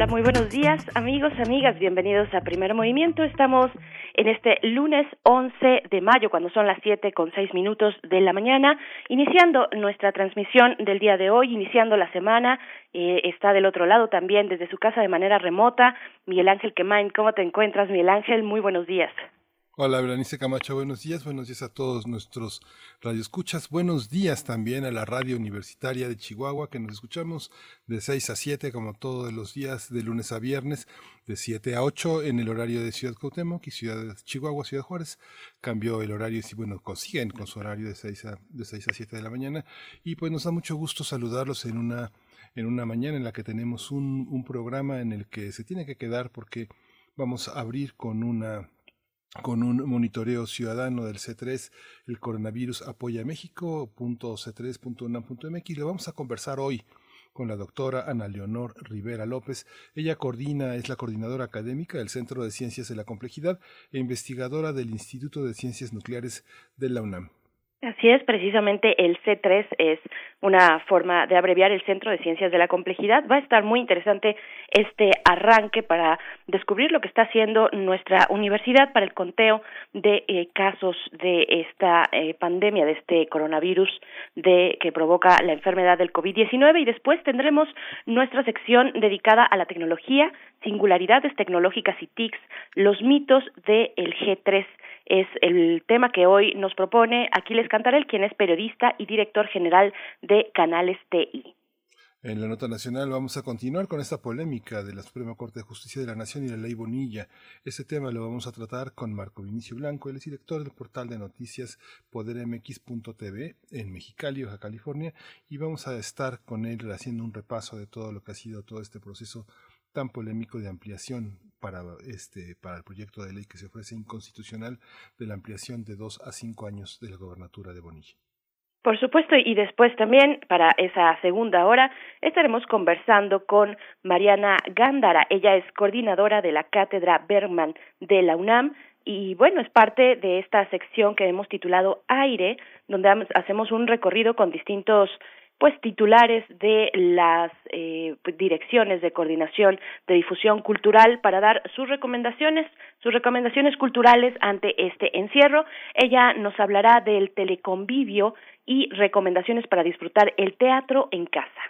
Hola, muy buenos días, amigos, amigas, bienvenidos a Primer Movimiento. Estamos en este lunes 11 de mayo, cuando son las 7 con 6 minutos de la mañana, iniciando nuestra transmisión del día de hoy, iniciando la semana. Eh, está del otro lado también, desde su casa de manera remota, Miguel Ángel Quemain. ¿Cómo te encuentras, Miguel Ángel? Muy buenos días. Hola, Berenice Camacho, buenos días, buenos días a todos nuestros radioescuchas, buenos días también a la radio universitaria de Chihuahua, que nos escuchamos de 6 a 7, como todos los días, de lunes a viernes, de 7 a 8 en el horario de Ciudad Cuauhtémoc y Ciudad de Chihuahua, Ciudad Juárez. Cambió el horario y bueno, consiguen con su horario de 6 a, de 6 a 7 de la mañana. Y pues nos da mucho gusto saludarlos en una, en una mañana en la que tenemos un, un programa en el que se tiene que quedar porque vamos a abrir con una con un monitoreo ciudadano del C3, el coronavirus apoya a México.c3.unam.mx. Le vamos a conversar hoy con la doctora Ana Leonor Rivera López. Ella coordina, es la coordinadora académica del Centro de Ciencias de la Complejidad e investigadora del Instituto de Ciencias Nucleares de la UNAM. Así es, precisamente el C3 es una forma de abreviar el Centro de Ciencias de la Complejidad. Va a estar muy interesante este arranque para descubrir lo que está haciendo nuestra universidad para el conteo de eh, casos de esta eh, pandemia, de este coronavirus de, que provoca la enfermedad del COVID-19 y después tendremos nuestra sección dedicada a la tecnología, singularidades tecnológicas y TICs, los mitos del G3 es el tema que hoy nos propone Aquiles Cantarel, quien es periodista y director general de Canales TI. En la nota nacional vamos a continuar con esta polémica de la Suprema Corte de Justicia de la Nación y la Ley Bonilla. Este tema lo vamos a tratar con Marco Vinicio Blanco, él es director del portal de noticias podermx.tv en Mexicali, Baja California, y vamos a estar con él haciendo un repaso de todo lo que ha sido todo este proceso tan polémico de ampliación para, este, para el proyecto de ley que se ofrece inconstitucional de la ampliación de dos a cinco años de la gobernatura de Bonilla. Por supuesto, y después también para esa segunda hora estaremos conversando con Mariana Gándara. Ella es coordinadora de la Cátedra Bergman de la UNAM y bueno, es parte de esta sección que hemos titulado Aire, donde hacemos un recorrido con distintos pues titulares de las eh, pues, direcciones de coordinación de difusión cultural para dar sus recomendaciones, sus recomendaciones culturales ante este encierro. Ella nos hablará del teleconvivio y recomendaciones para disfrutar el teatro en casa.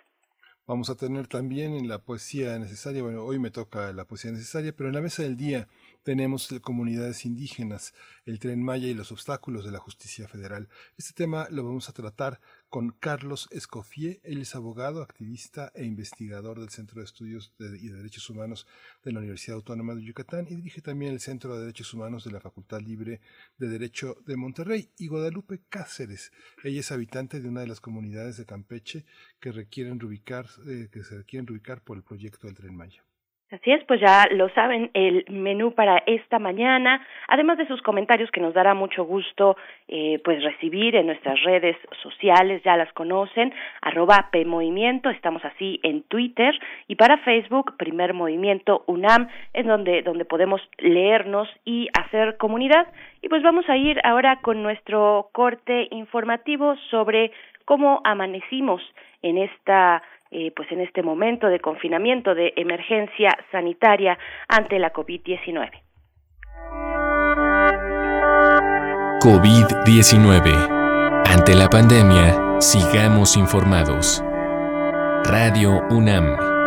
Vamos a tener también en la poesía necesaria, bueno, hoy me toca la poesía necesaria, pero en la mesa del día tenemos comunidades indígenas, el tren Maya y los obstáculos de la justicia federal. Este tema lo vamos a tratar con Carlos Escofié. Él es abogado, activista e investigador del Centro de Estudios y de Derechos Humanos de la Universidad Autónoma de Yucatán y dirige también el Centro de Derechos Humanos de la Facultad Libre de Derecho de Monterrey. Y Guadalupe Cáceres. Ella es habitante de una de las comunidades de Campeche que requieren reubicar, eh, que se requieren reubicar por el proyecto del Tren Maya. Así es, pues ya lo saben, el menú para esta mañana, además de sus comentarios que nos dará mucho gusto eh, pues recibir en nuestras redes sociales, ya las conocen, arroba PMovimiento, estamos así en Twitter y para Facebook, Primer Movimiento UNAM, es donde, donde podemos leernos y hacer comunidad. Y pues vamos a ir ahora con nuestro corte informativo sobre cómo amanecimos en esta eh, pues en este momento de confinamiento, de emergencia sanitaria ante la COVID-19. COVID-19. Ante la pandemia, sigamos informados. Radio UNAM.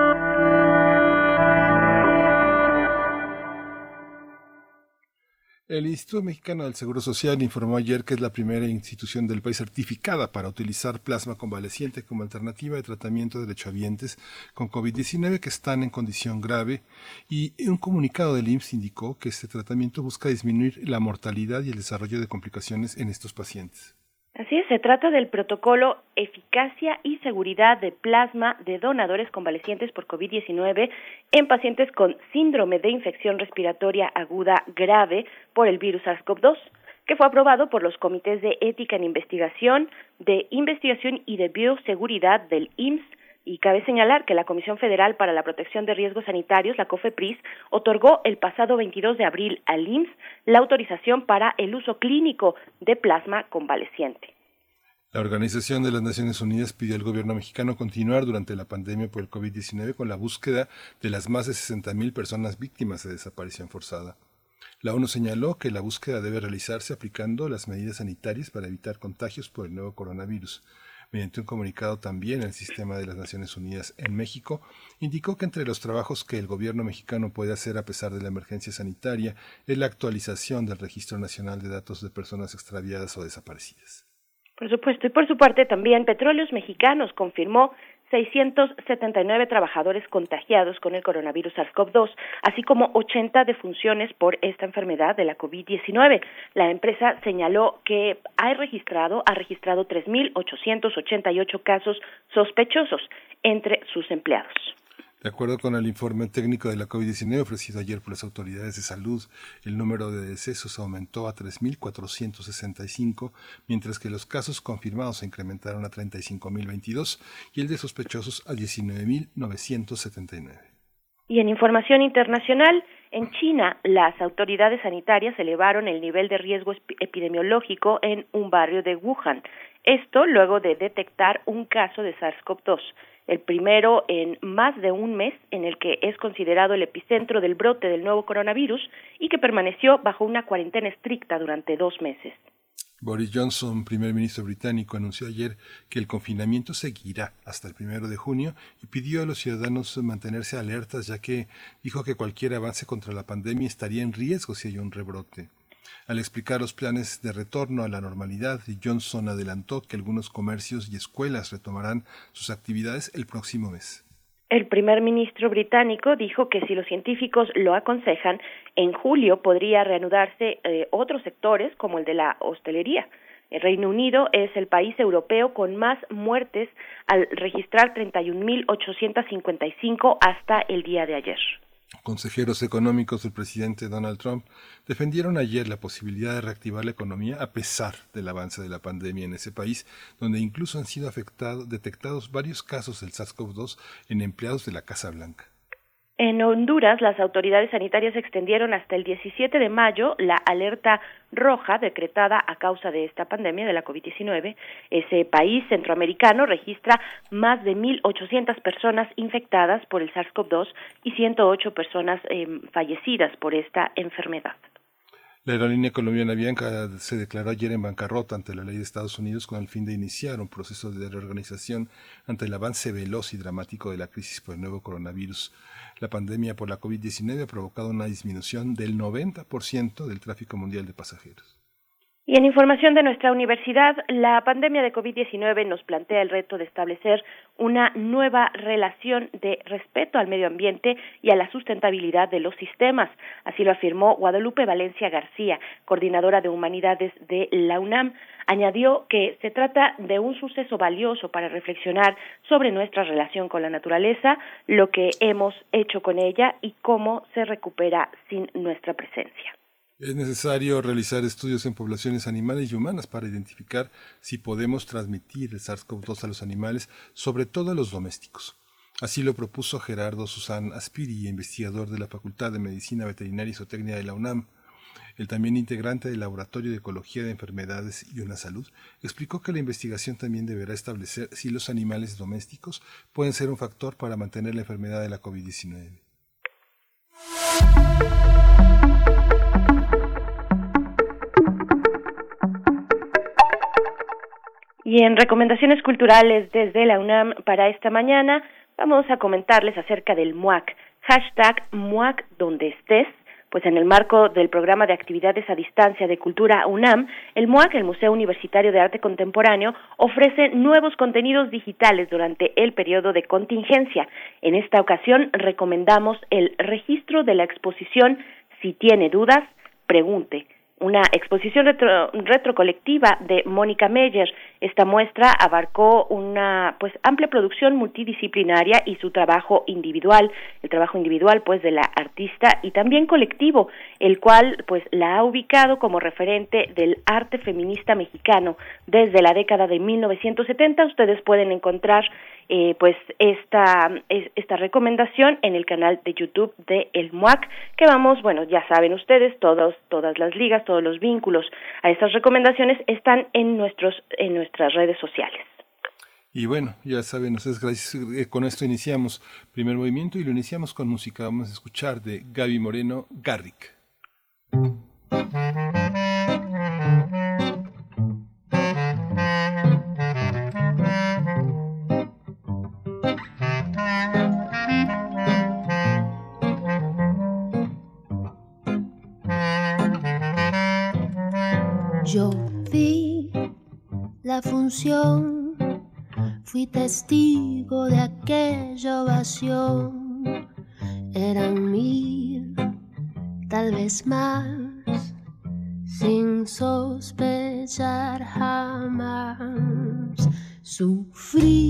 El Instituto Mexicano del Seguro Social informó ayer que es la primera institución del país certificada para utilizar plasma convaleciente como alternativa de tratamiento de derechohabientes con COVID-19 que están en condición grave y un comunicado del IMSS indicó que este tratamiento busca disminuir la mortalidad y el desarrollo de complicaciones en estos pacientes. Así es, se trata del protocolo Eficacia y Seguridad de Plasma de Donadores Convalecientes por COVID-19 en pacientes con síndrome de infección respiratoria aguda grave por el virus SARS-CoV-2, que fue aprobado por los comités de ética en investigación, de investigación y de bioseguridad del IMSS y cabe señalar que la Comisión Federal para la Protección de Riesgos Sanitarios, la COFEPRIS, otorgó el pasado 22 de abril al IMSS la autorización para el uso clínico de plasma convaleciente. La Organización de las Naciones Unidas pidió al gobierno mexicano continuar durante la pandemia por el COVID-19 con la búsqueda de las más de 60.000 personas víctimas de desaparición forzada. La ONU señaló que la búsqueda debe realizarse aplicando las medidas sanitarias para evitar contagios por el nuevo coronavirus. Mediante un comunicado también el sistema de las Naciones Unidas en México indicó que entre los trabajos que el gobierno mexicano puede hacer a pesar de la emergencia sanitaria es la actualización del Registro Nacional de Datos de Personas Extraviadas o Desaparecidas. Por supuesto, y por su parte también Petróleos Mexicanos confirmó 679 trabajadores contagiados con el coronavirus SARS-CoV-2, así como 80 defunciones por esta enfermedad de la COVID-19. La empresa señaló que ha registrado, ha registrado 3.888 casos sospechosos entre sus empleados. De acuerdo con el informe técnico de la COVID-19 ofrecido ayer por las autoridades de salud, el número de decesos aumentó a 3.465, mientras que los casos confirmados se incrementaron a 35.022 y el de sospechosos a 19.979. Y en información internacional, en China, las autoridades sanitarias elevaron el nivel de riesgo epidemiológico en un barrio de Wuhan. Esto luego de detectar un caso de SARS-CoV-2 el primero en más de un mes en el que es considerado el epicentro del brote del nuevo coronavirus y que permaneció bajo una cuarentena estricta durante dos meses. Boris Johnson, primer ministro británico, anunció ayer que el confinamiento seguirá hasta el primero de junio y pidió a los ciudadanos mantenerse alertas, ya que dijo que cualquier avance contra la pandemia estaría en riesgo si hay un rebrote. Al explicar los planes de retorno a la normalidad, Johnson adelantó que algunos comercios y escuelas retomarán sus actividades el próximo mes. El primer ministro británico dijo que si los científicos lo aconsejan, en julio podría reanudarse eh, otros sectores como el de la hostelería. El Reino Unido es el país europeo con más muertes al registrar 31.855 hasta el día de ayer. Consejeros económicos del presidente Donald Trump defendieron ayer la posibilidad de reactivar la economía a pesar del avance de la pandemia en ese país, donde incluso han sido detectados varios casos del SARS-CoV-2 en empleados de la Casa Blanca. En Honduras, las autoridades sanitarias extendieron hasta el 17 de mayo la alerta roja decretada a causa de esta pandemia de la COVID-19. Ese país centroamericano registra más de 1.800 personas infectadas por el SARS-CoV-2 y 108 personas eh, fallecidas por esta enfermedad. La aerolínea colombiana Bianca se declaró ayer en bancarrota ante la ley de Estados Unidos con el fin de iniciar un proceso de reorganización ante el avance veloz y dramático de la crisis por el nuevo coronavirus. La pandemia por la COVID-19 ha provocado una disminución del 90% del tráfico mundial de pasajeros. Y en información de nuestra universidad, la pandemia de COVID-19 nos plantea el reto de establecer una nueva relación de respeto al medio ambiente y a la sustentabilidad de los sistemas. Así lo afirmó Guadalupe Valencia García, coordinadora de humanidades de la UNAM. Añadió que se trata de un suceso valioso para reflexionar sobre nuestra relación con la naturaleza, lo que hemos hecho con ella y cómo se recupera sin nuestra presencia. Es necesario realizar estudios en poblaciones animales y humanas para identificar si podemos transmitir el SARS-CoV-2 a los animales, sobre todo a los domésticos. Así lo propuso Gerardo Susan Aspiri, investigador de la Facultad de Medicina Veterinaria y Zootecnia de la UNAM. El también integrante del Laboratorio de Ecología de Enfermedades y una Salud explicó que la investigación también deberá establecer si los animales domésticos pueden ser un factor para mantener la enfermedad de la COVID-19. Y en recomendaciones culturales desde la UNAM para esta mañana, vamos a comentarles acerca del MUAC. Hashtag MUAC donde estés. Pues en el marco del programa de actividades a distancia de Cultura UNAM, el MUAC, el Museo Universitario de Arte Contemporáneo, ofrece nuevos contenidos digitales durante el periodo de contingencia. En esta ocasión recomendamos el registro de la exposición Si tiene dudas, pregunte una exposición retro, retrocolectiva de Mónica Meyer. Esta muestra abarcó una pues amplia producción multidisciplinaria y su trabajo individual, el trabajo individual pues de la artista y también colectivo, el cual pues la ha ubicado como referente del arte feminista mexicano desde la década de 1970. Ustedes pueden encontrar eh, pues esta, esta recomendación en el canal de YouTube de El MUAC, que vamos, bueno, ya saben ustedes, todos, todas las ligas, todos los vínculos a estas recomendaciones están en, nuestros, en nuestras redes sociales. Y bueno, ya saben, ustedes gracias, eh, con esto iniciamos primer movimiento y lo iniciamos con música. Vamos a escuchar de Gaby Moreno, Garrick. Fui testigo de aquella ovación. Eran mil, tal vez más, sin sospechar jamás. Sufrían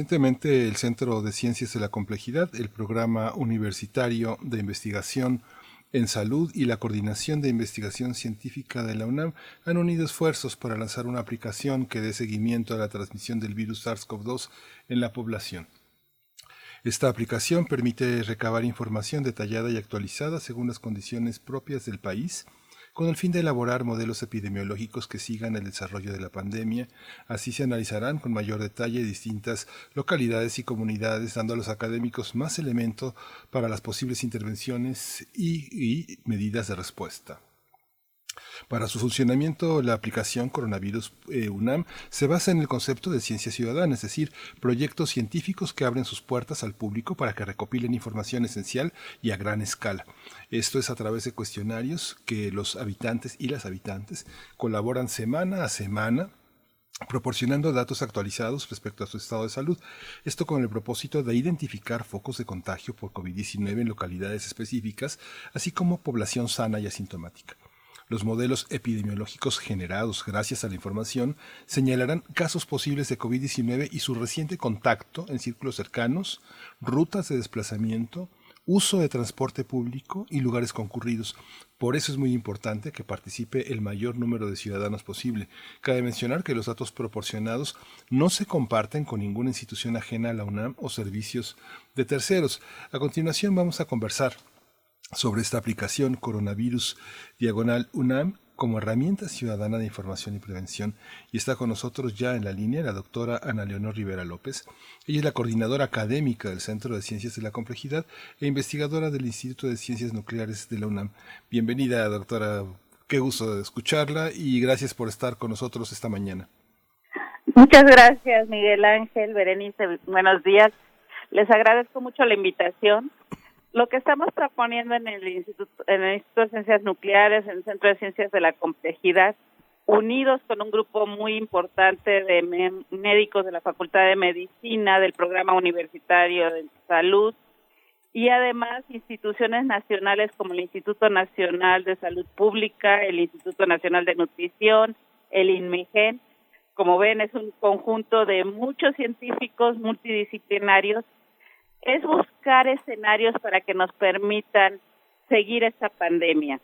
Recientemente el Centro de Ciencias de la Complejidad, el programa universitario de investigación en salud y la Coordinación de Investigación Científica de la UNAM han unido esfuerzos para lanzar una aplicación que dé seguimiento a la transmisión del virus SARS-CoV-2 en la población. Esta aplicación permite recabar información detallada y actualizada según las condiciones propias del país, con el fin de elaborar modelos epidemiológicos que sigan el desarrollo de la pandemia. Así se analizarán con mayor detalle distintas localidades y comunidades, dando a los académicos más elemento para las posibles intervenciones y, y medidas de respuesta. Para su funcionamiento, la aplicación Coronavirus eh, UNAM se basa en el concepto de ciencia ciudadana, es decir, proyectos científicos que abren sus puertas al público para que recopilen información esencial y a gran escala. Esto es a través de cuestionarios que los habitantes y las habitantes colaboran semana a semana proporcionando datos actualizados respecto a su estado de salud. Esto con el propósito de identificar focos de contagio por COVID-19 en localidades específicas, así como población sana y asintomática. Los modelos epidemiológicos generados gracias a la información señalarán casos posibles de COVID-19 y su reciente contacto en círculos cercanos, rutas de desplazamiento, uso de transporte público y lugares concurridos. Por eso es muy importante que participe el mayor número de ciudadanos posible. Cabe mencionar que los datos proporcionados no se comparten con ninguna institución ajena a la UNAM o servicios de terceros. A continuación vamos a conversar sobre esta aplicación Coronavirus Diagonal UNAM como herramienta ciudadana de información y prevención. Y está con nosotros ya en la línea la doctora Ana Leonor Rivera López. Ella es la coordinadora académica del Centro de Ciencias de la Complejidad e investigadora del Instituto de Ciencias Nucleares de la UNAM. Bienvenida, doctora. Qué gusto escucharla y gracias por estar con nosotros esta mañana. Muchas gracias, Miguel Ángel, Berenice. Buenos días. Les agradezco mucho la invitación lo que estamos proponiendo en el Instituto, en el Instituto de Ciencias Nucleares, en el Centro de Ciencias de la Complejidad, unidos con un grupo muy importante de médicos de la Facultad de Medicina, del Programa Universitario de Salud y además instituciones nacionales como el Instituto Nacional de Salud Pública, el Instituto Nacional de Nutrición, el INMEGEN. Como ven, es un conjunto de muchos científicos multidisciplinarios es buscar escenarios para que nos permitan seguir esta pandemia.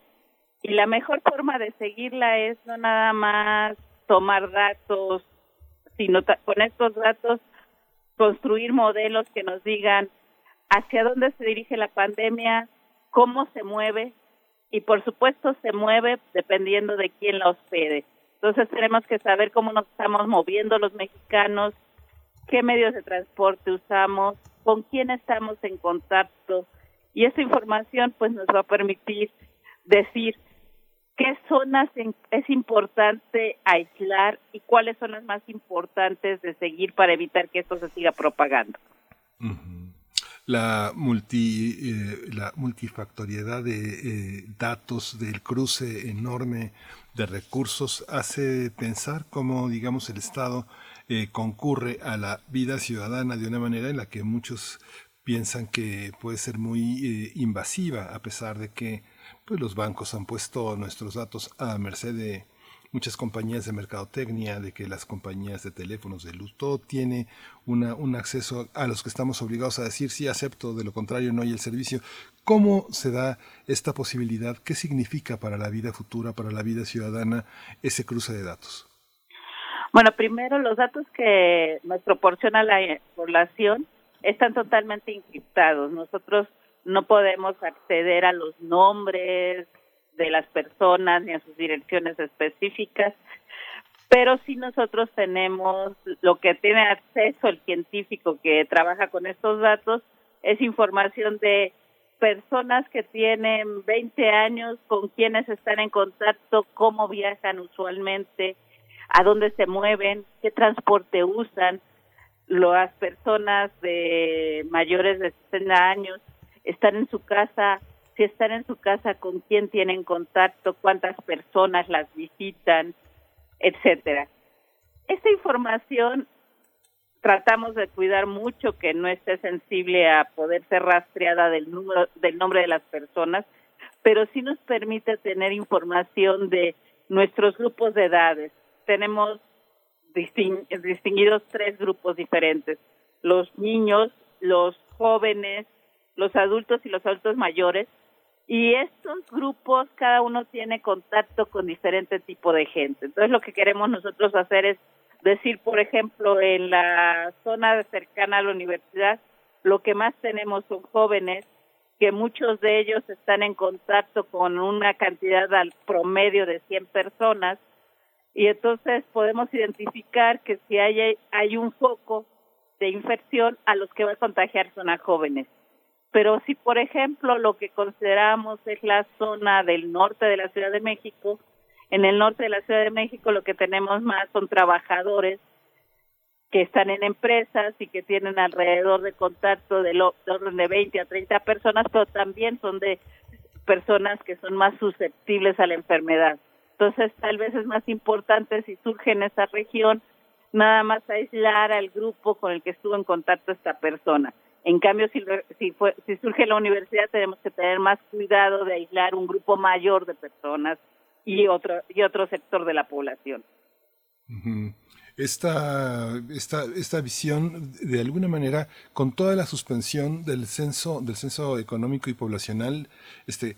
Y la mejor forma de seguirla es no nada más tomar datos, sino con estos datos construir modelos que nos digan hacia dónde se dirige la pandemia, cómo se mueve y por supuesto se mueve dependiendo de quién la hospede. Entonces tenemos que saber cómo nos estamos moviendo los mexicanos, qué medios de transporte usamos, con quién estamos en contacto y esa información pues nos va a permitir decir qué zonas es importante aislar y cuáles son las más importantes de seguir para evitar que esto se siga propagando. La, multi, eh, la multifactoriedad de eh, datos, del cruce enorme de recursos, hace pensar cómo, digamos, el Estado eh, concurre a la vida ciudadana de una manera en la que muchos piensan que puede ser muy eh, invasiva, a pesar de que pues, los bancos han puesto nuestros datos a merced de muchas compañías de mercadotecnia, de que las compañías de teléfonos de luz, todo tiene una, un acceso a los que estamos obligados a decir sí acepto, de lo contrario no hay el servicio. ¿Cómo se da esta posibilidad? ¿Qué significa para la vida futura, para la vida ciudadana, ese cruce de datos? Bueno, primero los datos que nos proporciona la población están totalmente encriptados. Nosotros no podemos acceder a los nombres de las personas ni a sus direcciones específicas, pero sí nosotros tenemos lo que tiene acceso el científico que trabaja con estos datos es información de personas que tienen 20 años, con quienes están en contacto, cómo viajan usualmente, a dónde se mueven, qué transporte usan. Las personas de mayores de 60 años están en su casa, si están en su casa, con quién tienen contacto, cuántas personas las visitan, etcétera. Esta información tratamos de cuidar mucho que no esté sensible a poder ser rastreada del número del nombre de las personas, pero sí nos permite tener información de nuestros grupos de edades. Tenemos distinguidos tres grupos diferentes, los niños, los jóvenes, los adultos y los adultos mayores, y estos grupos, cada uno tiene contacto con diferente tipo de gente. Entonces, lo que queremos nosotros hacer es decir, por ejemplo, en la zona cercana a la universidad, lo que más tenemos son jóvenes, que muchos de ellos están en contacto con una cantidad al promedio de 100 personas, y entonces podemos identificar que si hay, hay un foco de infección, a los que va a contagiar son a jóvenes. Pero si, por ejemplo, lo que consideramos es la zona del norte de la Ciudad de México, en el norte de la Ciudad de México lo que tenemos más son trabajadores que están en empresas y que tienen alrededor de contacto de, orden de 20 a 30 personas, pero también son de personas que son más susceptibles a la enfermedad. Entonces, tal vez es más importante si surge en esa región nada más aislar al grupo con el que estuvo en contacto esta persona. En cambio, si, si, fue, si surge la universidad, tenemos que tener más cuidado de aislar un grupo mayor de personas y otro, y otro sector de la población. Esta, esta, esta visión, de alguna manera, con toda la suspensión del censo, del censo económico y poblacional, este,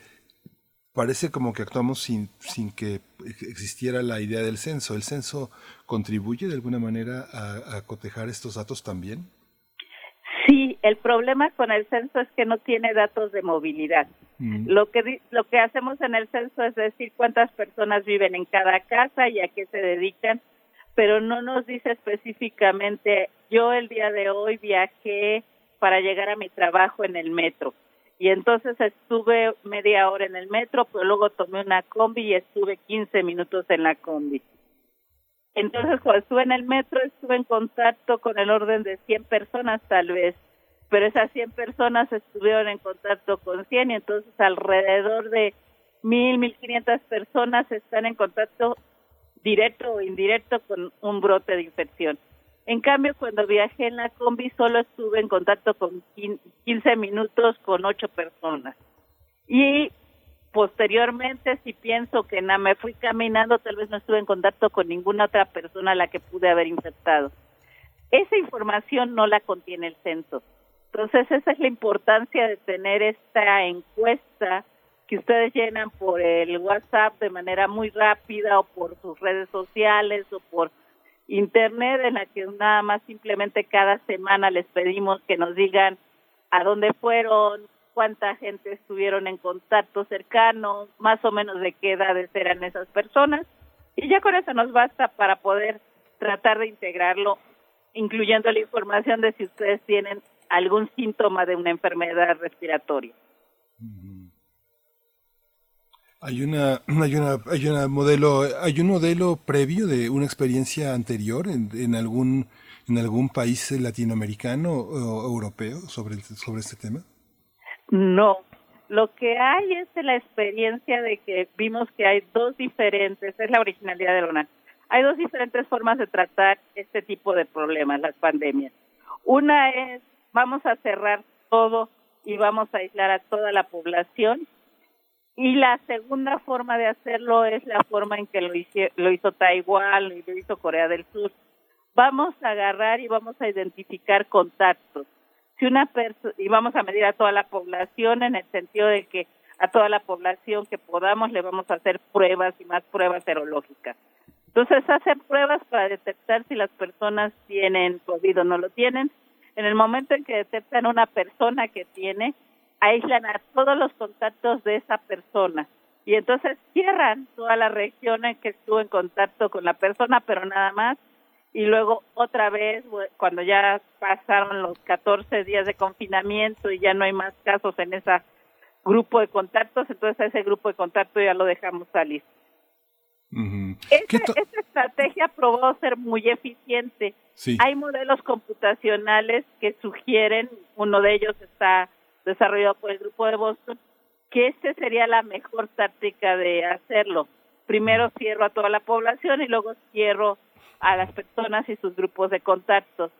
parece como que actuamos sin, sin que existiera la idea del censo. ¿El censo contribuye de alguna manera a cotejar estos datos también? Sí, el problema con el censo es que no tiene datos de movilidad. Mm. Lo que lo que hacemos en el censo es decir cuántas personas viven en cada casa y a qué se dedican, pero no nos dice específicamente. Yo el día de hoy viajé para llegar a mi trabajo en el metro y entonces estuve media hora en el metro, pero luego tomé una combi y estuve 15 minutos en la combi. Entonces, cuando estuve en el metro, estuve en contacto con el orden de 100 personas tal vez, pero esas 100 personas estuvieron en contacto con 100 y entonces alrededor de 1.000, 1.500 personas están en contacto directo o indirecto con un brote de infección. En cambio, cuando viajé en la combi, solo estuve en contacto con 15 minutos con 8 personas. Y Posteriormente, si pienso que nada me fui caminando, tal vez no estuve en contacto con ninguna otra persona a la que pude haber infectado. Esa información no la contiene el censo. Entonces, esa es la importancia de tener esta encuesta que ustedes llenan por el WhatsApp de manera muy rápida o por sus redes sociales o por internet en la que nada más simplemente cada semana les pedimos que nos digan a dónde fueron, cuánta gente estuvieron en contacto cercano, más o menos de qué edades eran esas personas. Y ya con eso nos basta para poder tratar de integrarlo, incluyendo la información de si ustedes tienen algún síntoma de una enfermedad respiratoria. Hay una, hay una, hay una modelo, hay un modelo previo de una experiencia anterior en, en algún, en algún país latinoamericano o europeo sobre, sobre este tema. No, lo que hay es la experiencia de que vimos que hay dos diferentes, es la originalidad de la hay dos diferentes formas de tratar este tipo de problemas, las pandemias. Una es, vamos a cerrar todo y vamos a aislar a toda la población. Y la segunda forma de hacerlo es la forma en que lo hizo, lo hizo Taiwán, lo hizo Corea del Sur. Vamos a agarrar y vamos a identificar contactos si una y vamos a medir a toda la población en el sentido de que a toda la población que podamos le vamos a hacer pruebas y más pruebas serológicas. Entonces hacen pruebas para detectar si las personas tienen COVID o no lo tienen. En el momento en que detectan una persona que tiene, aíslan a todos los contactos de esa persona. Y entonces cierran toda la región en que estuvo en contacto con la persona, pero nada más. Y luego otra vez cuando ya pasaron los 14 días de confinamiento y ya no hay más casos en ese grupo de contactos, entonces ese grupo de contacto ya lo dejamos salir. esta, estrategia probó ser muy eficiente. Hay modelos computacionales que sugieren, uno de ellos está desarrollado por el grupo de Boston, que esta sería la mejor táctica de hacerlo. Primero cierro a toda la población y luego cierro a las personas y sus grupos de contactos.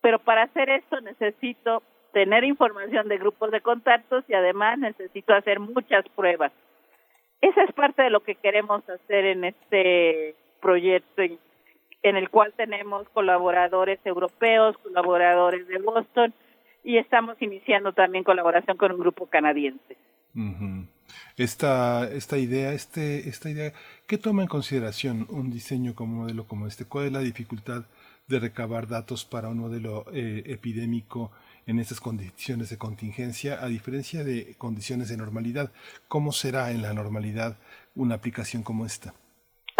Pero para hacer esto necesito tener información de grupos de contactos y además necesito hacer muchas pruebas. Esa es parte de lo que queremos hacer en este proyecto en el cual tenemos colaboradores europeos, colaboradores de Boston y estamos iniciando también colaboración con un grupo canadiense. Esta, esta idea, este, esta idea, ¿qué toma en consideración un diseño como modelo como este? ¿Cuál es la dificultad de recabar datos para un modelo eh, epidémico en estas condiciones de contingencia, a diferencia de condiciones de normalidad? ¿Cómo será en la normalidad una aplicación como esta?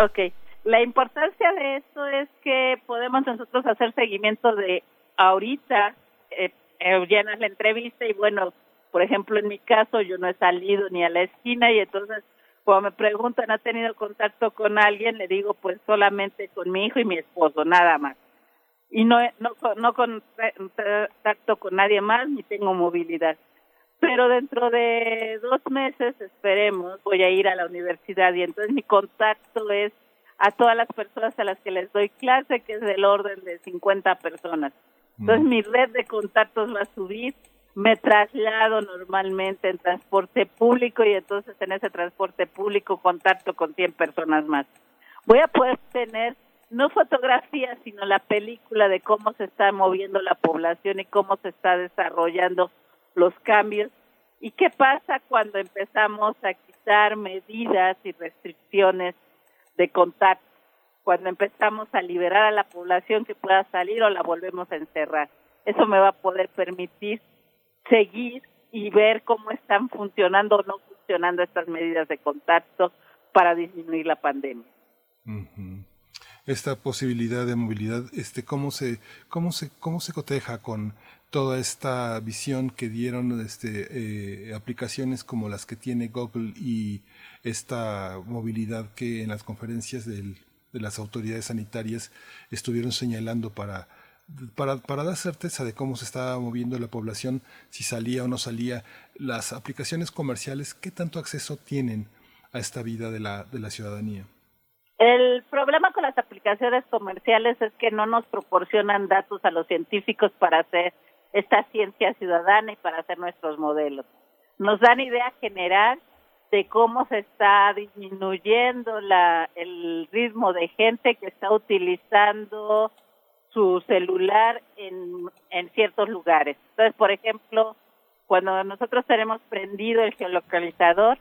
Ok, la importancia de esto es que podemos nosotros hacer seguimiento de ahorita, eh, eh, llenas la entrevista y bueno, por ejemplo, en mi caso yo no he salido ni a la esquina y entonces cuando me preguntan, ¿ha tenido contacto con alguien? Le digo, pues solamente con mi hijo y mi esposo, nada más. Y no, no, no contacto con nadie más ni tengo movilidad. Pero dentro de dos meses, esperemos, voy a ir a la universidad y entonces mi contacto es a todas las personas a las que les doy clase, que es del orden de 50 personas. Entonces mi red de contactos va a subir, me traslado normalmente en transporte público y entonces en ese transporte público contacto con 100 personas más. Voy a poder tener no fotografías, sino la película de cómo se está moviendo la población y cómo se está desarrollando los cambios. Y qué pasa cuando empezamos a quitar medidas y restricciones de contacto, cuando empezamos a liberar a la población que pueda salir o la volvemos a encerrar. Eso me va a poder permitir seguir y ver cómo están funcionando o no funcionando estas medidas de contacto para disminuir la pandemia. Esta posibilidad de movilidad, este, cómo se, cómo se, cómo se coteja con toda esta visión que dieron este, eh, aplicaciones como las que tiene Google y esta movilidad que en las conferencias de las autoridades sanitarias estuvieron señalando para, para, para, dar certeza de cómo se estaba moviendo la población, si salía o no salía, las aplicaciones comerciales, ¿qué tanto acceso tienen a esta vida de la, de la ciudadanía? El problema con las aplicaciones comerciales es que no nos proporcionan datos a los científicos para hacer esta ciencia ciudadana y para hacer nuestros modelos. Nos dan idea general de cómo se está disminuyendo la, el ritmo de gente que está utilizando su celular en, en ciertos lugares. Entonces, por ejemplo, cuando nosotros tenemos prendido el geolocalizador,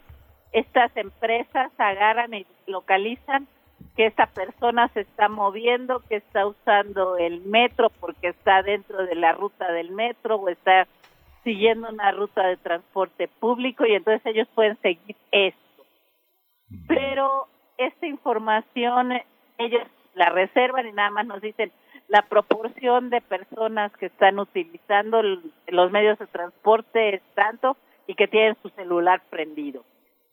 estas empresas agarran y localizan que esta persona se está moviendo, que está usando el metro porque está dentro de la ruta del metro o está siguiendo una ruta de transporte público y entonces ellos pueden seguir esto. Pero esta información ellos la reservan y nada más nos dicen la proporción de personas que están utilizando los medios de transporte es tanto y que tienen su celular prendido.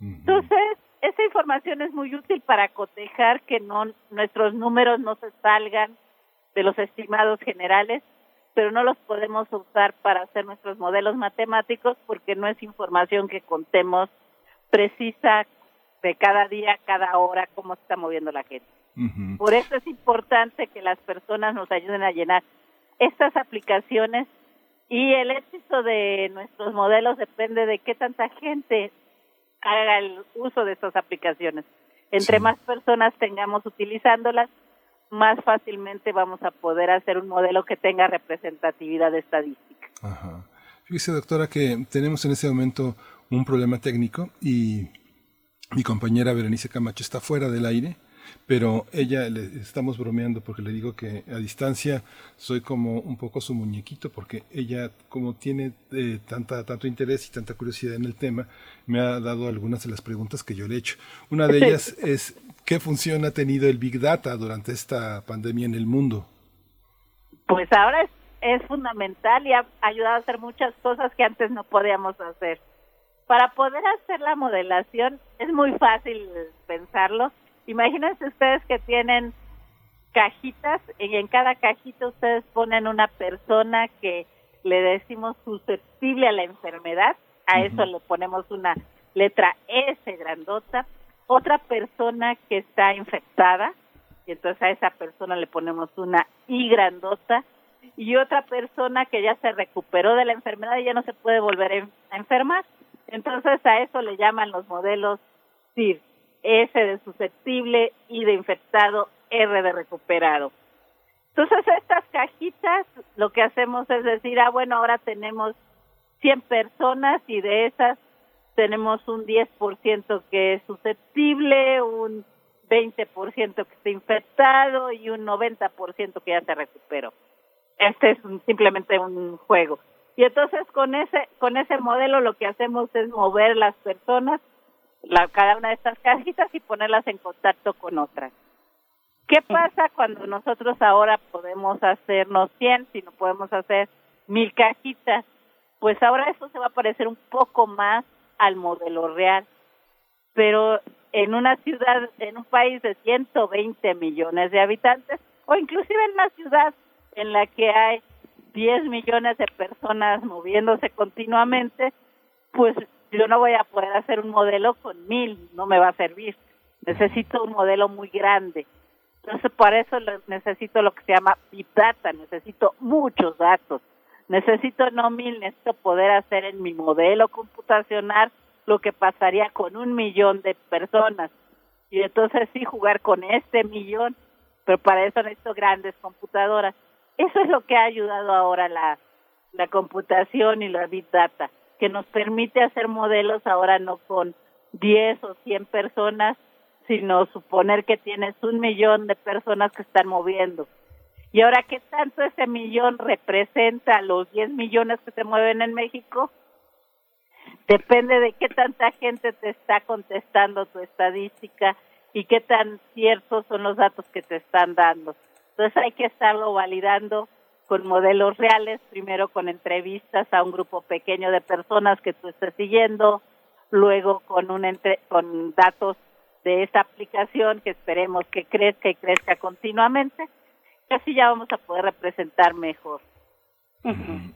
Entonces, esa información es muy útil para cotejar que no nuestros números no se salgan de los estimados generales, pero no los podemos usar para hacer nuestros modelos matemáticos porque no es información que contemos precisa de cada día, cada hora, cómo se está moviendo la gente. Por eso es importante que las personas nos ayuden a llenar estas aplicaciones y el éxito de nuestros modelos depende de qué tanta gente haga el uso de estas aplicaciones. Entre más personas tengamos utilizándolas, más fácilmente vamos a poder hacer un modelo que tenga representatividad estadística. Ajá. Fíjese, doctora, que tenemos en este momento un problema técnico y mi compañera Berenice Camacho está fuera del aire pero ella le estamos bromeando porque le digo que a distancia soy como un poco su muñequito porque ella como tiene eh, tanta tanto interés y tanta curiosidad en el tema me ha dado algunas de las preguntas que yo le he hecho una de ellas es qué función ha tenido el big data durante esta pandemia en el mundo pues ahora es, es fundamental y ha ayudado a hacer muchas cosas que antes no podíamos hacer. Para poder hacer la modelación es muy fácil pensarlo. Imagínense ustedes que tienen cajitas y en cada cajita ustedes ponen una persona que le decimos susceptible a la enfermedad, a eso le ponemos una letra S grandota, otra persona que está infectada, y entonces a esa persona le ponemos una I grandota, y otra persona que ya se recuperó de la enfermedad y ya no se puede volver a enfermar. Entonces a eso le llaman los modelos CIR, S de susceptible, I de infectado, R de recuperado. Entonces estas cajitas lo que hacemos es decir, ah bueno, ahora tenemos 100 personas y de esas tenemos un 10% que es susceptible, un 20% que está infectado y un 90% que ya se recuperó. Este es simplemente un juego. Y entonces con ese con ese modelo lo que hacemos es mover las personas, la, cada una de estas cajitas y ponerlas en contacto con otras. ¿Qué pasa cuando nosotros ahora podemos hacernos 100, si no podemos hacer mil cajitas? Pues ahora eso se va a parecer un poco más al modelo real. Pero en una ciudad, en un país de 120 millones de habitantes, o inclusive en una ciudad en la que hay 10 millones de personas moviéndose continuamente, pues yo no voy a poder hacer un modelo con mil, no me va a servir. Necesito un modelo muy grande. Entonces, para eso necesito lo que se llama Big Data, necesito muchos datos. Necesito no mil, necesito poder hacer en mi modelo computacional lo que pasaría con un millón de personas. Y entonces sí jugar con este millón, pero para eso necesito grandes computadoras. Eso es lo que ha ayudado ahora la, computación y la Big Data, que nos permite hacer modelos ahora no con 10 o 100 personas, sino suponer que tienes un millón de personas que están moviendo. Y ahora, ¿qué tanto ese millón representa los 10 millones que se mueven en México? Depende de qué tanta gente te está contestando tu estadística y qué tan ciertos son los datos que te están dando. Entonces hay que estarlo validando con modelos reales, primero con entrevistas a un grupo pequeño de personas que tú estés siguiendo, luego con un entre, con datos de esta aplicación que esperemos que crezca y crezca continuamente, así ya vamos a poder representar mejor.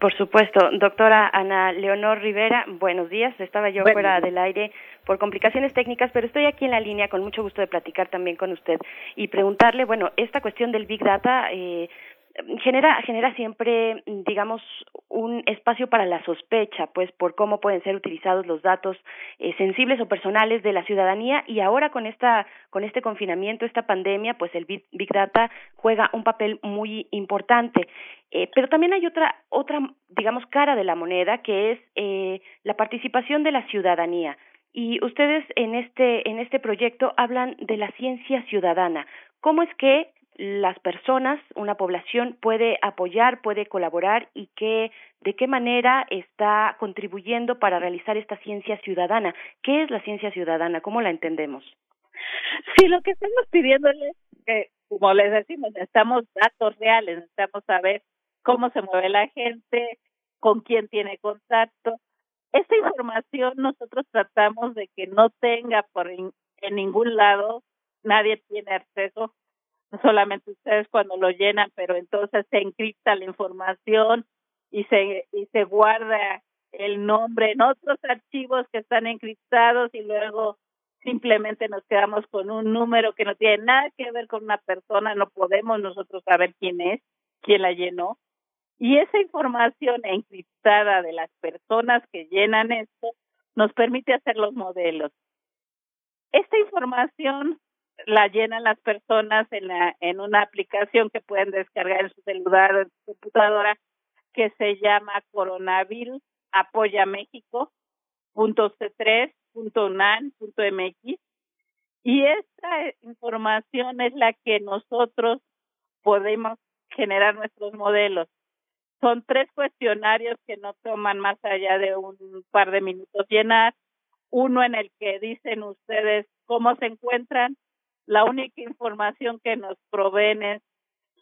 Por supuesto. Doctora Ana Leonor Rivera, buenos días. Estaba yo fuera del aire por complicaciones técnicas, pero estoy aquí en la línea con mucho gusto de platicar también con usted y preguntarle, bueno, esta cuestión del Big Data, eh, genera genera siempre digamos un espacio para la sospecha pues por cómo pueden ser utilizados los datos eh, sensibles o personales de la ciudadanía. Y ahora con esta con este confinamiento esta pandemia pues el big, data juega un papel muy importante. Eh, pero también hay otra otra digamos cara de la moneda que es eh, la participación de la ciudadanía. Y ustedes en este en este proyecto hablan de la ciencia ciudadana. Cómo es que las personas, una población puede apoyar, puede colaborar y qué, de qué manera está contribuyendo para realizar esta ciencia ciudadana. ¿Qué es la ciencia ciudadana? ¿Cómo la entendemos? Sí, lo que estamos pidiéndoles, que como les decimos, necesitamos datos reales, necesitamos saber cómo se mueve la gente, con quién tiene contacto. Esta información nosotros tratamos de que no tenga por en ningún lado, nadie tiene acceso solamente ustedes cuando lo llenan, pero entonces se encripta la información y se y se guarda el nombre en otros archivos que están encriptados y luego simplemente nos quedamos con un número que no tiene nada que ver con una persona, no podemos nosotros saber quién es, quién la llenó. Y esa información encriptada de las personas que llenan esto nos permite hacer los modelos. Esta información la llenan las personas en, la, en una aplicación que pueden descargar en su celular o en su computadora que se llama Coronavirus Apoya México punto c3 punto punto mx y esta información es la que nosotros podemos generar nuestros modelos. Son tres cuestionarios que no toman más allá de un par de minutos llenar. Uno en el que dicen ustedes cómo se encuentran, la única información que nos proveen es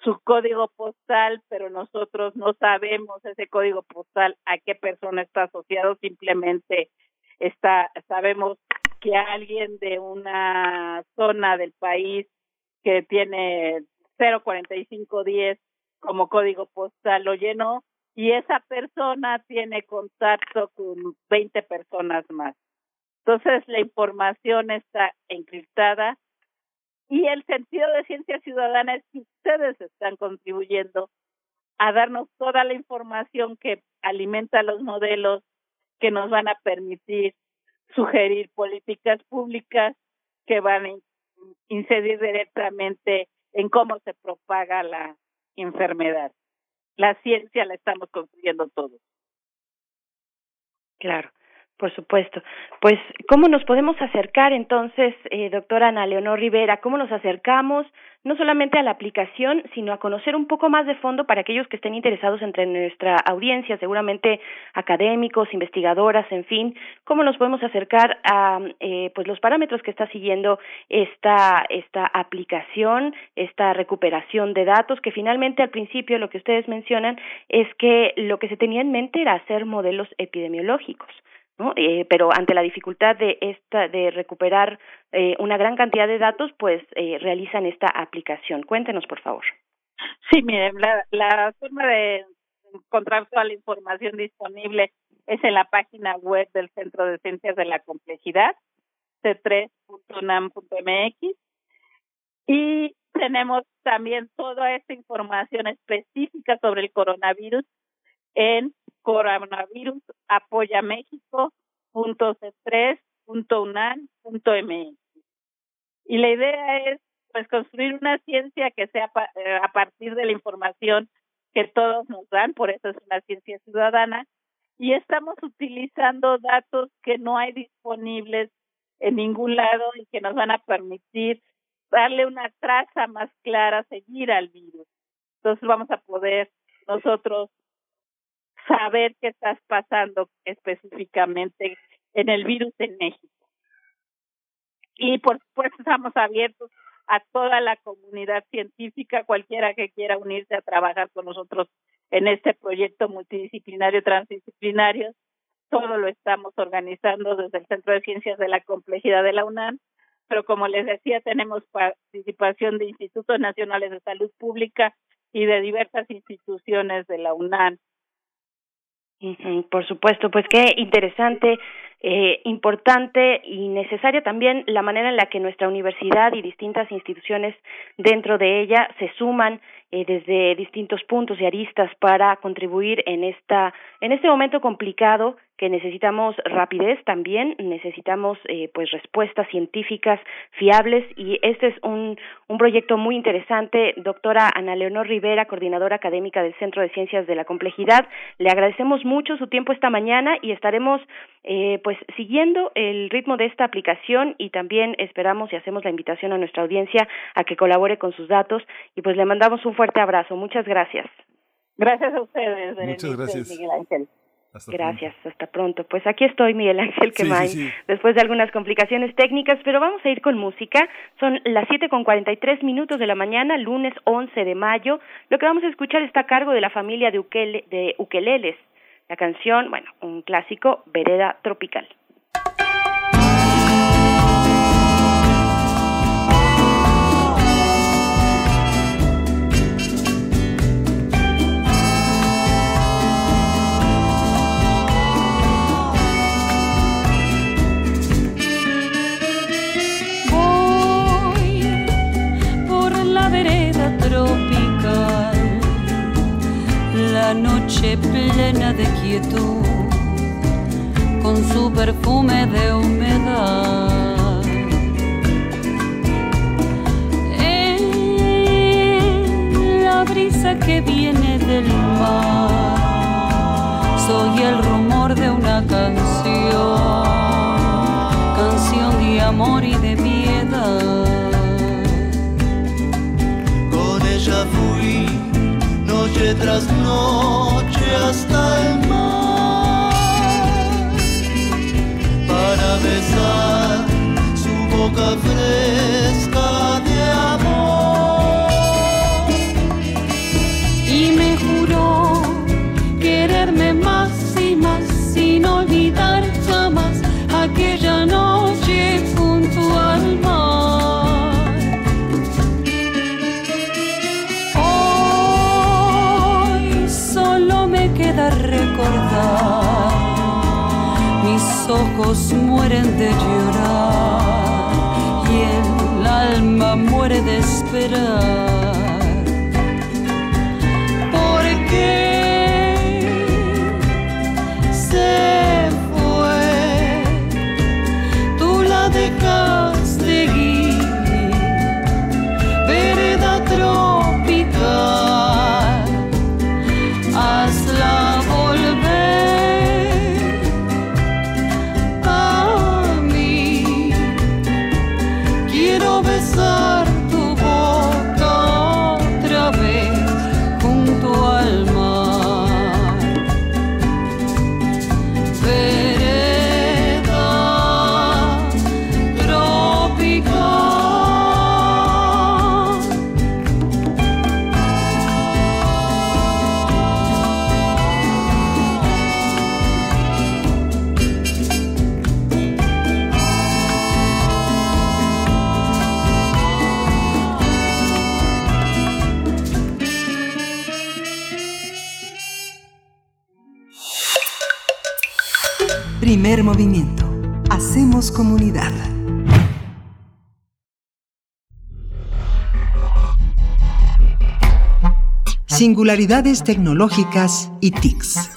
su código postal, pero nosotros no sabemos ese código postal a qué persona está asociado, simplemente está sabemos que alguien de una zona del país que tiene 04510 como código postal lo llenó y esa persona tiene contacto con 20 personas más. Entonces la información está encriptada y el sentido de ciencia ciudadana es que ustedes están contribuyendo a darnos toda la información que alimenta los modelos que nos van a permitir sugerir políticas públicas que van a incidir directamente en cómo se propaga la enfermedad. La ciencia la estamos construyendo todos. Claro. Por supuesto. Pues, ¿cómo nos podemos acercar entonces, eh, doctora Ana Leonor Rivera? ¿Cómo nos acercamos no solamente a la aplicación, sino a conocer un poco más de fondo para aquellos que estén interesados entre nuestra audiencia, seguramente académicos, investigadoras, en fin? ¿Cómo nos podemos acercar a eh, pues los parámetros que está siguiendo esta, esta aplicación, esta recuperación de datos, que finalmente al principio lo que ustedes mencionan es que lo que se tenía en mente era hacer modelos epidemiológicos ¿no? Eh, pero ante la dificultad de esta de recuperar eh, una gran cantidad de datos, pues eh, realizan esta aplicación. Cuéntenos, por favor. Sí, miren, la, la forma de encontrar toda la información disponible es en la página web del Centro de Ciencias de la Complejidad, c3.unam.mx, y tenemos también toda esta información específica sobre el coronavirus en coronavirus apoya México punto punto y la idea es pues construir una ciencia que sea eh, a partir de la información que todos nos dan por eso es una ciencia ciudadana y estamos utilizando datos que no hay disponibles en ningún lado y que nos van a permitir darle una traza más clara, seguir al virus. Entonces vamos a poder nosotros saber qué estás pasando específicamente en el virus en México. Y por supuesto estamos abiertos a toda la comunidad científica, cualquiera que quiera unirse a trabajar con nosotros en este proyecto multidisciplinario, transdisciplinario. Todo lo estamos organizando desde el Centro de Ciencias de la Complejidad de la UNAM, pero como les decía, tenemos participación de institutos nacionales de salud pública y de diversas instituciones de la UNAM por supuesto, pues qué interesante, eh, importante y necesaria también la manera en la que nuestra universidad y distintas instituciones dentro de ella se suman eh, desde distintos puntos y aristas para contribuir en esta en este momento complicado que necesitamos rapidez también, necesitamos eh, pues respuestas científicas fiables y este es un, un proyecto muy interesante. Doctora Ana Leonor Rivera, coordinadora académica del Centro de Ciencias de la Complejidad, le agradecemos mucho su tiempo esta mañana y estaremos eh, pues siguiendo el ritmo de esta aplicación y también esperamos y hacemos la invitación a nuestra audiencia a que colabore con sus datos y pues le mandamos un fuerte abrazo. Muchas gracias. Gracias a ustedes. Muchas gracias. Miguel Ángel. Gracias, hasta pronto. Pues aquí estoy, Miguel Ángel Quemay, después de algunas complicaciones técnicas, pero vamos a ir con música. Son las siete con cuarenta y tres minutos de la mañana, lunes 11 de mayo. Lo que vamos a escuchar está a cargo de la familia de, Ukele, de Ukeleles. La canción, bueno, un clásico, Vereda Tropical. Noche plena de quietud, con su perfume de humedad. En la brisa que viene del mar, soy el rumor de una canción, canción de amor y de piedad. Noche tras noche hasta el mar para besar su boca fresca de llorar y el alma muere de esperar. Movimiento. Hacemos comunidad. Singularidades tecnológicas y TICs.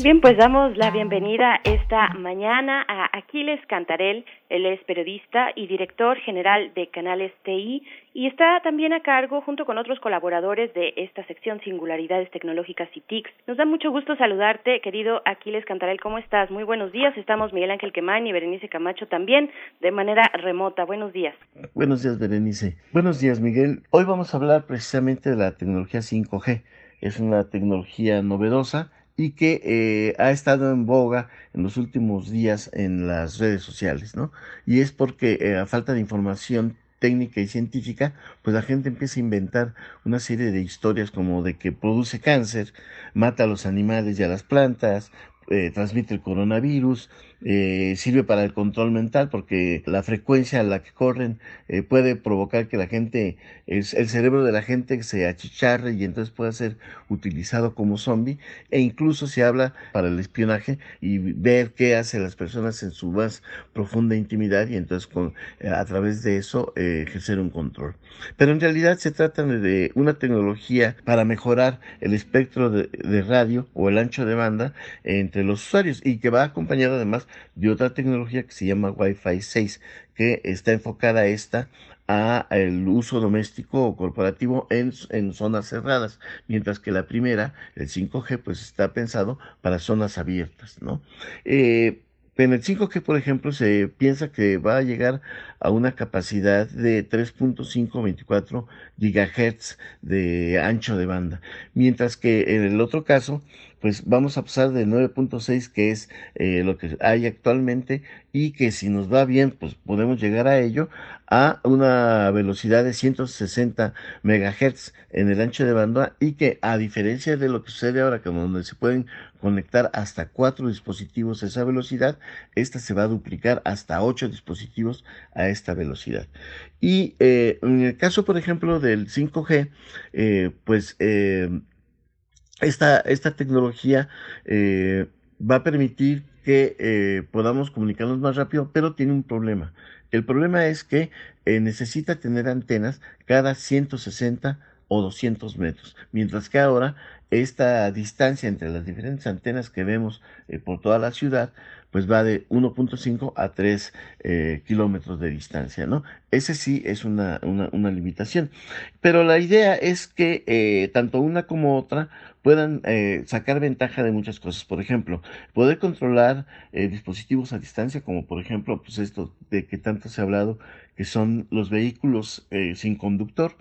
Bien, pues damos la bienvenida esta mañana a Aquiles Cantarel. Él es periodista y director general de Canales TI y está también a cargo, junto con otros colaboradores de esta sección Singularidades Tecnológicas y TICs. Nos da mucho gusto saludarte, querido Aquiles Cantarel. ¿Cómo estás? Muy buenos días. Estamos Miguel Ángel Quemán y Berenice Camacho también de manera remota. Buenos días. Buenos días, Berenice. Buenos días, Miguel. Hoy vamos a hablar precisamente de la tecnología 5G. Es una tecnología novedosa y que eh, ha estado en boga en los últimos días en las redes sociales, ¿no? Y es porque eh, a falta de información técnica y científica, pues la gente empieza a inventar una serie de historias como de que produce cáncer, mata a los animales y a las plantas, eh, transmite el coronavirus, eh, sirve para el control mental porque la frecuencia a la que corren eh, puede provocar que la gente, el, el, cerebro de la gente se achicharre y entonces pueda ser utilizado como zombie e incluso se habla para el espionaje y ver qué hacen las personas en su más profunda intimidad y entonces con, a través de eso ejercer un control. Pero en realidad se trata de una tecnología para mejorar el espectro de, de radio o el ancho de banda entre los usuarios y que va acompañado además de otra tecnología que se llama Wi-Fi 6, que está enfocada esta a el uso doméstico o corporativo en, en, zonas cerradas, mientras que la primera, el 5G, pues está pensado para zonas abiertas, ¿no? Eh, en el 5G, por ejemplo, se piensa que va a llegar a una capacidad de 3.524 GHz de ancho de banda, mientras que en el otro caso, pues vamos a pasar de 9.6, que es eh, lo que hay actualmente, y que si nos va bien, pues podemos llegar a ello, a una velocidad de 160 MHz en el ancho de banda, y que a diferencia de lo que sucede ahora, que donde se pueden conectar hasta cuatro dispositivos a esa velocidad, esta se va a duplicar hasta ocho dispositivos a esta velocidad. Y eh, en el caso, por ejemplo, del 5G, eh, pues esta, esta, tecnología eh, va a permitir que eh, podamos comunicarnos más rápido, pero tiene un problema. El problema es que eh, necesita tener antenas cada 160 o 200 metros, mientras que ahora esta distancia entre las diferentes antenas que vemos por toda la ciudad, pues va de 1.5 a 3 eh, kilómetros de distancia, ¿no? Ese sí es una, una, limitación. Pero la idea es que tanto una como otra puedan eh, sacar ventaja de muchas cosas. Por ejemplo, poder controlar eh, dispositivos a distancia, como por ejemplo, pues esto de que tanto se ha hablado, que son los vehículos eh, sin conductor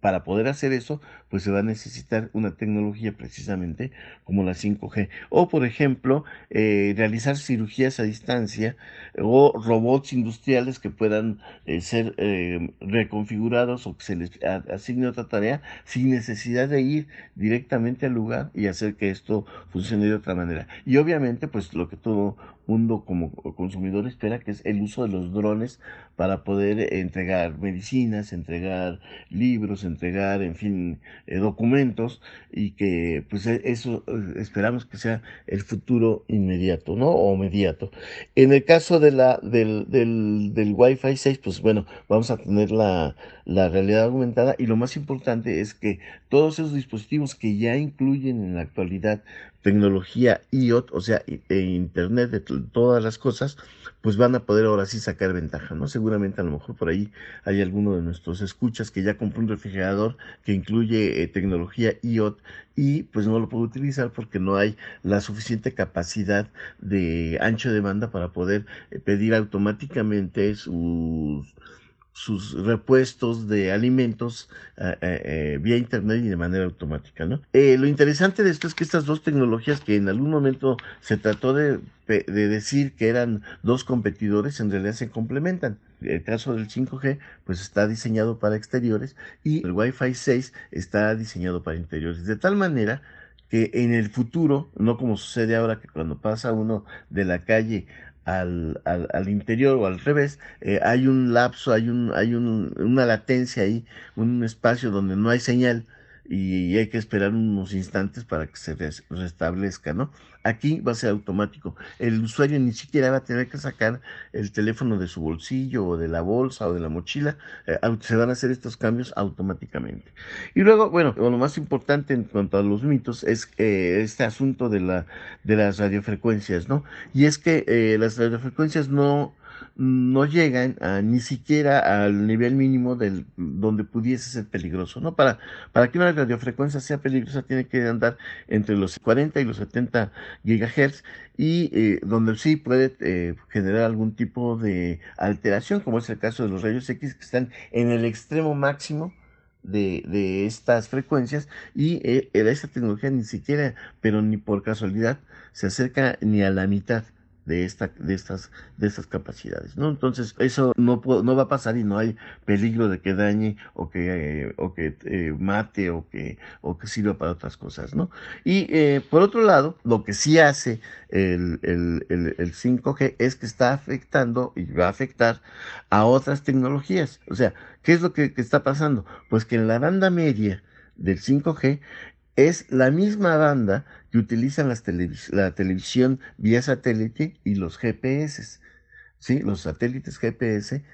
para poder hacer eso, pues se va a necesitar una tecnología precisamente como la 5G. O, por ejemplo, eh, realizar cirugías a distancia o robots industriales que puedan eh, ser eh, reconfigurados o que se les asigne otra tarea sin necesidad de ir directamente al lugar y hacer que esto funcione de otra manera. Y obviamente, pues lo que todo mundo como consumidor espera, que es el uso de los drones para poder entregar medicinas, entregar libros, entregar, en fin, eh, documentos y que pues e, eso eh, esperamos que sea el futuro inmediato, ¿no? O inmediato. En el caso de la, del, del, del Wi-Fi 6, pues bueno, vamos a tener la, la realidad aumentada y lo más importante es que todos esos dispositivos que ya incluyen en la actualidad tecnología IoT, o sea, e Internet de todas las cosas, pues van a poder ahora sí sacar ventaja, ¿no? Seguramente a lo mejor por ahí hay alguno de nuestros escuchas que ya compró un refrigerador que incluye eh, tecnología IoT y pues no lo puede utilizar porque no hay la suficiente capacidad de ancho de banda para poder eh, pedir automáticamente sus sus repuestos de alimentos eh, eh, eh, vía internet y de manera automática. ¿no? lo interesante de esto es que estas dos tecnologías que en algún momento se trató de, de, decir que eran dos competidores, en realidad se complementan. El caso del 5G pues está diseñado para exteriores y el Wi-Fi 6 está diseñado para interiores. De tal manera que en el futuro, no como sucede ahora que cuando pasa uno de la calle al, al, al, interior o al revés, eh, hay un lapso, hay, un, hay un, una latencia ahí, un espacio donde no hay señal y hay que esperar unos instantes para que se restablezca, ¿no? Aquí va a ser automático. El usuario ni siquiera va a tener que sacar el teléfono de su bolsillo o de la bolsa o de la mochila. Eh, se van a hacer estos cambios automáticamente. Y luego, bueno, lo más importante en cuanto a los mitos es eh, este asunto de, la, de las radiofrecuencias, ¿no? Y es que eh, las radiofrecuencias no no llegan ni siquiera al nivel mínimo del, donde pudiese ser peligroso. ¿no? Para, para que una radiofrecuencia sea peligrosa tiene que andar entre los 40 y los 70 gigahertz y eh, donde sí puede eh, generar algún tipo de alteración, como es el caso de los rayos X que están en el extremo máximo de, de estas frecuencias y eh, esta tecnología ni siquiera, pero ni por casualidad, se acerca ni a la mitad de, esta, de, estas, de estas capacidades. ¿no? Entonces, eso no, no va a pasar y no hay peligro de que dañe o que, o que eh, mate o que, o que sirva para otras cosas. ¿no? Y eh, por otro lado, lo que sí hace el, el, el, 5G es que está afectando y va a afectar a otras tecnologías. O sea, ¿qué es lo que, que está pasando? Pues que en la banda media del 5G es la misma banda utilizan las la televisión vía satélite y los GPS. ¿sí? Los satélites GPS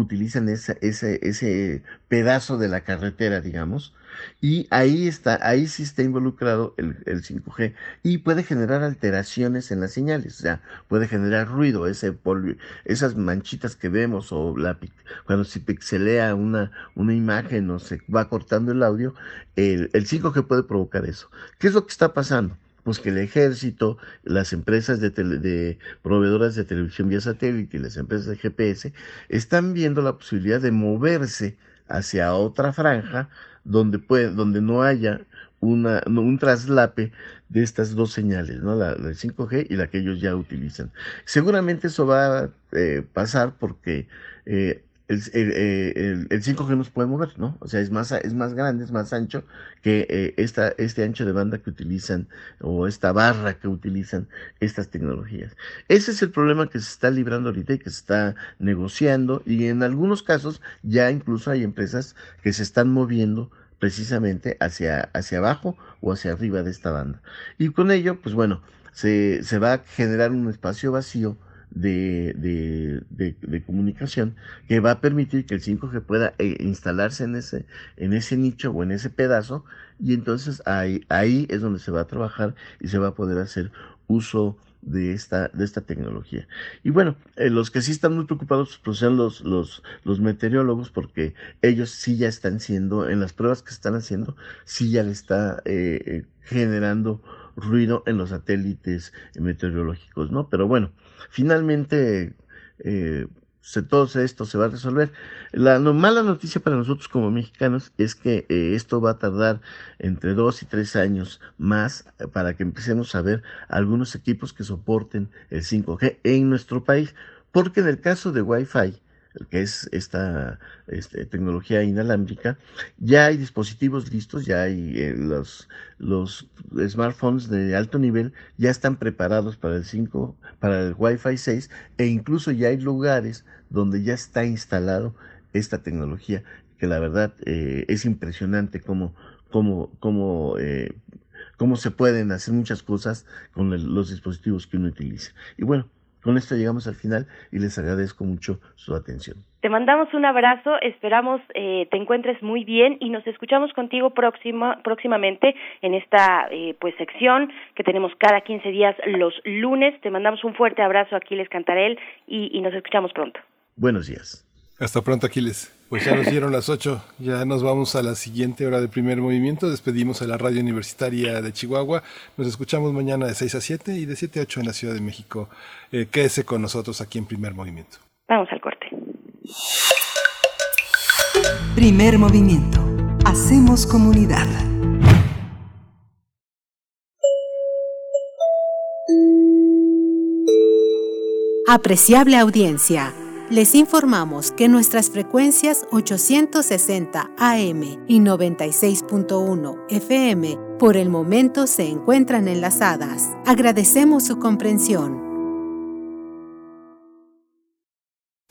utilizan ese, ese pedazo de la carretera, digamos, y ahí está, ahí sí está involucrado el, 5G y puede generar alteraciones en las señales, o sea, puede generar ruido, ese esas manchitas que vemos o la, cuando se pixelea una, una imagen o se va cortando el audio, el, el 5G puede provocar eso. ¿Qué es lo que está pasando? Pues que el ejército, las empresas de, de, proveedoras de televisión vía satélite y las empresas de GPS están viendo la posibilidad de moverse hacia otra franja donde, puede, donde no haya una, un traslape de estas dos señales, ¿no? la, la 5G y la que ellos ya utilizan. Seguramente eso va a eh, pasar porque eh, el, el, el, 5G nos puede mover, ¿no? O sea, es más, es más grande, es más ancho que eh, esta, este ancho de banda que utilizan o esta barra que utilizan estas tecnologías. Ese es el problema que se está librando ahorita y que se está negociando y en algunos casos ya incluso hay empresas que se están moviendo precisamente hacia, hacia abajo o hacia arriba de esta banda. Y con ello, pues bueno, se, se va a generar un espacio vacío de, de, de, comunicación que va a permitir que el 5G pueda eh, instalarse en ese, en ese nicho o en ese pedazo y entonces ahí, ahí es donde se va a trabajar y se va a poder hacer uso de esta, de esta tecnología. Y bueno, eh, los que sí están muy preocupados pues son los, los, los meteorólogos porque ellos sí ya están siendo, en las pruebas que están haciendo, sí ya le está eh, generando ruido en los satélites meteorológicos, ¿no? Pero bueno, finalmente eh, todo esto se va a resolver. La mala noticia para nosotros como mexicanos es que eh, esto va a tardar entre dos y tres años más eh, para que empecemos a ver algunos equipos que soporten el 5G en nuestro país, porque en el caso de Wi-Fi, que es esta este, tecnología inalámbrica, ya hay dispositivos listos, ya hay eh, los, los smartphones de alto nivel, ya están preparados para el 5, para el Wi-Fi 6 e incluso ya hay lugares donde ya está instalado esta tecnología, que la verdad eh, es impresionante cómo, cómo, cómo, eh, cómo se pueden hacer muchas cosas con los dispositivos que uno utiliza. Y bueno, con esto llegamos al final y les agradezco mucho su atención. Te mandamos un abrazo, esperamos eh, te encuentres muy bien y nos escuchamos contigo próxima, próximamente en esta eh, pues sección que tenemos cada 15 días los lunes. Te mandamos un fuerte abrazo, Aquiles Cantarel, y, y nos escuchamos pronto. Buenos días. Hasta pronto, Aquiles. Pues ya nos dieron las 8, ya nos vamos a la siguiente hora de primer movimiento, despedimos a la radio universitaria de Chihuahua, nos escuchamos mañana de 6 a 7 y de 7 a 8 en la Ciudad de México. Eh, quédese con nosotros aquí en primer movimiento. Vamos al corte. Primer movimiento. Hacemos comunidad. Apreciable audiencia. Les informamos que nuestras frecuencias 860 AM y 96.1 FM por el momento se encuentran enlazadas. Agradecemos su comprensión.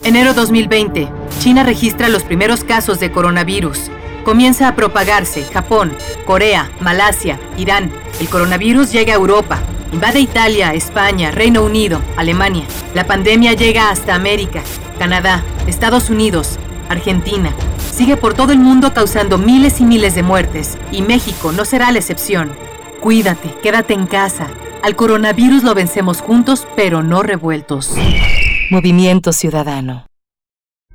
Enero 2020. China registra los primeros casos de coronavirus. Comienza a propagarse Japón, Corea, Malasia, Irán. El coronavirus llega a Europa. Invade Italia, España, Reino Unido, Alemania. La pandemia llega hasta América, Canadá, Estados Unidos, Argentina. Sigue por todo el mundo causando miles y miles de muertes. Y México no será la excepción. Cuídate, quédate en casa. Al coronavirus lo vencemos juntos, pero no revueltos. Movimiento Ciudadano.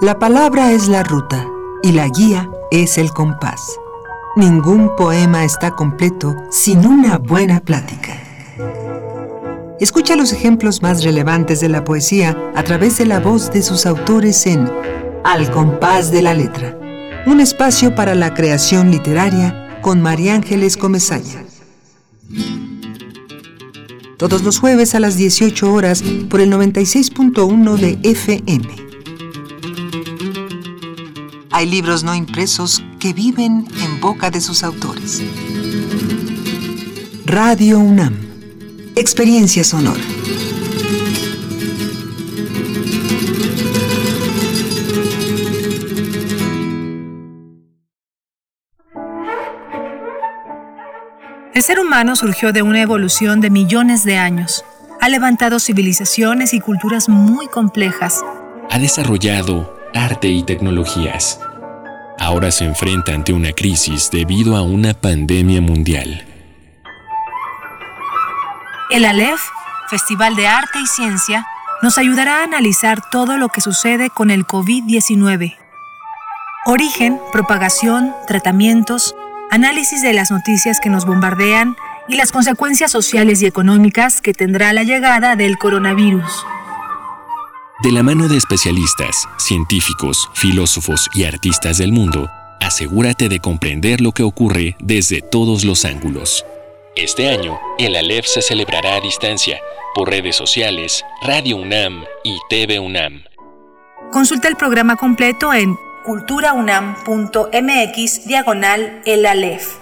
La palabra es la ruta y la guía es el compás. Ningún poema está completo sin una buena plática. Escucha los ejemplos más relevantes de la poesía a través de la voz de sus autores en Al compás de la letra, un espacio para la creación literaria con María Ángeles Comezaña. Todos los jueves a las 18 horas por el 96.1 de FM. Hay libros no impresos que viven en boca de sus autores. Radio UNAM. Experiencia sonora. El ser humano surgió de una evolución de millones de años. Ha levantado civilizaciones y culturas muy complejas. Ha desarrollado arte y tecnologías. Ahora se enfrenta ante una crisis debido a una pandemia mundial. El Aleph, Festival de Arte y Ciencia, nos ayudará a analizar todo lo que sucede con el COVID-19. Origen, propagación, tratamientos, análisis de las noticias que nos bombardean y las consecuencias sociales y económicas que tendrá la llegada del coronavirus. De la mano de especialistas, científicos, filósofos y artistas del mundo, asegúrate de comprender lo que ocurre desde todos los ángulos. Este año, el Aleph se celebrará a distancia por redes sociales, Radio UNAM y TV UNAM. Consulta el programa completo en culturaunam.mx diagonal el Aleph.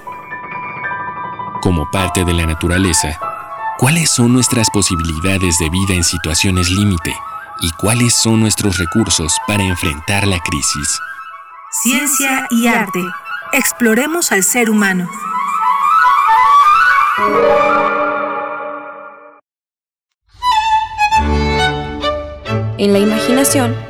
Como parte de la naturaleza, ¿cuáles son nuestras posibilidades de vida en situaciones límite? ¿Y cuáles son nuestros recursos para enfrentar la crisis? Ciencia y arte. Exploremos al ser humano. En la imaginación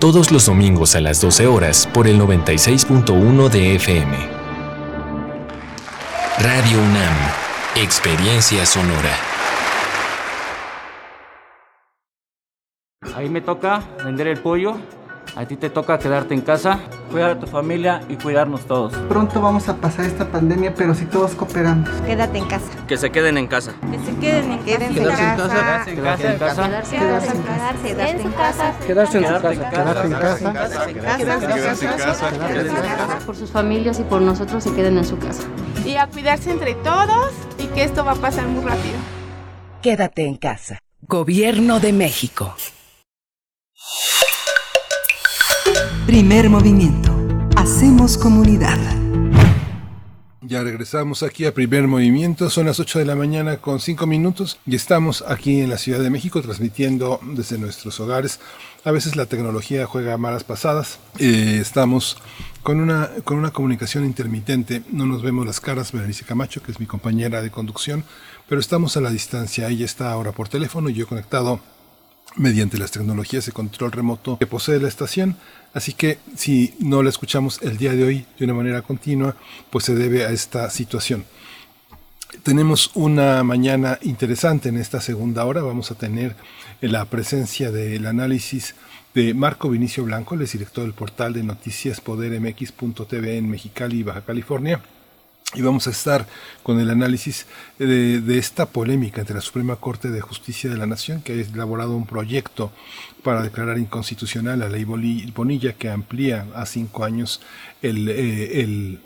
todos los domingos a las 12 horas por el 96.1 de FM. Radio UNAM, Experiencia Sonora. Ahí me toca vender el pollo, a ti te toca quedarte en casa, cuidar a tu familia y cuidarnos todos. Pronto vamos a pasar esta pandemia, pero si todos cooperamos. Quédate en casa. Que se queden en casa. Que se queden en casa. Quedarse en casa. Quedarse en casa. Quedarse en casa. Quedarse en casa. Quedarse en casa. Quedarse en casa. Por sus familias y por nosotros se queden en su casa. Y a cuidarse entre todos y que esto va a pasar muy rápido. Quédate en casa. Gobierno de México. Primer movimiento. Hacemos comunidad. Ya regresamos aquí a primer movimiento, son las 8 de la mañana con 5 minutos y estamos aquí en la Ciudad de México transmitiendo desde nuestros hogares. A veces la tecnología juega malas pasadas, eh, estamos con una, con una comunicación intermitente, no nos vemos las caras, Berenice Camacho, que es mi compañera de conducción, pero estamos a la distancia, ella está ahora por teléfono y yo conectado mediante las tecnologías de control remoto que posee la estación. Así que si no la escuchamos el día de hoy de una manera continua, pues se debe a esta situación. Tenemos una mañana interesante en esta segunda hora. Vamos a tener la presencia del análisis de Marco Vinicio Blanco, el director del portal de noticias podermx.tv en Mexicali, Baja California. Y vamos a estar con el análisis de, de, esta polémica entre la Suprema Corte de Justicia de la Nación, que ha elaborado un proyecto para declarar inconstitucional la ley Bonilla, que amplía a cinco años el, eh, el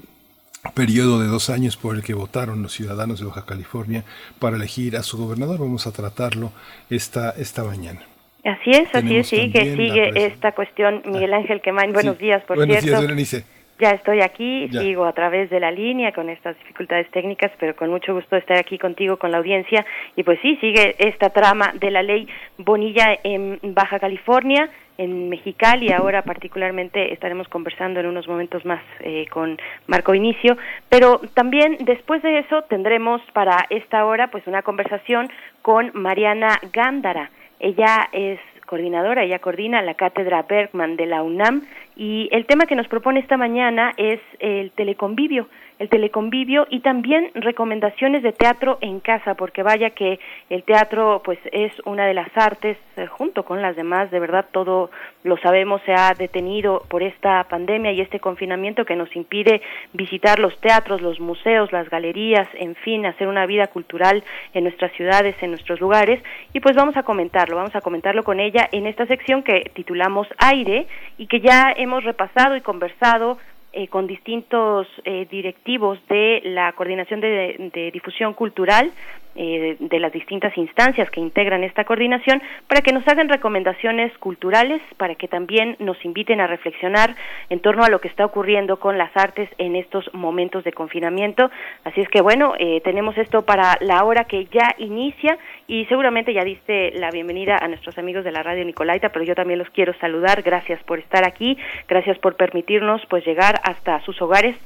periodo de dos años por el que votaron los ciudadanos de Baja California para elegir a su gobernador. Vamos a tratarlo esta, esta mañana. Así es, así es, sí, que sigue esta cuestión. Miguel Ángel Quemain, buenos sí. días, por buenos cierto. Días, Berenice. Ya estoy aquí, ya. sigo a través de la línea con estas dificultades técnicas, pero con mucho gusto estar aquí contigo, con la audiencia. Y pues sí, sigue esta trama de la ley Bonilla en Baja California, en Mexicali. Ahora particularmente estaremos conversando en unos momentos más eh, con Marco Inicio, pero también después de eso tendremos para esta hora pues una conversación con Mariana Gándara. Ella es coordinadora, ella coordina la cátedra Bergman de la UNAM y el tema que nos propone esta mañana es el teleconvivio, el teleconvivio y también recomendaciones de teatro en casa, porque vaya que el teatro pues es una de las artes eh, junto con las demás, de verdad todo lo sabemos se ha detenido por esta pandemia y este confinamiento que nos impide visitar los teatros, los museos, las galerías, en fin, hacer una vida cultural en nuestras ciudades, en nuestros lugares. Y pues vamos a comentarlo, vamos a comentarlo con ella en esta sección que titulamos Aire y que ya hemos repasado y conversado eh, con distintos eh, directivos de la Coordinación de, de Difusión Cultural eh, de las distintas instancias que integran esta coordinación para que nos hagan recomendaciones culturales, para que también nos inviten a reflexionar en torno a lo que está ocurriendo con las artes en estos momentos de confinamiento. Así es que bueno, eh, tenemos esto para la hora que ya inicia y seguramente ya diste la bienvenida a nuestros amigos de la radio Nicolaita, pero yo también los quiero saludar. Gracias por estar aquí, gracias por permitirnos pues llegar hasta sus hogares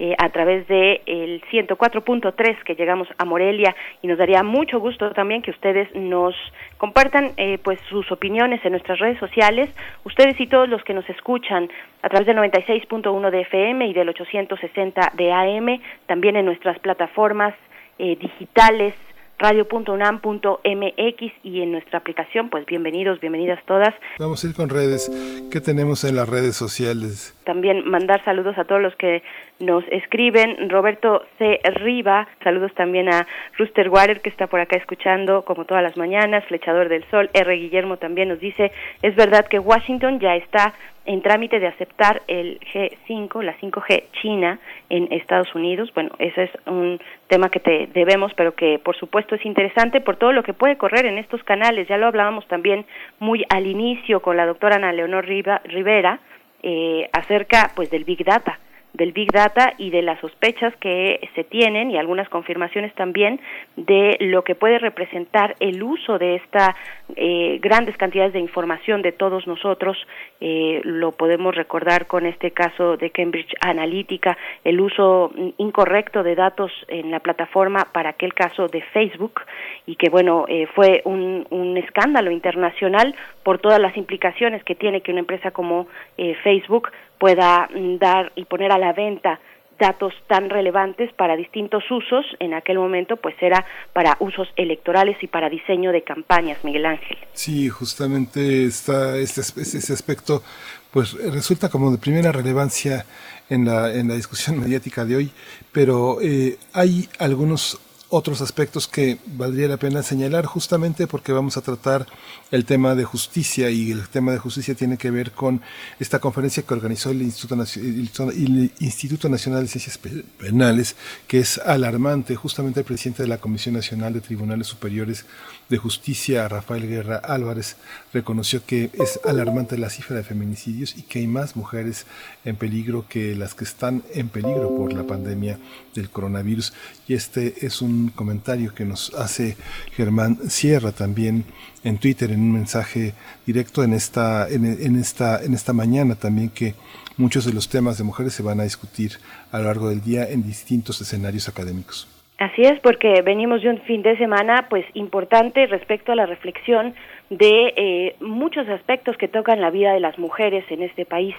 eh, a través de el 104.3 que llegamos a Morelia y nos daría mucho gusto también que ustedes nos compartan eh, pues sus opiniones en nuestras redes sociales ustedes y todos los que nos escuchan a través del 96.1 de FM y del 860 de AM también en nuestras plataformas eh, digitales radio.unam.mx y en nuestra aplicación, pues bienvenidos, bienvenidas todas. Vamos a ir con redes. ¿Qué tenemos en las redes sociales? También mandar saludos a todos los que nos escriben. Roberto C. Riva, saludos también a Ruster Water que está por acá escuchando como todas las mañanas, Flechador del Sol. R. Guillermo también nos dice, es verdad que Washington ya está en trámite de aceptar el G5, la 5G China en Estados Unidos. Bueno, ese es un tema que te debemos, pero que por supuesto es interesante por todo lo que puede correr en estos canales. Ya lo hablábamos también muy al inicio con la doctora Ana Leonor Rivera eh, acerca pues del Big Data del Big Data y de las sospechas que se tienen y algunas confirmaciones también de lo que puede representar el uso de esta eh, grandes cantidades de información de todos nosotros. Eh, lo podemos recordar con este caso de Cambridge Analytica, el uso incorrecto de datos en la plataforma para aquel caso de Facebook y que bueno eh, fue un, un escándalo internacional por todas las implicaciones que tiene que una empresa como eh, Facebook pueda dar y poner a la venta datos tan relevantes para distintos usos, en aquel momento pues era para usos electorales y para diseño de campañas, Miguel Ángel. Sí, justamente está este, aspecto pues resulta como de primera relevancia en la, en la discusión mediática de hoy, pero eh, hay algunos otros aspectos que valdría la pena señalar justamente porque vamos a tratar el tema de justicia y el tema de justicia tiene que ver con esta conferencia que organizó el Instituto, el Nacional de Ciencias Penales que es alarmante. Justamente el presidente de la Comisión Nacional de Tribunales Superiores de Justicia, Rafael Guerra Álvarez, reconoció que es alarmante la cifra de feminicidios y que hay más mujeres en peligro que las que están en peligro por la pandemia del coronavirus. Y este es un comentario que nos hace Germán Sierra también en Twitter, en un mensaje directo en esta, en, en esta, en esta mañana también que muchos de los temas de mujeres se van a discutir a lo largo del día en distintos escenarios académicos. Así es, porque venimos de un fin de semana pues importante respecto a la reflexión de eh, muchos aspectos que tocan la vida de las mujeres en este país.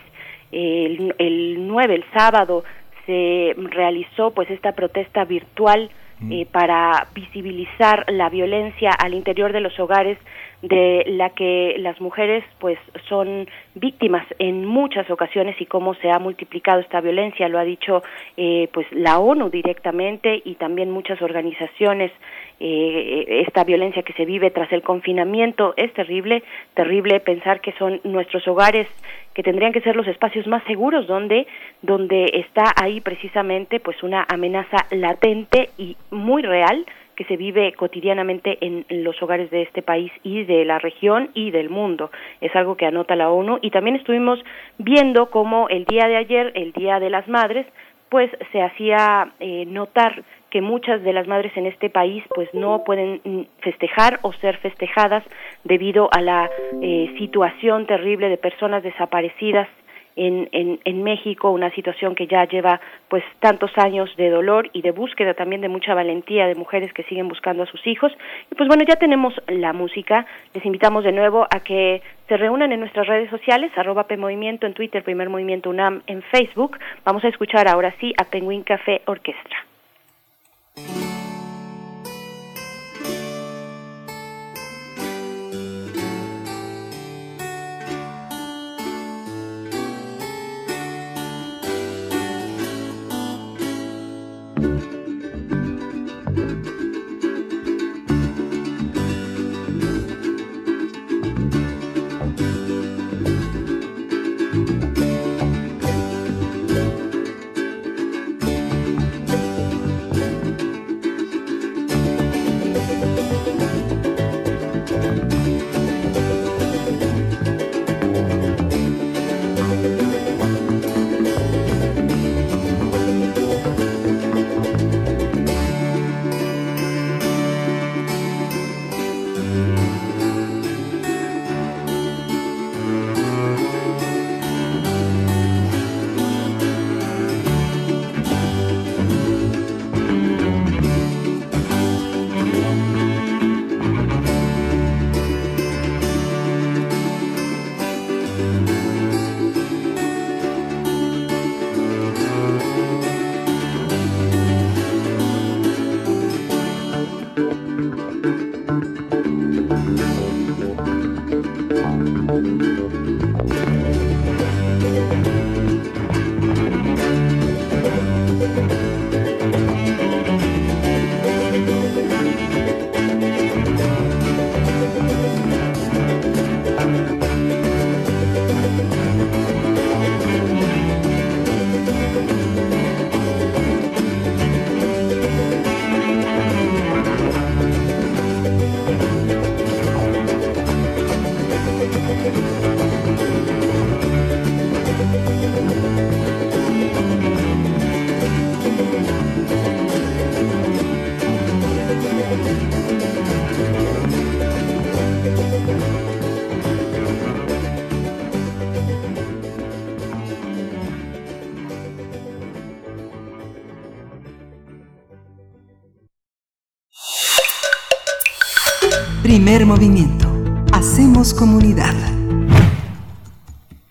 El, el 9, el sábado, se realizó pues esta protesta virtual eh, para visibilizar la violencia al interior de los hogares de la que las mujeres pues son víctimas en muchas ocasiones y cómo se ha multiplicado esta violencia. Lo ha dicho eh, pues la ONU directamente y también muchas organizaciones eh, esta violencia que se vive tras el confinamiento. Es terrible terrible pensar que son nuestros hogares que tendrían que ser los espacios más seguros donde donde está ahí precisamente pues una amenaza latente y muy real que se vive cotidianamente en los hogares de este país y de la región y del mundo. Es algo que anota la ONU y también estuvimos viendo cómo el día de ayer, el Día de las Madres, pues se hacía eh, notar que muchas de las madres en este país pues no pueden mm, festejar o ser festejadas debido a la eh, situación terrible de personas desaparecidas en, en, en, México, una situación que ya lleva pues tantos años de dolor y de búsqueda también de mucha valentía de mujeres que siguen buscando a sus hijos. Y pues bueno, ya tenemos la música. Les invitamos de nuevo a que se reúnan en nuestras redes sociales, arroba PMovimiento en Twitter, Primer Movimiento UNAM en Facebook. Vamos a escuchar ahora sí a Penguin Café Orquestra. Primer movimiento. Hacemos comunidad.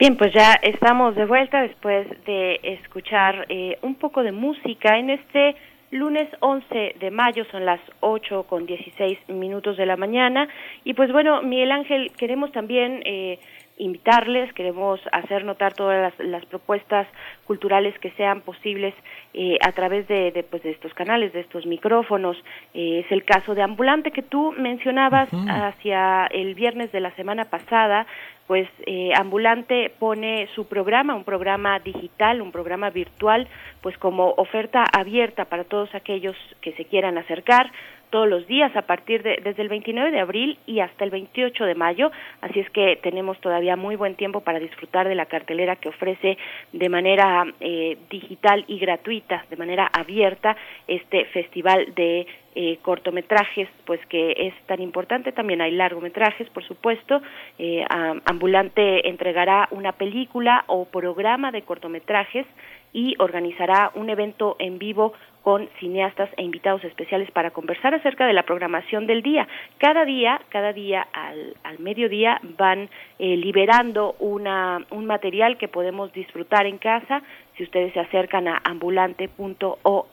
Bien, pues ya estamos de vuelta después de escuchar eh, un poco de música en este lunes 11 de mayo, son las 8 con 16 minutos de la mañana. Y pues bueno, Miguel Ángel, queremos también eh, invitarles, queremos hacer notar todas las, las propuestas culturales que sean posibles eh, a través de, de, pues, de estos canales, de estos micrófonos. Eh, es el caso de Ambulante que tú mencionabas uh -huh. hacia el viernes de la semana pasada, pues eh, Ambulante pone su programa, un programa digital, un programa virtual, pues como oferta abierta para todos aquellos que se quieran acercar todos los días a partir de desde el 29 de abril y hasta el 28 de mayo, así es que tenemos todavía muy buen tiempo para disfrutar de la cartelera que ofrece de manera eh, digital y gratuita, de manera abierta este festival de eh, cortometrajes, pues que es tan importante. También hay largometrajes, por supuesto. Eh, Ambulante entregará una película o programa de cortometrajes y organizará un evento en vivo con cineastas e invitados especiales para conversar acerca de la programación del día. Cada día, cada día al, al mediodía van eh, liberando una, un material que podemos disfrutar en casa. Si ustedes se acercan a ambulante.org,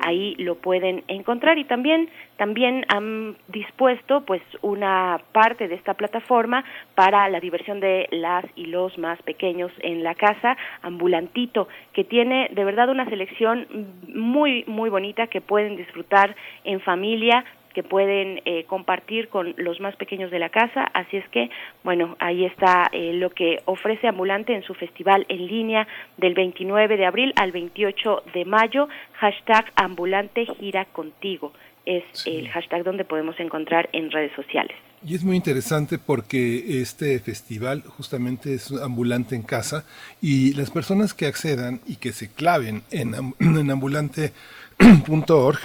ahí lo pueden encontrar. Y también también han dispuesto pues una parte de esta plataforma para la diversión de las y los más pequeños en la casa, Ambulantito, que tiene de verdad una selección muy muy bonita que pueden disfrutar en familia que pueden eh, compartir con los más pequeños de la casa. Así es que, bueno, ahí está eh, lo que ofrece Ambulante en su festival en línea del 29 de abril al 28 de mayo. Hashtag Ambulante Gira Contigo es el hashtag donde podemos encontrar en redes sociales. Y es muy interesante porque este festival justamente es ambulante en casa y las personas que accedan y que se claven en, en ambulante.org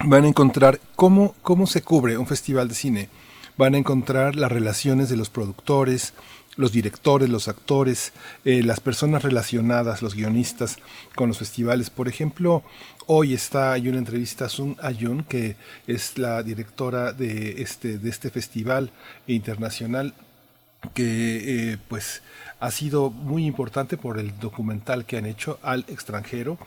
van a encontrar cómo, cómo se cubre un festival de cine. Van a encontrar las relaciones de los productores, los directores, los actores, eh, las personas relacionadas, los guionistas con los festivales. Por ejemplo, hoy está hay una entrevista a Sun Ayun, que es la directora de este, de este festival internacional, que eh, pues ha sido muy importante por el documental que han hecho al extranjero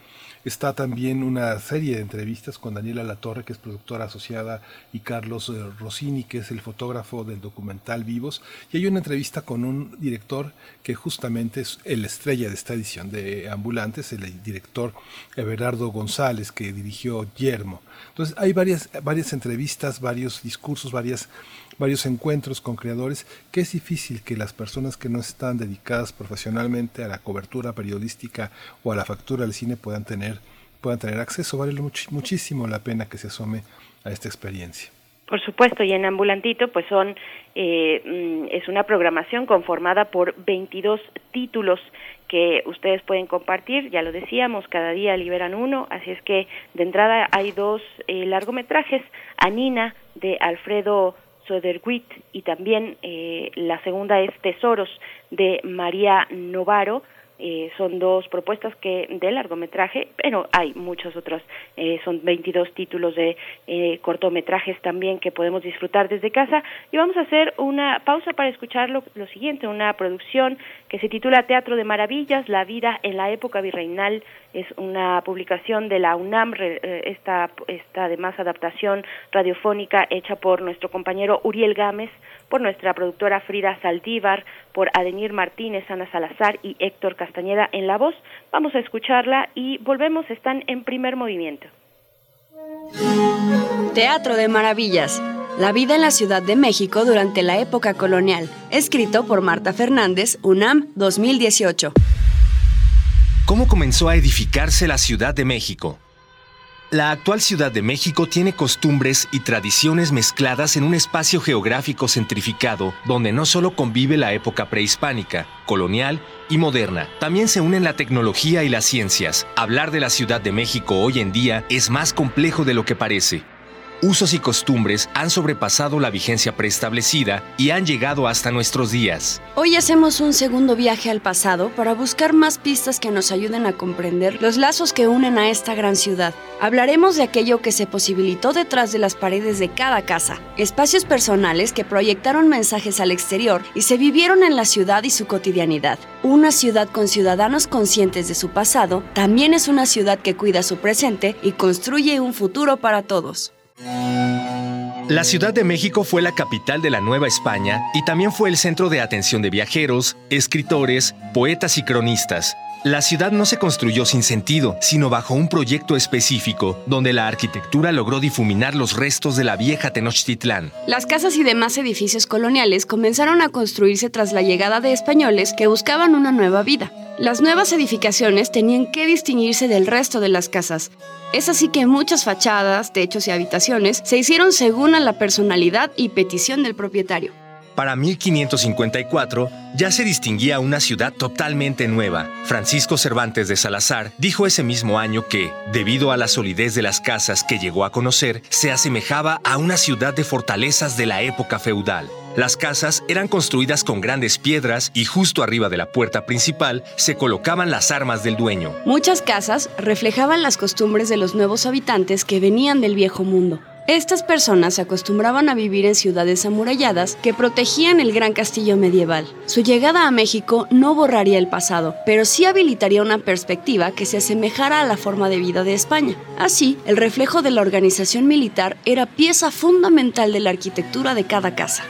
Está también una serie de entrevistas con Daniela Latorre, que es productora asociada, y Carlos eh, Rossini, que es el fotógrafo del documental Vivos. Y hay una entrevista con un director que justamente es el estrella de esta edición de Ambulantes, el director Everardo González, que dirigió Yermo. Entonces hay varias, varias entrevistas, varios discursos, varias varios encuentros con creadores, que es difícil que las personas que no están dedicadas profesionalmente a la cobertura periodística o a la factura del cine puedan tener, puedan tener acceso. Vale muchísimo la pena que se asome a esta experiencia. Por supuesto, y en Ambulantito, pues son, eh, mm, es una programación conformada por 22 títulos que ustedes pueden compartir, ya lo decíamos, cada día liberan uno, así es que de entrada hay dos eh, largometrajes, Anina de Alfredo Soderwit y también eh, la segunda es Tesoros de María Novaro eh, son dos propuestas que de largometraje, pero hay muchos otros, eh, son 22 títulos de eh, cortometrajes también que podemos disfrutar desde casa. Y vamos a hacer una pausa para escuchar lo, lo siguiente, una producción que se titula Teatro de Maravillas, la vida en la época virreinal, es una publicación de la UNAM, esta, esta además adaptación radiofónica hecha por nuestro compañero Uriel Gámez, por nuestra productora Frida Saldívar, por Adenir Martínez, Ana Salazar y Héctor Castañeda en la voz. Vamos a escucharla y volvemos, están en primer movimiento. Teatro de Maravillas. La vida en la Ciudad de México durante la época colonial. Escrito por Marta Fernández, UNAM 2018. ¿Cómo comenzó a edificarse la Ciudad de México? La actual Ciudad de México tiene costumbres y tradiciones mezcladas en un espacio geográfico centrificado donde no solo convive la época prehispánica, colonial y moderna, también se unen la tecnología y las ciencias. Hablar de la Ciudad de México hoy en día es más complejo de lo que parece usos y costumbres han sobrepasado la vigencia preestablecida y han llegado hasta nuestros días. Hoy hacemos un segundo viaje al pasado para buscar más pistas que nos ayuden a comprender los lazos que unen a esta gran ciudad. Hablaremos de aquello que se posibilitó detrás de las paredes de cada casa, espacios personales que proyectaron mensajes al exterior y se vivieron en la ciudad y su cotidianidad. Una ciudad con ciudadanos conscientes de su pasado también es una ciudad que cuida su presente y construye un futuro para todos. La Ciudad de México fue la capital de la Nueva España y también fue el centro de atención de viajeros, escritores, poetas y cronistas. La ciudad no se construyó sin sentido, sino bajo un proyecto específico, donde la arquitectura logró difuminar los restos de la vieja Tenochtitlán. Las casas y demás edificios coloniales comenzaron a construirse tras la llegada de españoles que buscaban una nueva vida. Las nuevas edificaciones tenían que distinguirse del resto de las casas. Es así que muchas fachadas, techos y habitaciones se hicieron según a la personalidad y petición del propietario. Para 1554 ya se distinguía una ciudad totalmente nueva. Francisco Cervantes de Salazar dijo ese mismo año que, debido a la solidez de las casas que llegó a conocer, se asemejaba a una ciudad de fortalezas de la época feudal. Las casas eran construidas con grandes piedras y justo arriba de la puerta principal se colocaban las armas del dueño. Muchas casas reflejaban las costumbres de los nuevos habitantes que venían del viejo mundo. Estas personas se acostumbraban a vivir en ciudades amuralladas que protegían el gran castillo medieval. Su llegada a México no borraría el pasado, pero sí habilitaría una perspectiva que se asemejara a la forma de vida de España. Así, el reflejo de la organización militar era pieza fundamental de la arquitectura de cada casa.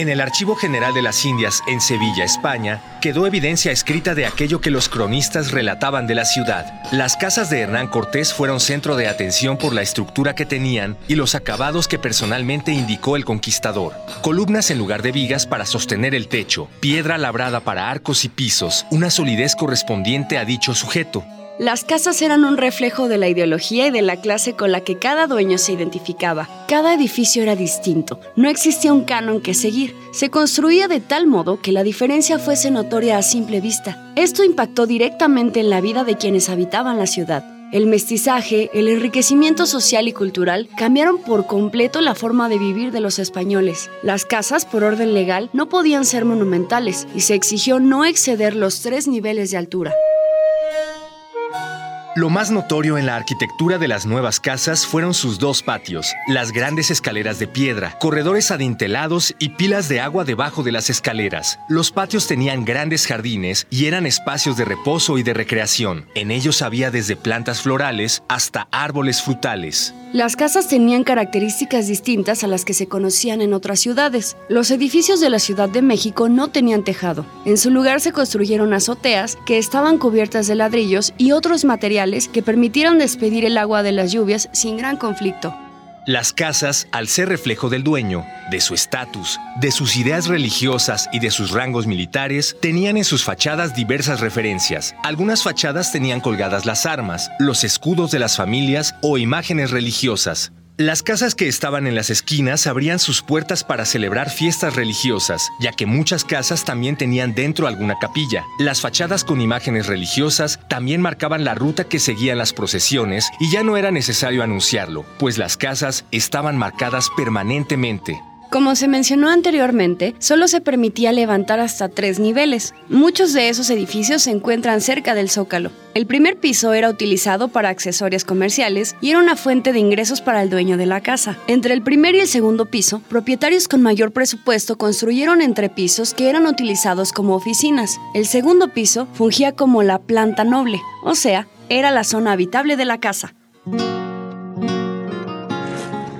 En el Archivo General de las Indias, en Sevilla, España, quedó evidencia escrita de aquello que los cronistas relataban de la ciudad. Las casas de Hernán Cortés fueron centro de atención por la estructura que tenían y los acabados que personalmente indicó el conquistador. Columnas en lugar de vigas para sostener el techo, piedra labrada para arcos y pisos, una solidez correspondiente a dicho sujeto. Las casas eran un reflejo de la ideología y de la clase con la que cada dueño se identificaba. Cada edificio era distinto, no existía un canon que seguir. Se construía de tal modo que la diferencia fuese notoria a simple vista. Esto impactó directamente en la vida de quienes habitaban la ciudad. El mestizaje, el enriquecimiento social y cultural cambiaron por completo la forma de vivir de los españoles. Las casas, por orden legal, no podían ser monumentales y se exigió no exceder los tres niveles de altura. Lo más notorio en la arquitectura de las nuevas casas fueron sus dos patios, las grandes escaleras de piedra, corredores adintelados y pilas de agua debajo de las escaleras. Los patios tenían grandes jardines y eran espacios de reposo y de recreación. En ellos había desde plantas florales hasta árboles frutales. Las casas tenían características distintas a las que se conocían en otras ciudades. Los edificios de la Ciudad de México no tenían tejado. En su lugar se construyeron azoteas que estaban cubiertas de ladrillos y otros materiales que permitieron despedir el agua de las lluvias sin gran conflicto. Las casas, al ser reflejo del dueño, de su estatus, de sus ideas religiosas y de sus rangos militares, tenían en sus fachadas diversas referencias. Algunas fachadas tenían colgadas las armas, los escudos de las familias o imágenes religiosas. Las casas que estaban en las esquinas abrían sus puertas para celebrar fiestas religiosas, ya que muchas casas también tenían dentro alguna capilla. Las fachadas con imágenes religiosas también marcaban la ruta que seguían las procesiones y ya no era necesario anunciarlo, pues las casas estaban marcadas permanentemente. Como se mencionó anteriormente, solo se permitía levantar hasta tres niveles. Muchos de esos edificios se encuentran cerca del zócalo. El primer piso era utilizado para accesorios comerciales y era una fuente de ingresos para el dueño de la casa. Entre el primer y el segundo piso, propietarios con mayor presupuesto construyeron entrepisos que eran utilizados como oficinas. El segundo piso fungía como la planta noble, o sea, era la zona habitable de la casa.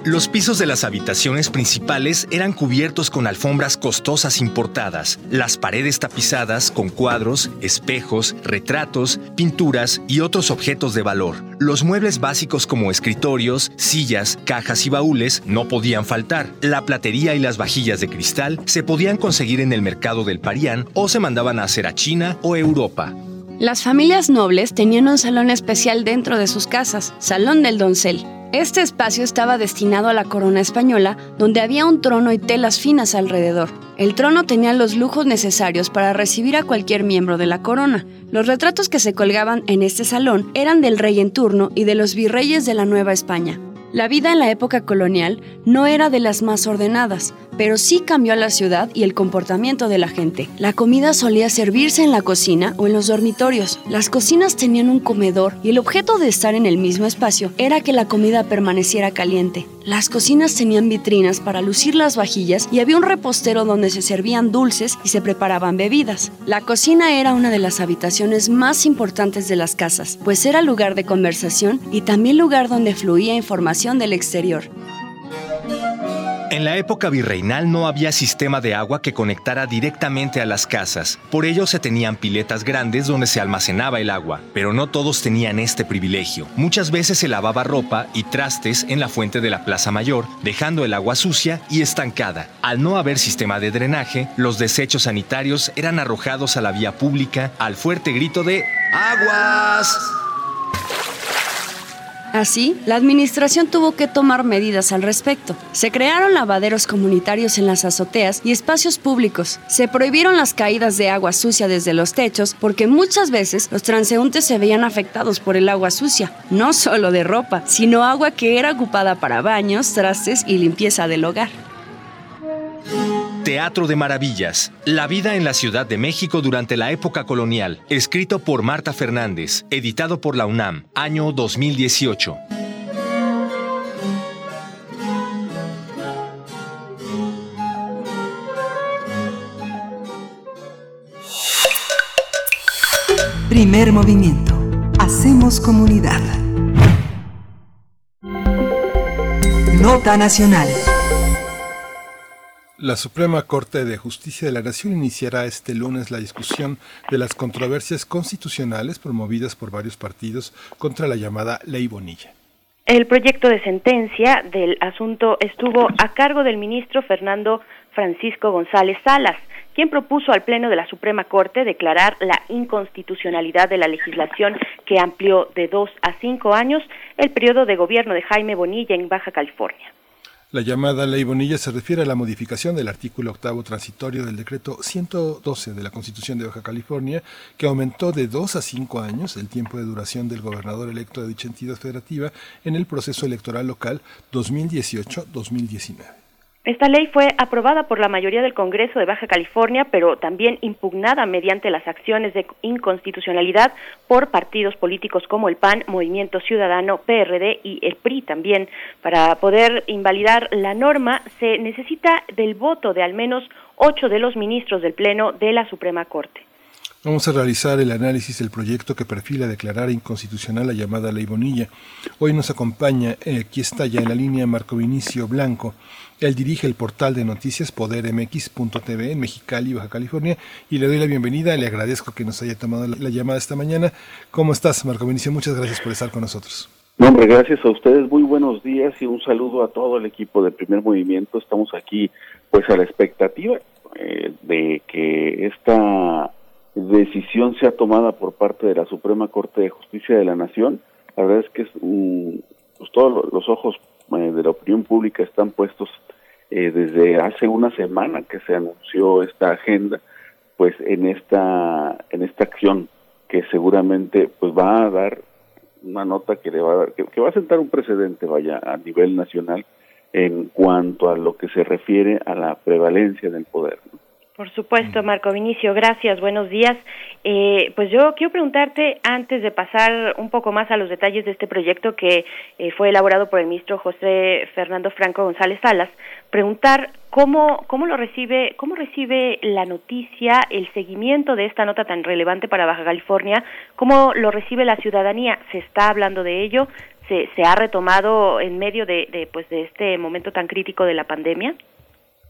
Los pisos de las habitaciones principales eran cubiertos con alfombras costosas importadas, las paredes tapizadas con cuadros, espejos, retratos, pinturas y otros objetos de valor. Los muebles básicos como escritorios, sillas, cajas y baúles no podían faltar. La platería y las vajillas de cristal se podían conseguir en el mercado del Parián o se mandaban a hacer a China o Europa. Las familias nobles tenían un salón especial dentro de sus casas, Salón del Doncel. Este espacio estaba destinado a la corona española, donde había un trono y telas finas alrededor. El trono tenía los lujos necesarios para recibir a cualquier miembro de la corona. Los retratos que se colgaban en este salón eran del rey en turno y de los virreyes de la Nueva España. La vida en la época colonial no era de las más ordenadas, pero sí cambió la ciudad y el comportamiento de la gente. La comida solía servirse en la cocina o en los dormitorios. Las cocinas tenían un comedor y el objeto de estar en el mismo espacio era que la comida permaneciera caliente. Las cocinas tenían vitrinas para lucir las vajillas y había un repostero donde se servían dulces y se preparaban bebidas. La cocina era una de las habitaciones más importantes de las casas, pues era lugar de conversación y también lugar donde fluía información del exterior. En la época virreinal no había sistema de agua que conectara directamente a las casas. Por ello se tenían piletas grandes donde se almacenaba el agua, pero no todos tenían este privilegio. Muchas veces se lavaba ropa y trastes en la fuente de la Plaza Mayor, dejando el agua sucia y estancada. Al no haber sistema de drenaje, los desechos sanitarios eran arrojados a la vía pública al fuerte grito de ¡Aguas! Así, la administración tuvo que tomar medidas al respecto. Se crearon lavaderos comunitarios en las azoteas y espacios públicos. Se prohibieron las caídas de agua sucia desde los techos porque muchas veces los transeúntes se veían afectados por el agua sucia, no solo de ropa, sino agua que era ocupada para baños, trastes y limpieza del hogar. Teatro de Maravillas. La vida en la Ciudad de México durante la época colonial. Escrito por Marta Fernández. Editado por la UNAM. Año 2018. Primer movimiento. Hacemos comunidad. Nota Nacional. La Suprema Corte de Justicia de la Nación iniciará este lunes la discusión de las controversias constitucionales promovidas por varios partidos contra la llamada Ley Bonilla. El proyecto de sentencia del asunto estuvo a cargo del ministro Fernando Francisco González Salas, quien propuso al Pleno de la Suprema Corte declarar la inconstitucionalidad de la legislación que amplió de dos a cinco años el periodo de gobierno de Jaime Bonilla en Baja California. La llamada Ley Bonilla se refiere a la modificación del artículo octavo transitorio del decreto 112 de la Constitución de Baja California, que aumentó de dos a cinco años el tiempo de duración del gobernador electo de dicha entidad federativa en el proceso electoral local 2018-2019. Esta ley fue aprobada por la mayoría del Congreso de Baja California, pero también impugnada mediante las acciones de inconstitucionalidad por partidos políticos como el PAN, Movimiento Ciudadano, PRD y el PRI también. Para poder invalidar la norma se necesita del voto de al menos ocho de los ministros del Pleno de la Suprema Corte. Vamos a realizar el análisis del proyecto que perfila declarar inconstitucional la llamada Ley Bonilla. Hoy nos acompaña, eh, aquí está ya en la línea Marco Vinicio Blanco. Él dirige el portal de noticias podermx.tv en Mexicali, Baja California, y le doy la bienvenida. Le agradezco que nos haya tomado la, la llamada esta mañana. ¿Cómo estás, Marco Vinicio? Muchas gracias por estar con nosotros. No, hombre, gracias a ustedes. Muy buenos días y un saludo a todo el equipo de Primer Movimiento. Estamos aquí, pues, a la expectativa eh, de que esta decisión sea tomada por parte de la Suprema Corte de Justicia de la Nación. La verdad es que es, pues todos los ojos eh, de la opinión pública están puestos eh, desde hace una semana que se anunció esta agenda, pues en esta en esta acción que seguramente pues va a dar una nota que le va a dar, que, que va a sentar un precedente vaya a nivel nacional en cuanto a lo que se refiere a la prevalencia del poder. ¿no? Por supuesto, Marco Vinicio, gracias, buenos días. Eh, pues yo quiero preguntarte, antes de pasar un poco más a los detalles de este proyecto que eh, fue elaborado por el ministro José Fernando Franco González Salas, preguntar cómo, cómo lo recibe, cómo recibe la noticia, el seguimiento de esta nota tan relevante para Baja California, cómo lo recibe la ciudadanía, se está hablando de ello, se, se ha retomado en medio de, de, pues, de este momento tan crítico de la pandemia.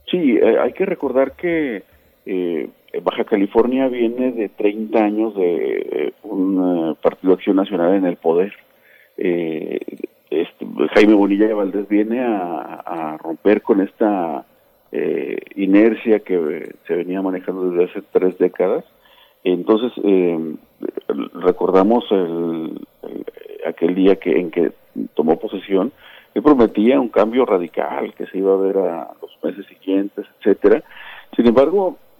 Sí, eh, hay que recordar que eh, Baja California viene de 30 años de eh, un partido Acción Nacional en el poder. Eh, este, Jaime Bonilla de Valdés viene a, romper con esta eh, inercia que se venía manejando desde hace tres décadas. Entonces, eh, recordamos el, el, aquel día que en que tomó posesión, él prometía un cambio radical que se iba a ver a los meses siguientes, etcétera. Sin embargo, eh,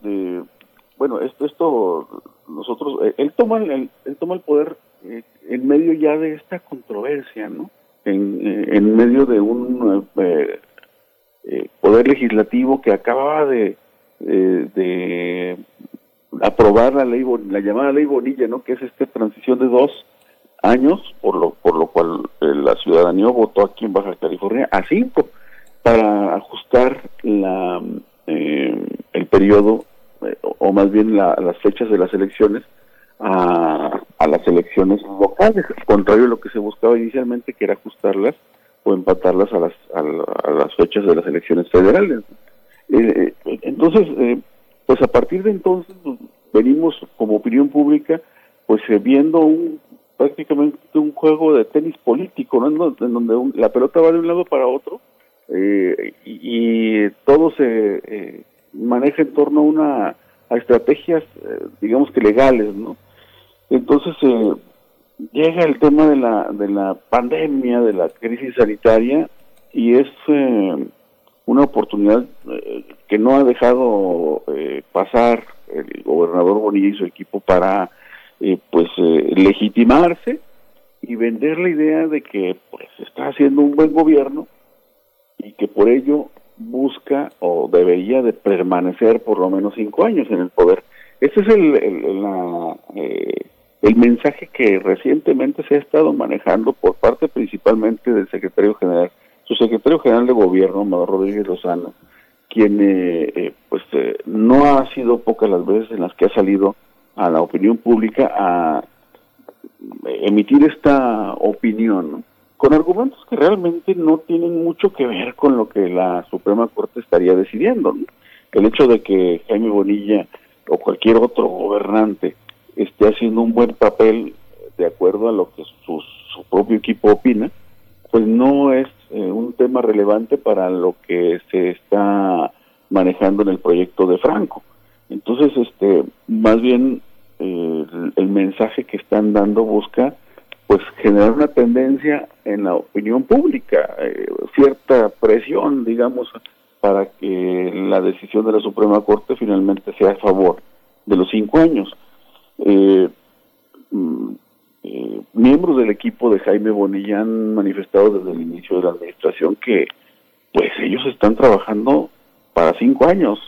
nosotros, eh, él toma el, él toma el poder eh, en medio ya de esta controversia, ¿no? En, eh, en medio de un poder legislativo que acababa de, de aprobar la ley, la llamada ley Bonilla, ¿no? Que es esta transición de dos años, por lo, por lo cual la ciudadanía votó aquí en Baja California a cinco para ajustar la el periodo o más bien la, las fechas de las elecciones a, a, las elecciones locales, contrario a lo que se buscaba inicialmente, que era ajustarlas o empatarlas a las, a, las fechas de las elecciones federales. Eh, entonces, eh, pues a partir de entonces pues, venimos como opinión pública, pues viendo un prácticamente un juego de tenis político, ¿no? En donde un, la pelota va de un lado para otro eh, y, y, todo se eh, maneja en torno a una estrategias, eh, digamos que legales, ¿no? Entonces, eh, llega el tema de la, de la pandemia, de la crisis sanitaria, y es eh, una oportunidad eh, que no ha dejado eh, pasar el gobernador Bonilla y su equipo para pues legitimarse y vender la idea de que pues está haciendo un buen gobierno y que por ello busca o debería de permanecer por lo menos cinco años en el poder. Ese es el, el, eh, el mensaje que recientemente se ha estado manejando por parte principalmente del secretario general, su secretario general de gobierno, Amador Rodríguez Lozano, quien eh, eh, pues no ha sido pocas las veces en las que ha salido a la opinión pública a emitir esta opinión, con argumentos que realmente no tienen mucho que ver con lo que la Suprema Corte estaría decidiendo. El hecho de que Jaime Bonilla o cualquier otro gobernante esté haciendo un buen papel de acuerdo a lo que su, propio equipo opina, pues no es eh, un tema relevante para lo que se está manejando en el proyecto de Franco. Entonces, este, más bien eh, el mensaje que están dando busca pues generar una tendencia en la opinión pública, eh, cierta presión, digamos, para que la decisión de la Suprema Corte finalmente sea a favor de los cinco años. Eh, mm, eh, miembros del equipo de Jaime Bonilla han manifestado desde el inicio de la administración que pues ellos están trabajando para cinco años,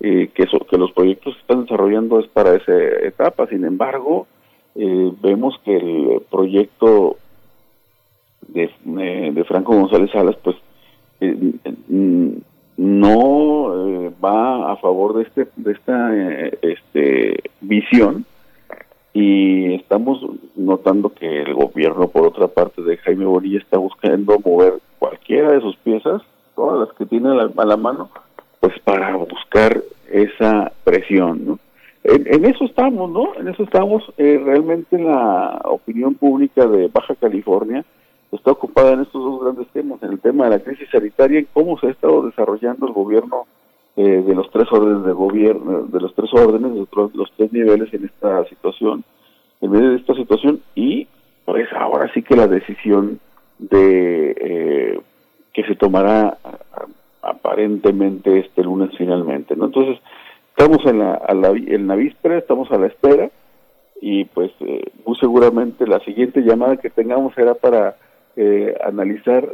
que, que los proyectos que están desarrollando es para esa etapa. Sin embargo, eh, vemos que el proyecto de, eh, de Franco González Salas, pues, eh, no va a favor de este de esta este visión y estamos notando que el gobierno por otra parte de Jaime Bonilla está buscando mover cualquiera de sus piezas todas las que tiene a la, a la mano pues para buscar esa presión ¿no? En, eso estamos, ¿no? En eso estamos. Eh, realmente la opinión pública de Baja California está ocupada en estos dos grandes temas, en el tema de la crisis sanitaria y cómo se ha estado desarrollando el gobierno eh, de los tres órdenes de gobierno, de los tres órdenes, de los, tres niveles en esta situación, en medio de esta situación y pues ahora sí que la decisión de eh, que se tomará aparentemente este lunes finalmente, ¿no? Entonces, Estamos en la, en la víspera, estamos a la espera y pues eh, muy seguramente la siguiente llamada que tengamos será para eh, analizar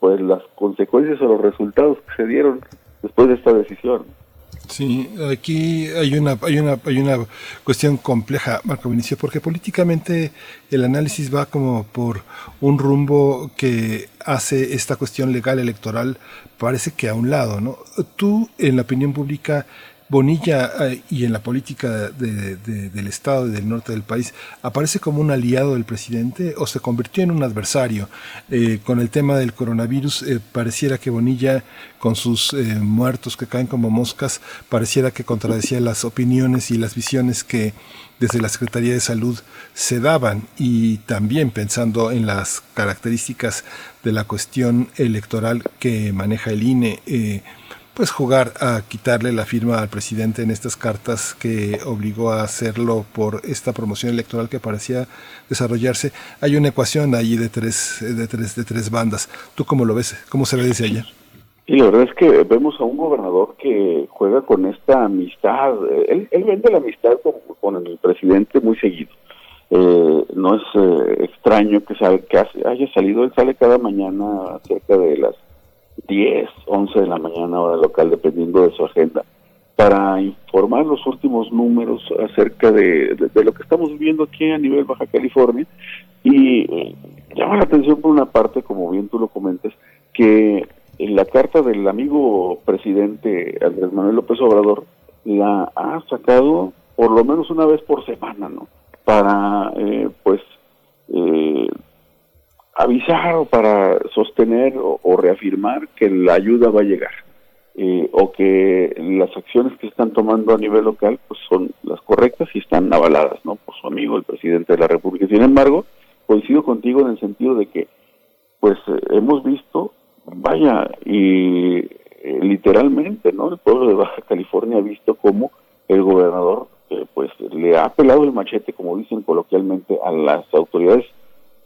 pues las consecuencias o los resultados que se dieron después de esta decisión. Sí, aquí hay una, hay una, hay una cuestión compleja, Marco Vinicio, porque políticamente el análisis va como por un rumbo que hace esta cuestión legal electoral, parece que a un lado, ¿no? Tú, en la opinión pública, Bonilla eh, y en la política del Estado y del norte del país aparece como un aliado del presidente o se convirtió en un adversario. Eh, con el tema del coronavirus eh, pareciera que Bonilla con sus muertos que caen como moscas pareciera que contradecía las opiniones y las visiones que desde la Secretaría de Salud se daban y también pensando en las características de la cuestión electoral que maneja el INE pues jugar a quitarle la firma al presidente en estas cartas que obligó a hacerlo por esta promoción electoral que parecía desarrollarse. Hay una ecuación ahí de tres, de tres, de tres bandas. ¿Tú cómo lo ves? ¿Cómo se ve desde allá? Y la verdad es que vemos a un gobernador que juega con esta amistad. Él, vende la amistad con, el presidente muy seguido. Eh, no es eh, extraño que, que haya salido, él sale cada mañana cerca de las 10, 11 de la mañana hora local, dependiendo de su agenda, para informar los últimos números acerca de, lo que estamos viviendo aquí a nivel Baja California. Y eh, llama la atención por una parte, como bien tú lo comentas, que en la carta del amigo presidente Andrés Manuel López Obrador la ha sacado por lo menos una vez por semana, ¿no? Para, eh, pues, eh, avisar o para sostener o, reafirmar que la ayuda va a llegar eh, o que las acciones que están tomando a nivel local pues son las correctas y están avaladas no por su amigo el presidente de la República. Sin embargo coincido contigo en el sentido de que pues eh, hemos visto vaya y eh, literalmente no el pueblo de Baja California ha visto cómo el gobernador eh, pues le ha pelado el machete, como dicen coloquialmente, a las autoridades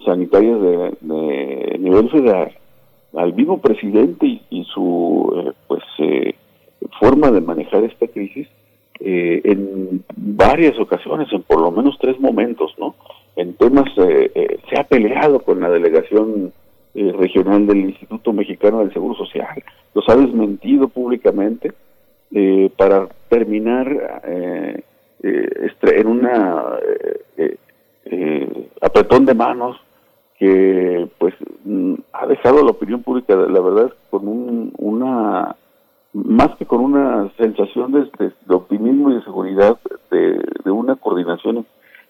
sanitarias de, nivel federal, al mismo presidente y, su eh, pues eh, forma de manejar esta crisis eh, en varias ocasiones, en por lo menos tres momentos, ¿no? En temas eh, eh, se ha peleado con la delegación regional del Instituto Mexicano del Seguro Social, los ha desmentido públicamente para terminar en una apretón de manos que pues mm, ha dejado la opinión pública la verdad con un, una más que con una sensación de, optimismo y de seguridad de, una coordinación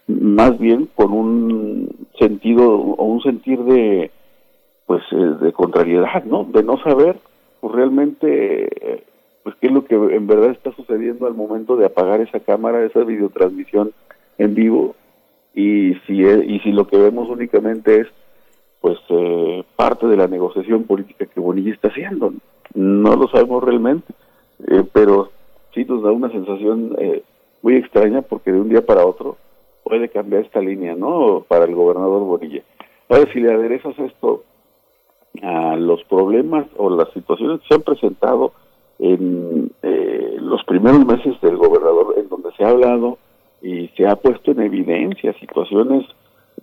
más bien con un sentido o un sentir de pues eh, de contrariedad no de no saber pues realmente eh, pues qué es lo que en verdad está sucediendo al momento de apagar esa cámara esa videotransmisión en vivo. Y si es- y si lo que vemos únicamente es pues eh, parte de la negociación política que Bonilla está haciendo. No lo sabemos realmente eh, pero sí nos da una sensación eh, muy extraña porque de un día para otro puede cambiar esta línea no para el gobernador Bonilla. Ahora si le aderezas esto a los problemas o las situaciones que se han presentado en eh, los primeros meses del gobernador, en donde se ha hablado y se ha puesto en evidencia situaciones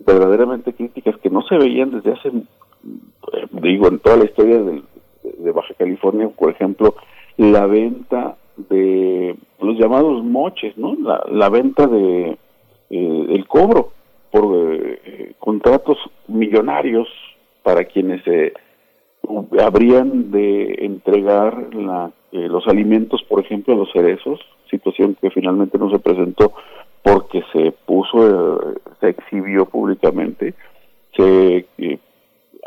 verdaderamente críticas que no se veían desde hace, eh, digo, en toda la historia de Baja California, por ejemplo, la venta de los llamados moches, ¿no? La, venta de eh, el cobro por eh, contratos millonarios para quienes eh, habrían de entregar la, los alimentos, por ejemplo, a los cerezos, situación que finalmente no se presentó porque se puso, se exhibió públicamente, se eh,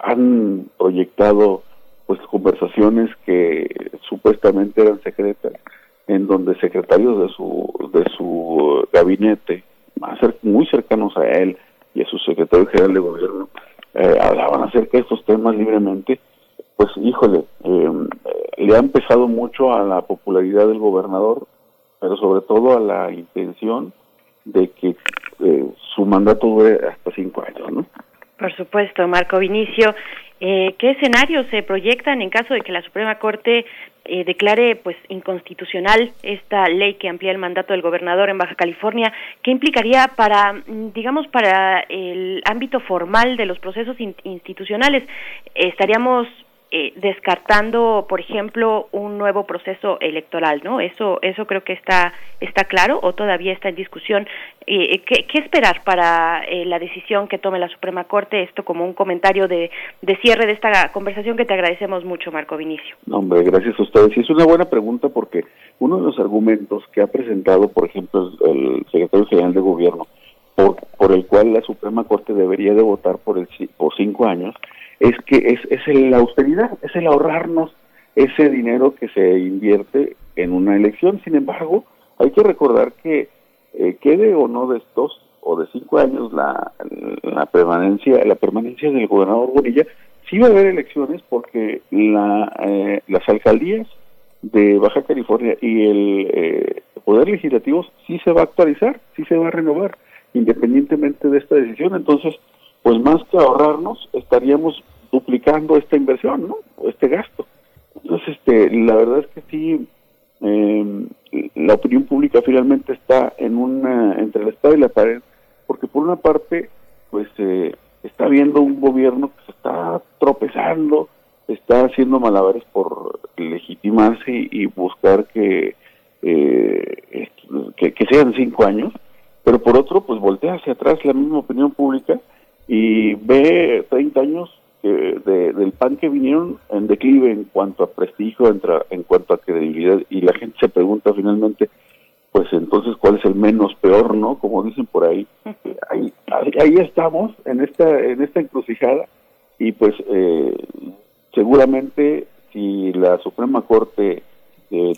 han proyectado pues conversaciones que supuestamente eran secretas, en donde secretarios de su de su gabinete, más muy cercanos a él y a su secretario general de gobierno, eh, hablaban acerca de estos temas libremente, pues híjole, eh, le han pesado mucho a la popularidad del gobernador, pero sobre todo a la intención de que eh, su mandato dure hasta cinco años, ¿no? Por supuesto, Marco Vinicio. Eh, ¿Qué escenarios se proyectan en caso de que la Suprema Corte eh, declare pues inconstitucional esta ley que amplía el mandato del gobernador en Baja California? ¿Qué implicaría para, mm, digamos, para el ámbito formal de los procesos in- institucionales? ¿Estaríamos eh, descartando, por ejemplo, un nuevo proceso electoral, ¿no? Eso, eso creo que está está claro o todavía está en discusión. Eh, ¿qué, qué esperar para eh, la decisión que tome la Suprema Corte? Esto como un comentario de, de cierre de esta conversación que te agradecemos mucho, Marco Vinicio. No, hombre, gracias a ustedes. Y es una buena pregunta porque uno de los argumentos que ha presentado, por ejemplo, el secretario general de gobierno, por, por el cual la Suprema Corte debería de votar por, el, por cinco años, es que es, es la austeridad, es el ahorrarnos ese dinero que se invierte en una elección. Sin embargo, hay que recordar que eh, quede o no de estos o de cinco años la, la permanencia la permanencia del gobernador Bonilla, sí va a haber elecciones porque la, eh, las alcaldías de Baja California y el eh, poder legislativo sí se va a actualizar, sí se va a renovar, independientemente de esta decisión. Entonces, pues más que ahorrarnos, estaríamos duplicando esta inversión, ¿no? O este gasto. Entonces, este, la verdad es que sí, eh, la opinión pública finalmente está en una entre la espada y la pared, porque por una parte, pues eh, está viendo un gobierno que se está tropezando, está haciendo malabares por legitimarse y, buscar que, eh, que que sean cinco años, pero por otro, pues voltea hacia atrás la misma opinión pública y ve 30 años que- de- del PAN que vinieron en declive en cuanto a prestigio, entra- en cuanto a credibilidad, y la gente se pregunta finalmente, pues entonces, ¿cuál es el menos peor, no? Como dicen por ahí. Ahí, ahí, estamos, en esta, en esta encrucijada, y pues eh, seguramente si la Suprema Corte eh, eh,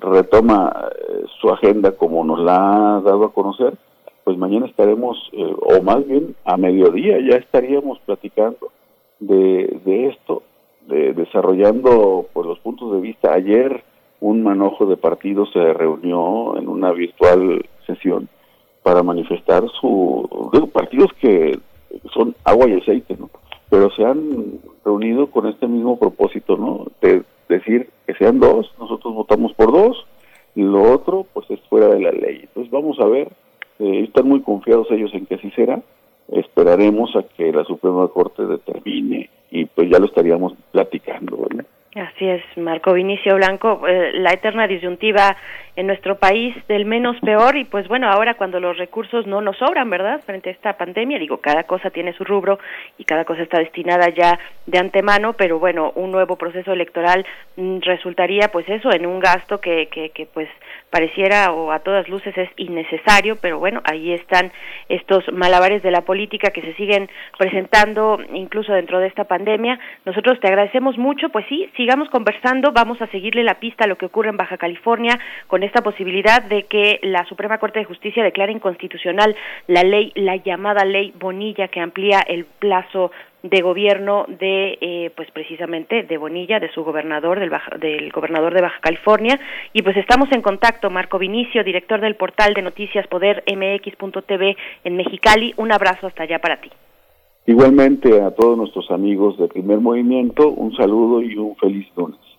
retoma eh, su agenda como nos la ha dado a conocer, pues mañana estaremos, eh, o más bien a mediodía ya estaríamos platicando de, de esto, de, desarrollando pues los puntos de vista. Ayer un manojo de partidos se reunió en una virtual sesión para manifestar su digo, partidos que son agua y aceite, ¿no? Pero se han reunido con este mismo propósito, ¿no? De decir que sean dos, nosotros votamos por dos, lo otro, pues es fuera de la ley. Entonces vamos a ver, eh, están muy confiados ellos en que así será, esperaremos a que la Suprema Corte determine y pues ya lo estaríamos platicando, ¿verdad? Así es, Marco Vinicio Blanco, eh, la eterna disyuntiva en nuestro país del menos peor y pues bueno, ahora cuando los recursos no nos sobran, ¿verdad? Frente a esta pandemia, digo, cada cosa tiene su rubro y cada cosa está destinada ya de antemano, pero bueno, un nuevo proceso electoral mm, resultaría pues eso, en un gasto que, que, que pues pareciera o a todas luces es innecesario, pero bueno, ahí están estos malabares de la política que se siguen presentando incluso dentro de esta pandemia. Nosotros te agradecemos mucho, pues sí, sigamos conversando, vamos a seguirle la pista a lo que ocurre en Baja California con esta posibilidad de que la Suprema Corte de Justicia declare inconstitucional la ley, la llamada ley Bonilla que amplía el plazo de gobierno de eh, pues precisamente de Bonilla de su gobernador del Baja, del gobernador de Baja California. Y pues estamos en contacto. Marco Vinicio director del portal de noticias Poder MX.tv en Mexicali. Un abrazo hasta allá para ti. Igualmente a todos nuestros amigos de Primer Movimiento un saludo y un feliz lunes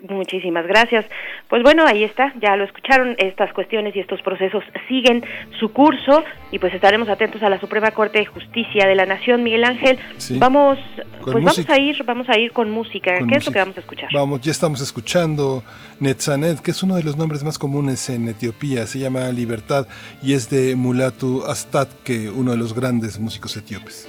Muchísimas gracias. Pues bueno, ahí está, ya lo escucharon, estas cuestiones y estos procesos siguen su curso y pues estaremos atentos a la Suprema Corte de Justicia de la Nación, Miguel Ángel. Vamos, pues vamos a ir, vamos a ir con música. ¿Qué es lo que vamos a escuchar? Vamos, ya estamos escuchando Netzanet, que es uno de los nombres más comunes en Etiopía, se llama Libertad y es de Mulatu Astad, que uno de los grandes músicos etíopes.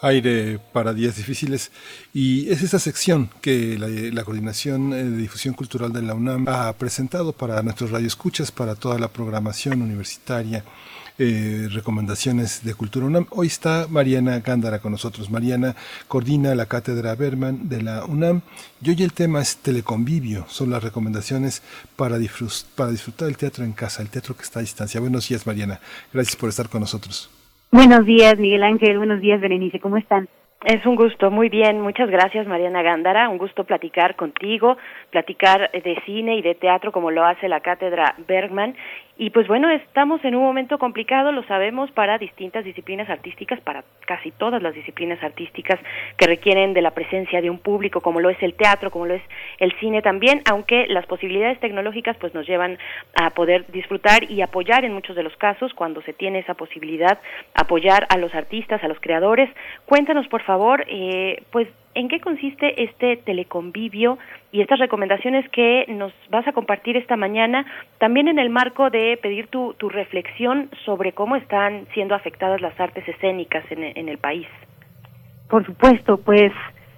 Aire para días difíciles y es esa sección que la, Coordinación de Difusión Cultural de la UNAM ha presentado para nuestros radioescuchas, para toda la programación universitaria, eh, recomendaciones de Cultura UNAM. Hoy está Mariana Gándara con nosotros. Mariana coordina la Cátedra Berman de la UNAM y hoy el tema es teleconvivio, son las recomendaciones para, para disfrutar del teatro en casa, el teatro que está a distancia. Buenos días Mariana, gracias por estar con nosotros. Buenos días, Miguel Ángel. Buenos días, Berenice. ¿Cómo están? Es un gusto, muy bien. Muchas gracias, Mariana Gándara. Un gusto platicar contigo, platicar de cine y de teatro como lo hace la cátedra Bergman y pues bueno, estamos en un momento complicado, lo sabemos, para distintas disciplinas artísticas, para casi todas las disciplinas artísticas que requieren de la presencia de un público, como lo es el teatro, como lo es el cine también, aunque las posibilidades tecnológicas pues nos llevan a poder disfrutar y apoyar en muchos de los casos cuando se tiene esa posibilidad, apoyar a los artistas, a los creadores. Cuéntanos, por favor, eh, pues en qué consiste este teleconvivio y estas recomendaciones que nos vas a compartir esta mañana, también en el marco de pedir tu, tu reflexión sobre cómo están siendo afectadas las artes escénicas en, en el país. Por supuesto, pues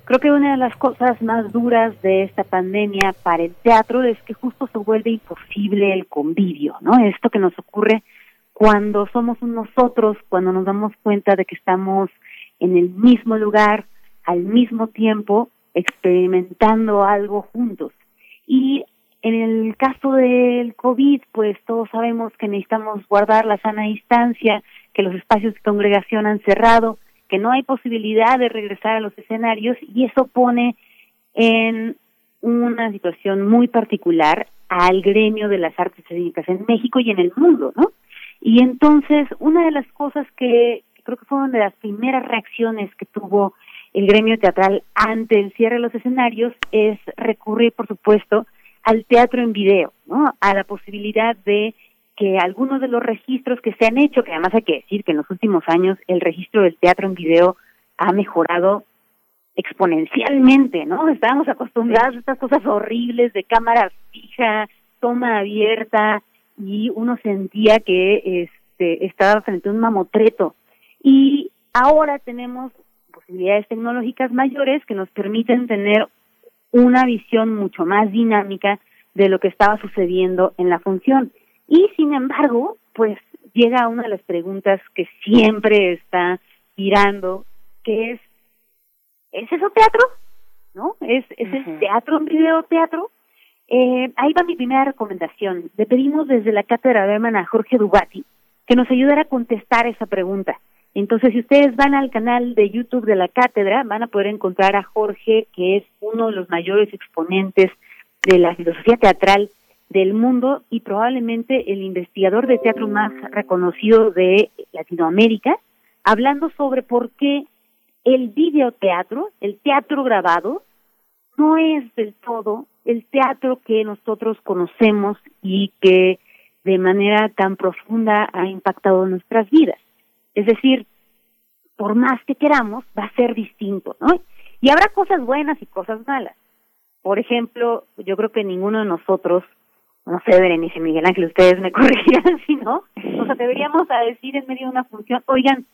creo que una de las cosas más duras de esta pandemia para el teatro es que justo se vuelve imposible el convivio, ¿no? Esto que nos ocurre cuando somos nosotros, cuando nos damos cuenta de que estamos en el mismo lugar, al mismo tiempo experimentando algo juntos. Y en el caso del COVID, pues todos sabemos que necesitamos guardar la sana distancia, que los espacios de congregación han cerrado, que no hay posibilidad de regresar a los escenarios y eso pone en una situación muy particular al gremio de las artes escénicas en México y en el mundo, ¿no? Y entonces, una de las cosas que creo que fueron de las primeras reacciones que tuvo el gremio teatral ante el cierre de los escenarios es recurrir, por supuesto, al teatro en video, ¿no? A la posibilidad de que algunos de los registros que se han hecho, que además hay que decir que en los últimos años el registro del teatro en video ha mejorado exponencialmente, ¿no? Estábamos acostumbrados a estas cosas horribles de cámara fija, toma abierta y uno sentía que este estaba frente a un mamotreto y ahora tenemos posibilidades tecnológicas mayores que nos permiten tener una visión mucho más dinámica de lo que estaba sucediendo en la función. Y sin embargo, pues llega una de las preguntas que siempre está girando, que es, ¿es eso teatro? ¿No? ¿Es, es el teatro un video teatro? Eh, ahí va mi primera recomendación. Le pedimos desde la cátedra de a Jorge Dubati que nos ayudara a contestar esa pregunta. Entonces, si ustedes van al canal de YouTube de la cátedra, van a poder encontrar a Jorge, que es uno de los mayores exponentes de la filosofía teatral del mundo y probablemente el investigador de teatro más reconocido de Latinoamérica, hablando sobre por qué el videoteatro, el teatro grabado, no es del todo el teatro que nosotros conocemos y que de manera tan profunda ha impactado nuestras vidas. Es decir, por más que queramos, va a ser distinto, ¿no? Y habrá cosas buenas y cosas malas. Por ejemplo, yo creo que ninguno de nosotros, no sé, Berenice Miguel Ángel, ustedes me corregirán si no, nos atreveríamos a decir en medio de una función, oigan,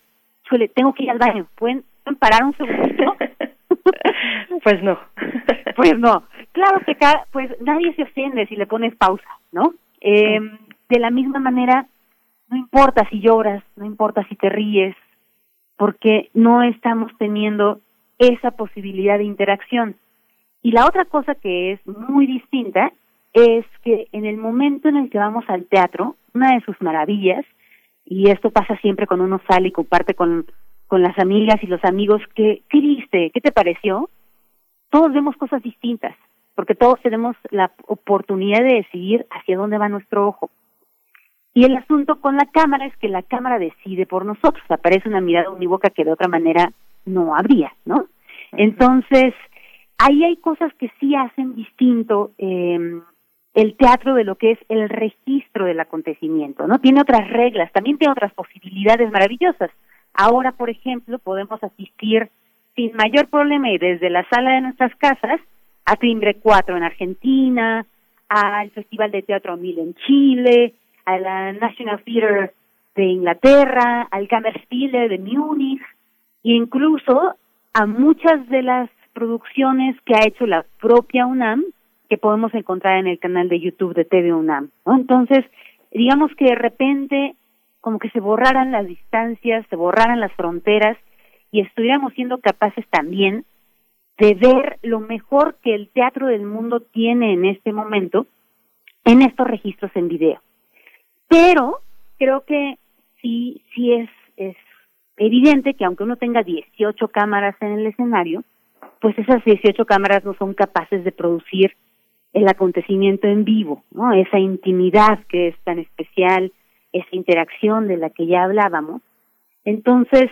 chule, tengo que ir al baño, ¿pueden, parar un segundito? pues no. pues no. Claro que pues nadie se ofende si le pones pausa, ¿no? Eh, de la misma manera, no importa si lloras, no importa si te ríes, porque no estamos teniendo esa posibilidad de interacción. Y la otra cosa que es muy distinta es que en el momento en el que vamos al teatro, una de sus maravillas, y esto pasa siempre cuando uno sale y comparte con, con las amigas y los amigos, ¿qué, ¿qué viste? ¿Qué te pareció? Todos vemos cosas distintas, porque todos tenemos la oportunidad de decidir hacia dónde va nuestro ojo. Y el asunto con la cámara es que la cámara decide por nosotros, aparece una mirada unívoca que de otra manera no habría, ¿no? Entonces, ahí hay cosas que sí hacen distinto eh, el teatro de lo que es el registro del acontecimiento, ¿no? Tiene otras reglas, también tiene otras posibilidades maravillosas. Ahora, por ejemplo, podemos asistir sin mayor problema y desde la sala de nuestras casas a Timbre 4 en Argentina, al Festival de Teatro Mil en Chile, a la National Theatre de Inglaterra, al Kammerspiele de Múnich, e incluso a muchas de las producciones que ha hecho la propia UNAM que podemos encontrar en el canal de YouTube de TV UNAM. ¿no? Entonces, digamos que de repente como que se borraran las distancias, se borraran las fronteras y estuviéramos siendo capaces también de ver lo mejor que el teatro del mundo tiene en este momento en estos registros en video. Pero creo que sí, sí es, es evidente que aunque uno tenga 18 cámaras en el escenario, pues esas 18 cámaras no son capaces de producir el acontecimiento en vivo, ¿no? Esa intimidad que es tan especial, esa interacción de la que ya hablábamos. Entonces,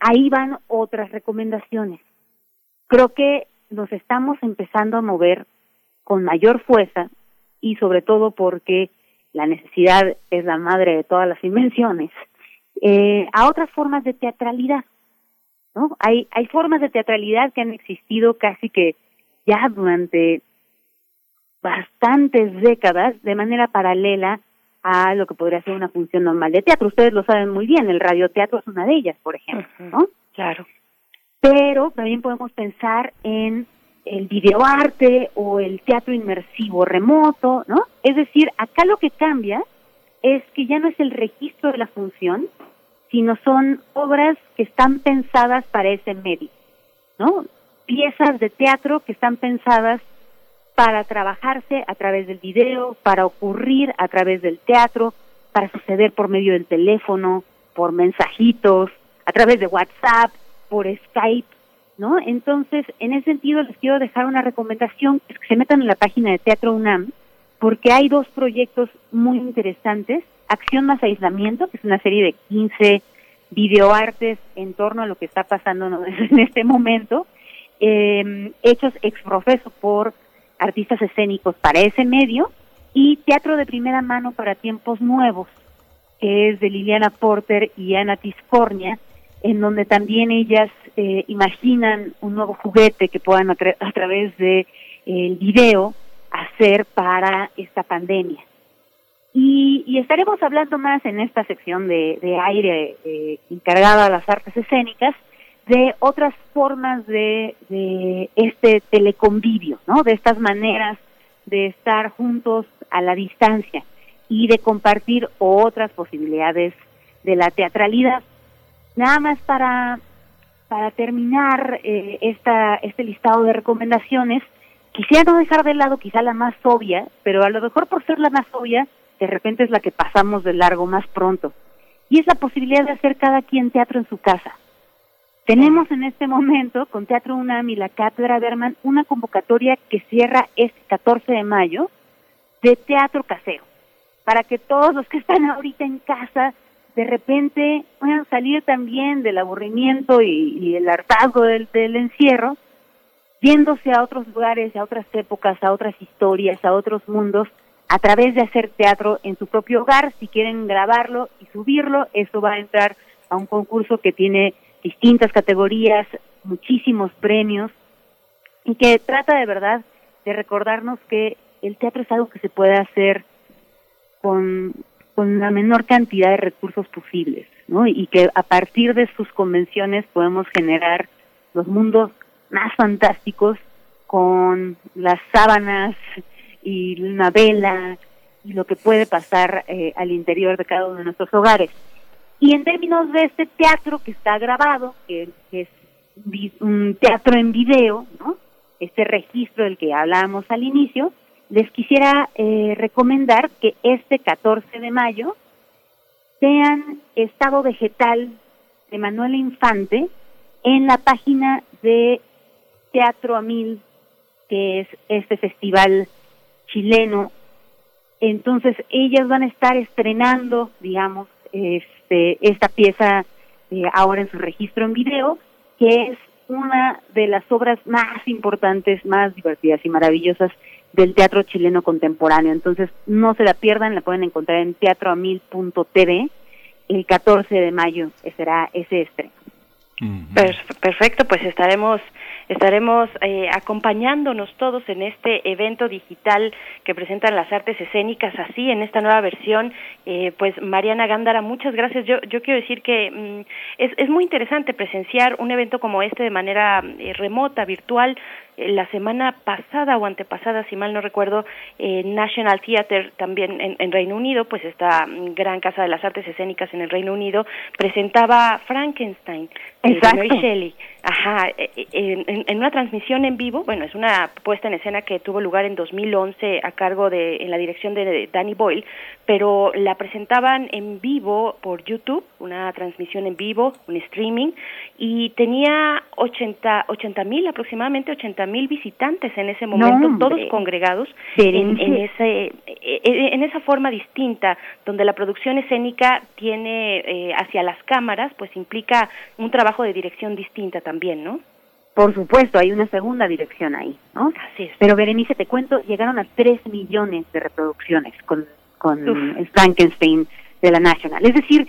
ahí van otras recomendaciones. Creo que nos estamos empezando a mover con mayor fuerza y sobre todo porque la necesidad es la madre de todas las invenciones, eh, a otras formas de teatralidad. ¿no? Hay, hay formas de teatralidad que han existido casi que ya durante bastantes décadas de manera paralela a lo que podría ser una función normal de teatro. Ustedes lo saben muy bien, el radioteatro es una de ellas, por ejemplo, ¿no? Claro. Pero también podemos pensar en el videoarte o el teatro inmersivo remoto, ¿no? Es decir, acá lo que cambia es que ya no es el registro de la función, sino son obras que están pensadas para ese medio, ¿no? Piezas de teatro que están pensadas para trabajarse a través del video, para ocurrir a través del teatro, para suceder por medio del teléfono, por mensajitos, a través de WhatsApp, por Skype, ¿no? Entonces, en ese sentido les quiero dejar una recomendación, es que se metan en la página de Teatro UNAM, porque hay dos proyectos muy interesantes, Acción más Aislamiento, que es una serie de 15 videoartes en torno a lo que está pasando en este momento, eh, hechos ex profeso por artistas escénicos para ese medio, y Teatro de Primera Mano para Tiempos Nuevos, que es de Liliana Porter y Ana Tiscornia, en donde también ellas eh, imaginan un nuevo juguete que puedan a, través de el video hacer para esta pandemia. Y, estaremos hablando más en esta sección de, de aire eh, encargada a las artes escénicas de otras formas de, de este teleconvivio, ¿no? De estas maneras de estar juntos a la distancia y de compartir otras posibilidades de la teatralidad. Nada más para, para terminar eh, esta, este listado de recomendaciones, quisiera no dejar de lado quizá la más obvia, pero a lo mejor por ser la más obvia, de repente es la que pasamos de largo más pronto. Y es la posibilidad de hacer cada quien teatro en su casa. Tenemos en este momento con Teatro UNAM y la Cátedra Berman una convocatoria que cierra este 14 de mayo de teatro casero, para que todos los que están ahorita en casa de repente puedan salir también del aburrimiento y, el hartazgo del, del encierro, viéndose a otros lugares, a otras épocas, a otras historias, a otros mundos, a través de hacer teatro en su propio hogar. Si quieren grabarlo y subirlo, eso va a entrar a un concurso que tiene distintas categorías, muchísimos premios, y que trata de verdad de recordarnos que el teatro es algo que se puede hacer con, con la menor cantidad de recursos posibles, ¿no? Y que a partir de sus convenciones podemos generar los mundos más fantásticos con las sábanas y una vela y lo que puede pasar eh, al interior de cada uno de nuestros hogares. Y en términos de este teatro que está grabado, que, es un teatro en video, ¿no? este registro del que hablábamos al inicio, les quisiera eh, recomendar que este 14 de mayo vean Estado Vegetal de Manuel Infante en la página de Teatro Amil, que es este festival chileno. Entonces, ellas van a estar estrenando, digamos, este, esta pieza eh, ahora en su registro en video, que es una de las obras más importantes, más divertidas y maravillosas del teatro chileno contemporáneo. Entonces, no se la pierdan, la pueden encontrar en teatroamil.tv el 14 de mayo, será ese estreno. Perfecto, pues estaremos estaremos eh, acompañándonos todos en este evento digital que presentan las artes escénicas así en esta nueva versión. Eh, pues Mariana Gándara, muchas gracias. Yo, yo quiero decir que mm, es, es muy interesante presenciar un evento como este de manera eh, remota, virtual, la semana pasada o antepasada, si mal no recuerdo, eh, National Theatre también en, en, Reino Unido, pues esta gran casa de las artes escénicas en el Reino Unido, presentaba Frankenstein de Mary Shelley. Ajá, eh, eh, en, en, una transmisión en vivo, bueno, es una puesta en escena que tuvo lugar en 2011 a cargo de, en la dirección de Danny Boyle, pero la presentaban en vivo por YouTube, una transmisión en vivo, un streaming, y tenía 80 mil, aproximadamente 80 mil visitantes en ese momento, todos congregados en, en, ese, e, e, en esa forma distinta, donde la producción escénica tiene eh, hacia las cámaras, pues implica un trabajo de dirección distinta también, ¿no? Por supuesto, hay una segunda dirección ahí, ¿no? Así es. Pero Berenice, te cuento, llegaron a 3 millones de reproducciones con, con el Frankenstein de la National. Es decir,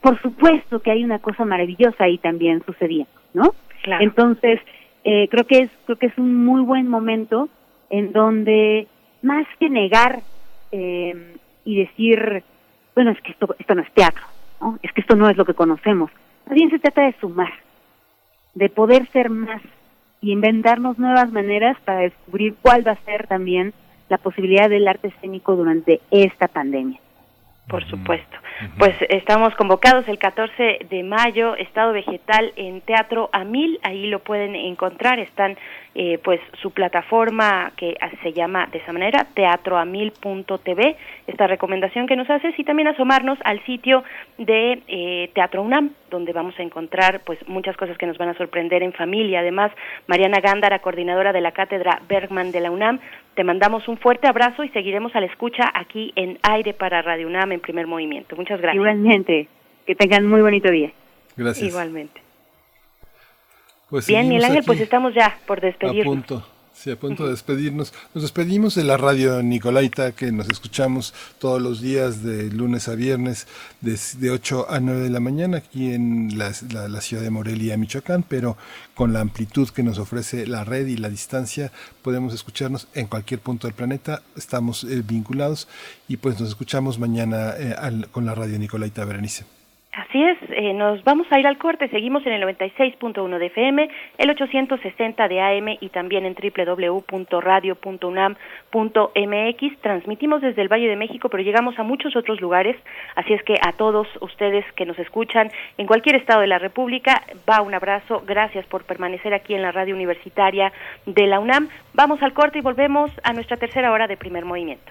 por supuesto que hay una cosa maravillosa ahí también sucediendo, ¿no? Claro. Entonces, eh, creo que es creo que es un muy buen momento en donde más que negar eh, y decir bueno es que esto esto no es teatro ¿no? es que esto no es lo que conocemos más bien se trata de sumar de poder ser más y inventarnos nuevas maneras para descubrir cuál va a ser también la posibilidad del arte escénico durante esta pandemia por supuesto. Pues estamos convocados el 14 de mayo, Estado Vegetal en Teatro a Mil, ahí lo pueden encontrar, están eh, pues su plataforma que se llama de esa manera, teatroamil.tv, esta recomendación que nos haces y también asomarnos al sitio de eh, Teatro UNAM, donde vamos a encontrar pues muchas cosas que nos van a sorprender en familia. Además, Mariana Gándara, coordinadora de la Cátedra Bergman de la UNAM, te mandamos un fuerte abrazo y seguiremos a la escucha aquí en Aire para Radio UNAM en primer movimiento. Muchas gracias. Igualmente, que tengan muy bonito día. Gracias. Igualmente. Pues Bien, Miguel Ángel, aquí pues estamos ya por despedirnos. A punto. Sí, a punto de despedirnos. Nos despedimos de la radio Nicolaita, que nos escuchamos todos los días de lunes a viernes, de, de 8 a 9 de la mañana, aquí en la, la, la, ciudad de Morelia, Michoacán, pero con la amplitud que nos ofrece la red y la distancia, podemos escucharnos en cualquier punto del planeta, estamos eh, vinculados y pues nos escuchamos mañana eh, al, con la radio Nicolaita Berenice. Así es, eh, nos vamos a ir al corte, seguimos en el 96.1 de FM, el 860 de AM y también en www.radio.unam.mx. Transmitimos desde el Valle de México, pero llegamos a muchos otros lugares, así es que a todos ustedes que nos escuchan en cualquier estado de la República, va un abrazo, gracias por permanecer aquí en la radio universitaria de la UNAM. Vamos al corte y volvemos a nuestra tercera hora de primer movimiento.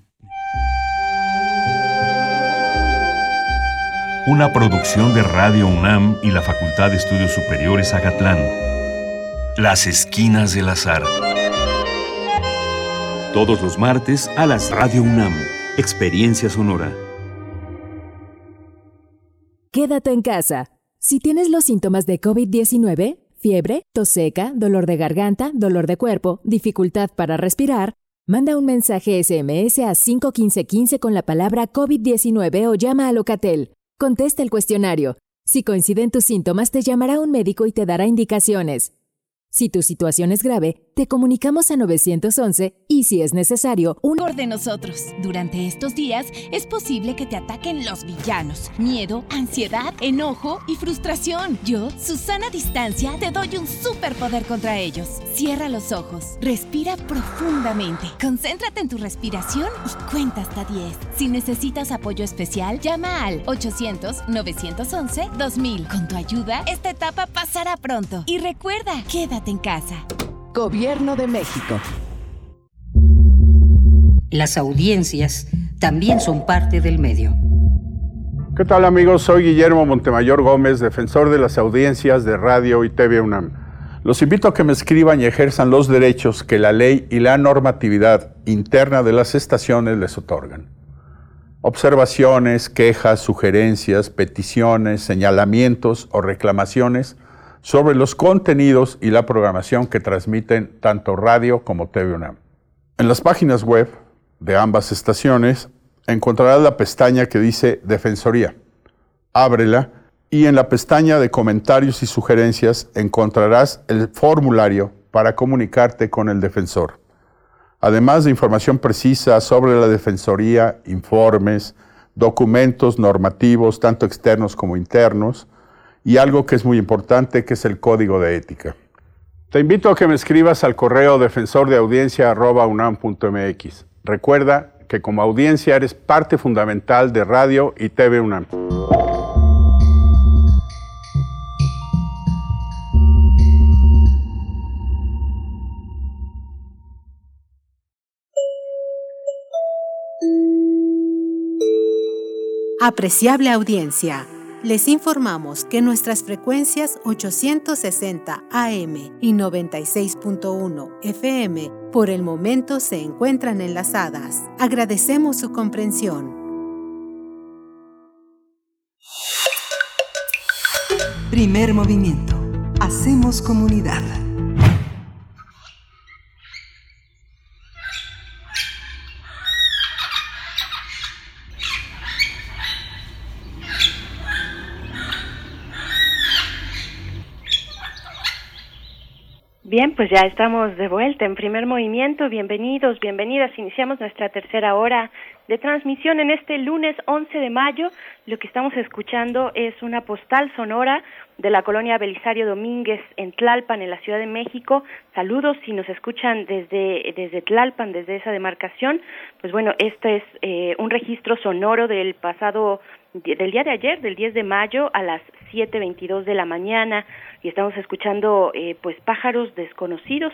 Una producción de Radio UNAM y la Facultad de Estudios Superiores Agatlán. Las Esquinas del Azar. Todos los martes a las Radio UNAM. Experiencia sonora. Quédate en casa. Si tienes los síntomas de COVID-19, fiebre, tos seca, dolor de garganta, dolor de cuerpo, dificultad para respirar, manda un mensaje SMS a 51515 con la palabra COVID-19 o llama a Locatel. Contesta el cuestionario. Si coinciden tus síntomas, te llamará un médico y te dará indicaciones. Si tu situación es grave, te comunicamos a 911 y si es necesario, un de nosotros. Durante estos días es posible que te ataquen los villanos. Miedo, ansiedad, enojo y frustración. Yo, Susana Distancia, te doy un superpoder contra ellos. Cierra los ojos, respira profundamente, concéntrate en tu respiración y cuenta hasta 10. Si necesitas apoyo especial, llama al 800-911-2000. Con tu ayuda, esta etapa pasará pronto. Y recuerda, quédate en casa. Gobierno de México. Las audiencias también son parte del medio. ¿Qué tal amigos? Soy Guillermo Montemayor Gómez, defensor de las audiencias de Radio y TV UNAM. Los invito a que me escriban y ejerzan los derechos que la ley y la normatividad interna de las estaciones les otorgan. Observaciones, quejas, sugerencias, peticiones, señalamientos o reclamaciones sobre los contenidos y la programación que transmiten tanto radio como TV UNAM. En las páginas web de ambas estaciones encontrarás la pestaña que dice Defensoría. Ábrela y en la pestaña de comentarios y sugerencias encontrarás el formulario para comunicarte con el defensor. Además de información precisa sobre la Defensoría, informes, documentos normativos, tanto externos como internos, y algo que es muy importante, que es el código de ética. Te invito a que me escribas al correo defensordeaudiencia.unam.mx. Recuerda que como audiencia eres parte fundamental de Radio y TV UNAM. Apreciable audiencia. Les informamos que nuestras frecuencias 860 AM y 96.1 FM por el momento se encuentran enlazadas. Agradecemos su comprensión. Primer movimiento. Hacemos comunidad. Bien, pues ya estamos de vuelta en primer movimiento. Bienvenidos, bienvenidas. Iniciamos nuestra tercera hora de transmisión en este lunes 11 de mayo. Lo que estamos escuchando es una postal sonora de la colonia Belisario Domínguez en Tlalpan, en la Ciudad de México. Saludos si nos escuchan desde, desde Tlalpan, desde esa demarcación. Pues bueno, este es eh, un registro sonoro del pasado del día de ayer, del 10 de mayo a las 7.22 de la mañana y estamos escuchando eh, pues pájaros desconocidos.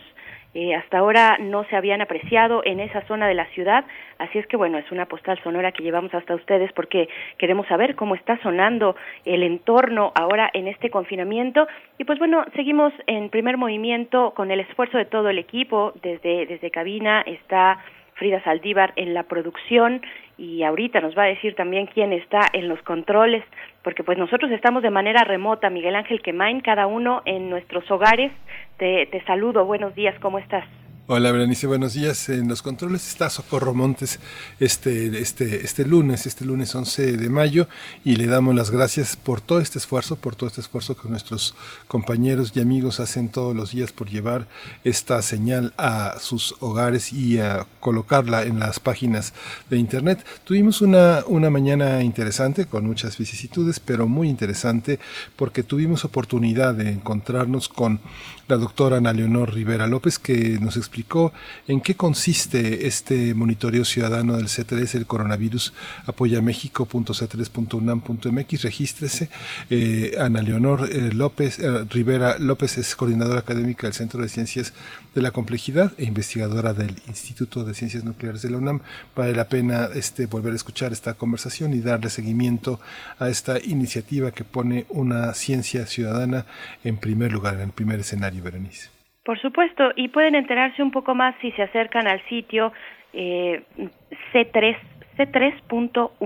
Eh, hasta ahora no se habían apreciado en esa zona de la ciudad, así es que bueno, es una postal sonora que llevamos hasta ustedes porque queremos saber cómo está sonando el entorno ahora en este confinamiento y pues bueno, seguimos en primer movimiento con el esfuerzo de todo el equipo, desde, desde cabina está Frida Saldívar en la producción y ahorita nos va a decir también quién está en los controles, porque pues nosotros estamos de manera remota, Miguel Ángel Quemain, cada uno en nuestros hogares. Te, te saludo, buenos días, ¿cómo estás? Hola Berenice, buenos días. En los controles está Socorro Montes este, este, este lunes, este lunes 11 de mayo, y le damos las gracias por todo este esfuerzo, por todo este esfuerzo que nuestros compañeros y amigos hacen todos los días por llevar esta señal a sus hogares y a colocarla en las páginas de internet. Tuvimos una, una mañana interesante con muchas vicisitudes, pero muy interesante porque tuvimos oportunidad de encontrarnos con la doctora Ana Leonor Rivera López, que nos explicó en qué consiste este monitoreo ciudadano del C3, el coronavirus, apoya México.c3.unam.mx, regístrese. Eh, Ana Leonor eh, López, eh, Rivera López es coordinadora académica del Centro de Ciencias de la Complejidad e investigadora del Instituto de Ciencias Nucleares de la UNAM. Vale la pena este, volver a escuchar esta conversación y darle seguimiento a esta iniciativa que pone una ciencia ciudadana en primer lugar, en el primer escenario. Por supuesto, y pueden enterarse un poco más si se acercan al sitio eh, C3 c3.unam.mx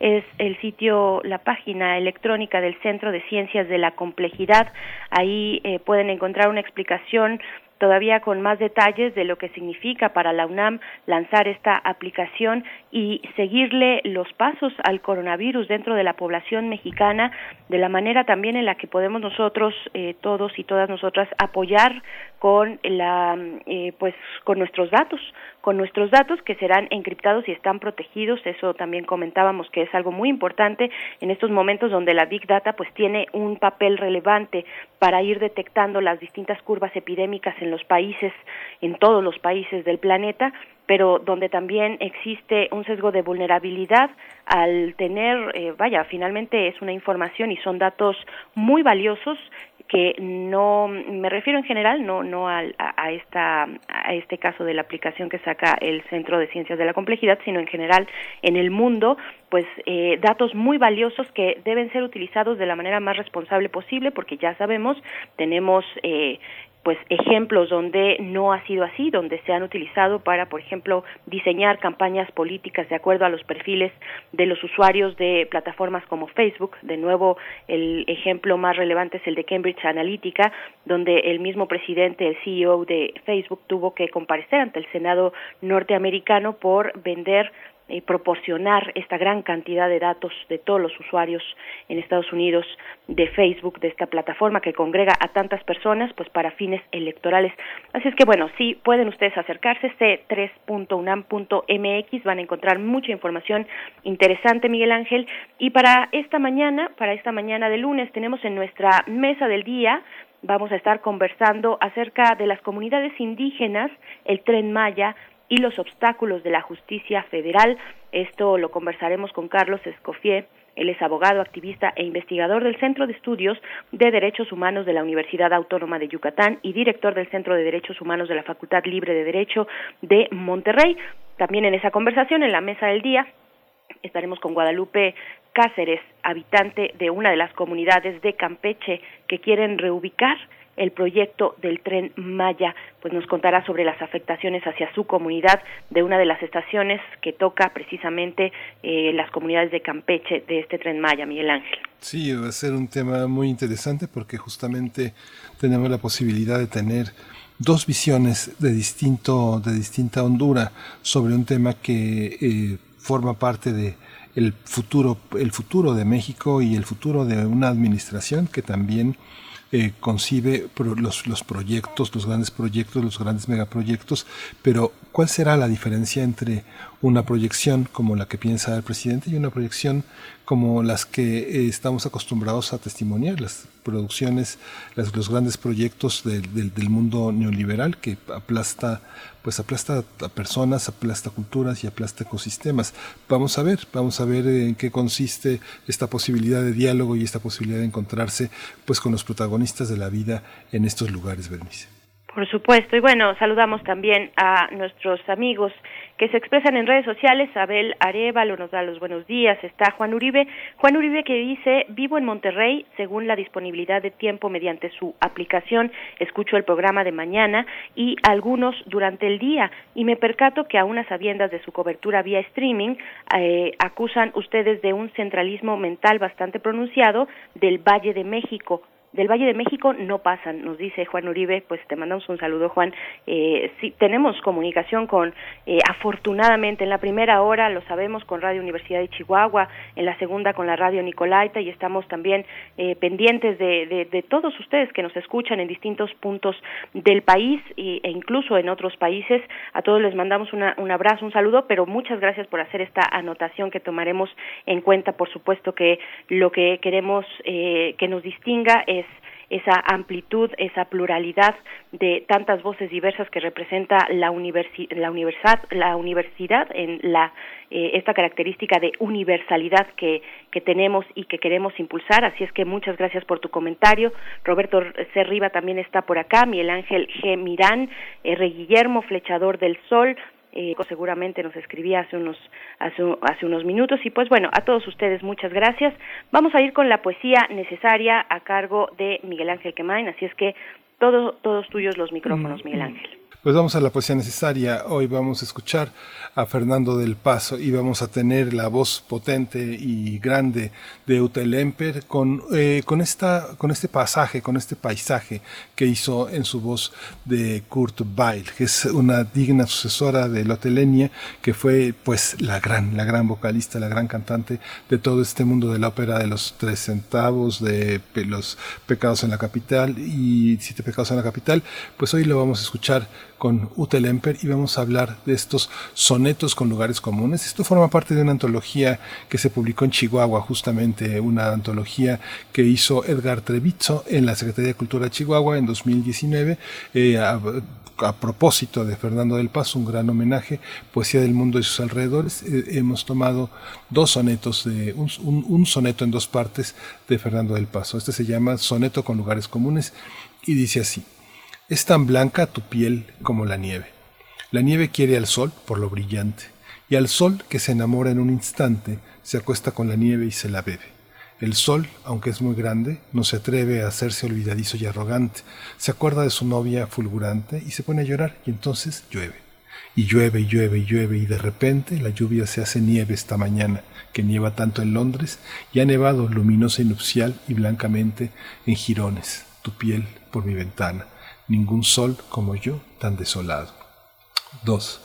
es el sitio, la página electrónica del Centro de Ciencias de la Complejidad. Ahí eh, pueden encontrar una explicación todavía con más detalles de lo que significa para la UNAM lanzar esta aplicación y seguirle los pasos al coronavirus dentro de la población mexicana, de la manera también en la que podemos nosotros, eh, todos y todas nosotras, apoyar con la, eh, pues, con nuestros datos, con nuestros datos que serán encriptados y están protegidos. Eso también comentábamos que es algo muy importante en estos momentos donde la Big Data pues tiene un papel relevante para ir detectando las distintas curvas epidémicas en los países, en todos los países del planeta, pero donde también existe un sesgo de vulnerabilidad al tener, eh, vaya, finalmente es una información y son datos muy valiosos que no me refiero en general no no a, a, esta a este caso de la aplicación que saca el Centro de Ciencias de la Complejidad sino en general en el mundo pues eh, datos muy valiosos que deben ser utilizados de la manera más responsable posible porque ya sabemos tenemos eh, pues ejemplos donde no ha sido así, donde se han utilizado para, por ejemplo, diseñar campañas políticas de acuerdo a los perfiles de los usuarios de plataformas como Facebook. De nuevo, el ejemplo más relevante es el de Cambridge Analytica, donde el mismo presidente, el CEO de Facebook, tuvo que comparecer ante el Senado norteamericano por vender eh, proporcionar esta gran cantidad de datos de todos los usuarios en Estados Unidos de Facebook, de esta plataforma que congrega a tantas personas, pues para fines electorales. Así es que bueno, sí pueden ustedes acercarse, c3.unam.mx, van a encontrar mucha información interesante, Miguel Ángel. Y para esta mañana, para esta mañana de lunes, tenemos en nuestra mesa del día vamos a estar conversando acerca de las comunidades indígenas, el tren Maya, y los obstáculos de la justicia federal. Esto lo conversaremos con Carlos Escofié. Él es abogado, activista e investigador del Centro de Estudios de Derechos Humanos de la Universidad Autónoma de Yucatán y director del Centro de Derechos Humanos de la Facultad Libre de Derecho de Monterrey. También en esa conversación, en la mesa del día, estaremos con Guadalupe Cáceres, habitante de una de las comunidades de Campeche que quieren reubicar el proyecto del tren Maya, pues nos contará sobre las afectaciones hacia su comunidad de una de las estaciones que toca precisamente eh, las comunidades de Campeche de este tren Maya, Miguel Ángel. Sí, va a ser un tema muy interesante porque justamente tenemos la posibilidad de tener dos visiones de distinto de distinta hondura sobre un tema que eh, forma parte de el futuro el futuro de México y el futuro de una administración que también eh, concibe los, los proyectos, los grandes proyectos, los grandes megaproyectos, pero ¿cuál será la diferencia entre una proyección como la que piensa el presidente y una proyección como las que eh, estamos acostumbrados a testimoniar, las producciones, los grandes proyectos del mundo neoliberal que aplasta, pues aplasta a personas, aplasta culturas y aplasta ecosistemas. Vamos a ver, vamos a ver en qué consiste esta posibilidad de diálogo y esta posibilidad de encontrarse pues con los protagonistas de la vida en estos lugares, Bernice. Por supuesto. Y bueno, saludamos también a nuestros amigos que se expresan en redes sociales. Abel Arevalo nos da los buenos días. Está Juan Uribe. Juan Uribe que dice, vivo en Monterrey, según la disponibilidad de tiempo mediante su aplicación, escucho el programa de mañana y algunos durante el día y me percato que a unas sabiendas de su cobertura vía streaming eh, acusan ustedes de un centralismo mental bastante pronunciado del Valle de México del Valle de México no pasan, nos dice Juan Uribe, pues te mandamos un saludo Juan. Eh, sí, tenemos comunicación con, eh, afortunadamente en la primera hora lo sabemos con Radio Universidad de Chihuahua, en la segunda con la Radio Nicolaita y estamos también eh, pendientes de, de, todos ustedes que nos escuchan en distintos puntos del país e incluso en otros países. A todos les mandamos una, un abrazo, un saludo, pero muchas gracias por hacer esta anotación que tomaremos en cuenta, por supuesto que lo que queremos eh, que nos distinga es esa amplitud, esa pluralidad de tantas voces diversas que representa la, la, universidad, la universidad en la, eh, esta característica de universalidad que, que tenemos y que queremos impulsar. Así es que muchas gracias por tu comentario. Roberto C. Riva también está por acá, Miguel Ángel G. Mirán, R. Guillermo, Flechador del Sol, eh, seguramente nos escribía hace unos hace, hace, unos minutos. Y pues bueno a todos ustedes muchas gracias. Vamos a ir con la poesía necesaria a cargo de Miguel Ángel Quemain. Así es que todo, todos tuyos los micrófonos Miguel Ángel Pues vamos a la poesía necesaria. Hoy vamos a escuchar a Fernando del Paso y vamos a tener la voz potente y grande de Utelemper con, eh, con, esta, con este pasaje, con este paisaje que hizo en su voz de Kurt Weill, que es una digna sucesora de Lotelenia, que fue pues la gran, la gran vocalista, la gran cantante de todo este mundo de la ópera de los tres centavos, de los pecados en la capital y siete pecados en la capital. Pues hoy lo vamos a escuchar con Utelemper y vamos a hablar de estos sonetos con lugares comunes. Esto forma parte de una antología que se publicó en Chihuahua, justamente una antología que hizo Edgar Trevizzo en la Secretaría de Cultura de Chihuahua en 2019. Eh, a, propósito de Fernando del Paso, un gran homenaje, Poesía del Mundo y sus alrededores, eh, hemos tomado dos sonetos, de, un soneto en dos partes de Fernando del Paso. Este se llama Soneto con lugares comunes y dice así. Es tan blanca tu piel como la nieve. La nieve quiere al sol por lo brillante, y al sol que se enamora en un instante se acuesta con la nieve y se la bebe. El sol, aunque es muy grande, no se atreve a hacerse olvidadizo y arrogante, se acuerda de su novia fulgurante y se pone a llorar y entonces llueve. Y llueve y llueve y llueve y de repente la lluvia se hace nieve esta mañana, que nieva tanto en Londres y ha nevado luminosa y nupcial y blancamente en jirones, tu piel por mi ventana ningún sol como yo tan desolado. 2.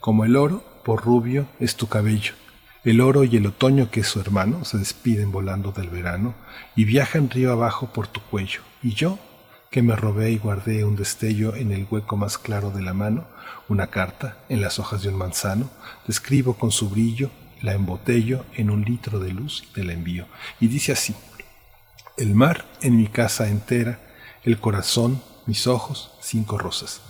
Como el oro, por rubio, es tu cabello. El oro y el otoño, que es su hermano, se despiden volando del verano y viajan río abajo por tu cuello. Y yo, que me robé y guardé un destello en el hueco más claro de la mano, una carta en las hojas de un manzano, describo con su brillo, la embotello en un litro de luz y te la envío. Y dice así, el mar en mi casa entera, el corazón mis ojos cinco rosas,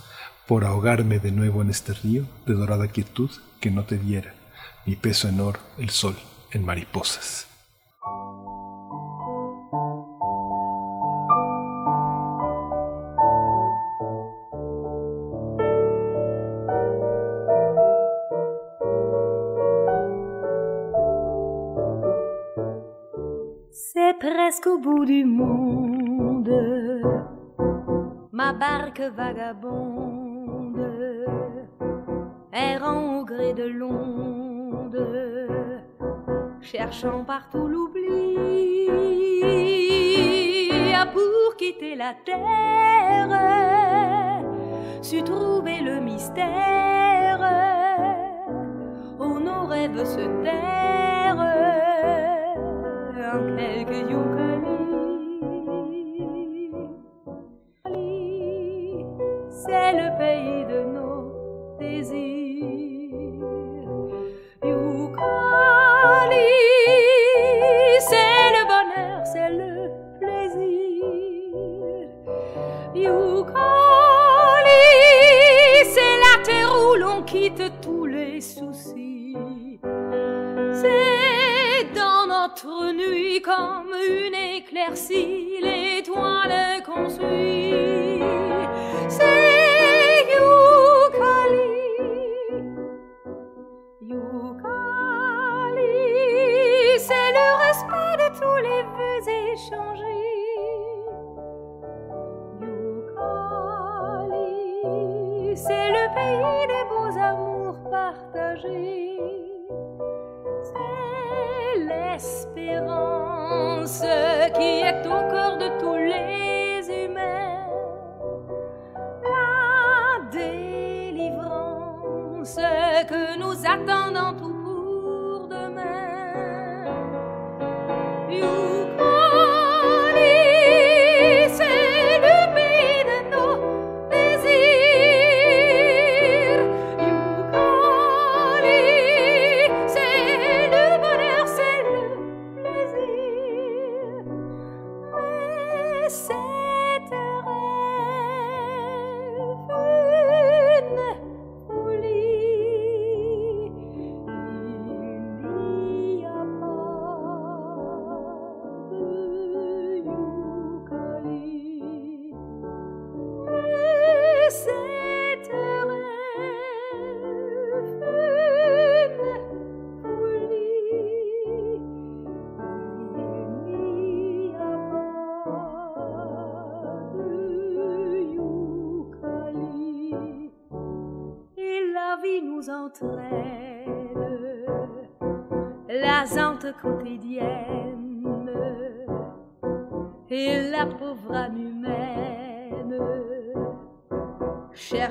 por ahogarme de nuevo en este río de dorada quietud que no te diera, mi peso en oro, el sol en mariposas. C'est presque au bout du monde ma barque vagabonde, errant au gré de l'onde, cherchant partout l'oubli, a pour quitter la terre, su trouver le mystère, où nos rêves se tairent. En quelques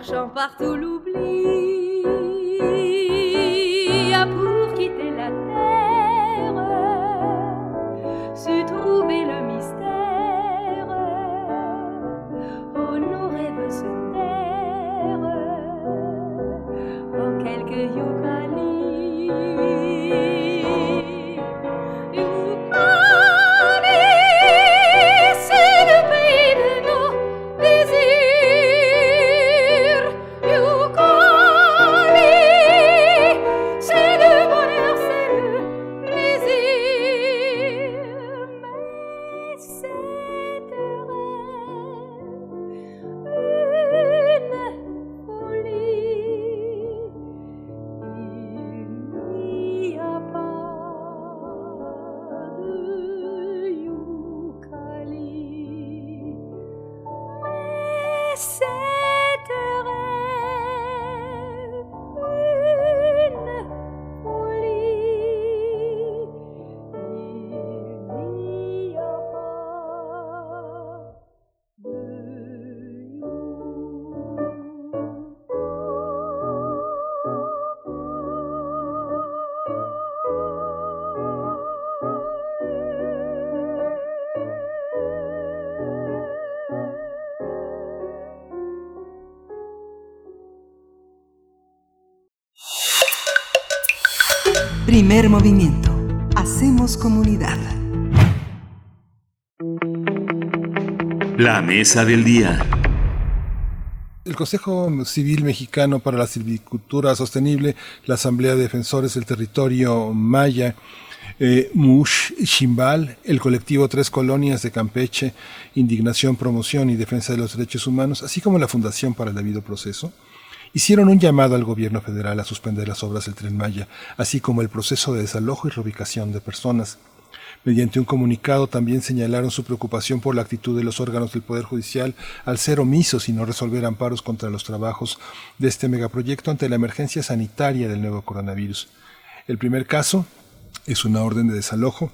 cherchant partout l'oubli movimiento. Hacemos comunidad. La mesa del día. El Consejo Civil Mexicano para la Silvicultura Sostenible, la Asamblea de Defensores del Territorio Maya, eh, Mush Chimbal, el colectivo Tres Colonias de Campeche, Indignación, Promoción y Defensa de los Derechos Humanos, así como la Fundación para el Debido Proceso, hicieron un llamado al gobierno federal a suspender las obras del Tren Maya, así como el proceso de desalojo y reubicación de personas. Mediante un comunicado también señalaron su preocupación por la actitud de los órganos del Poder Judicial al ser omisos y no resolver amparos contra los trabajos de este megaproyecto ante la emergencia sanitaria del nuevo coronavirus. El primer caso es una orden de desalojo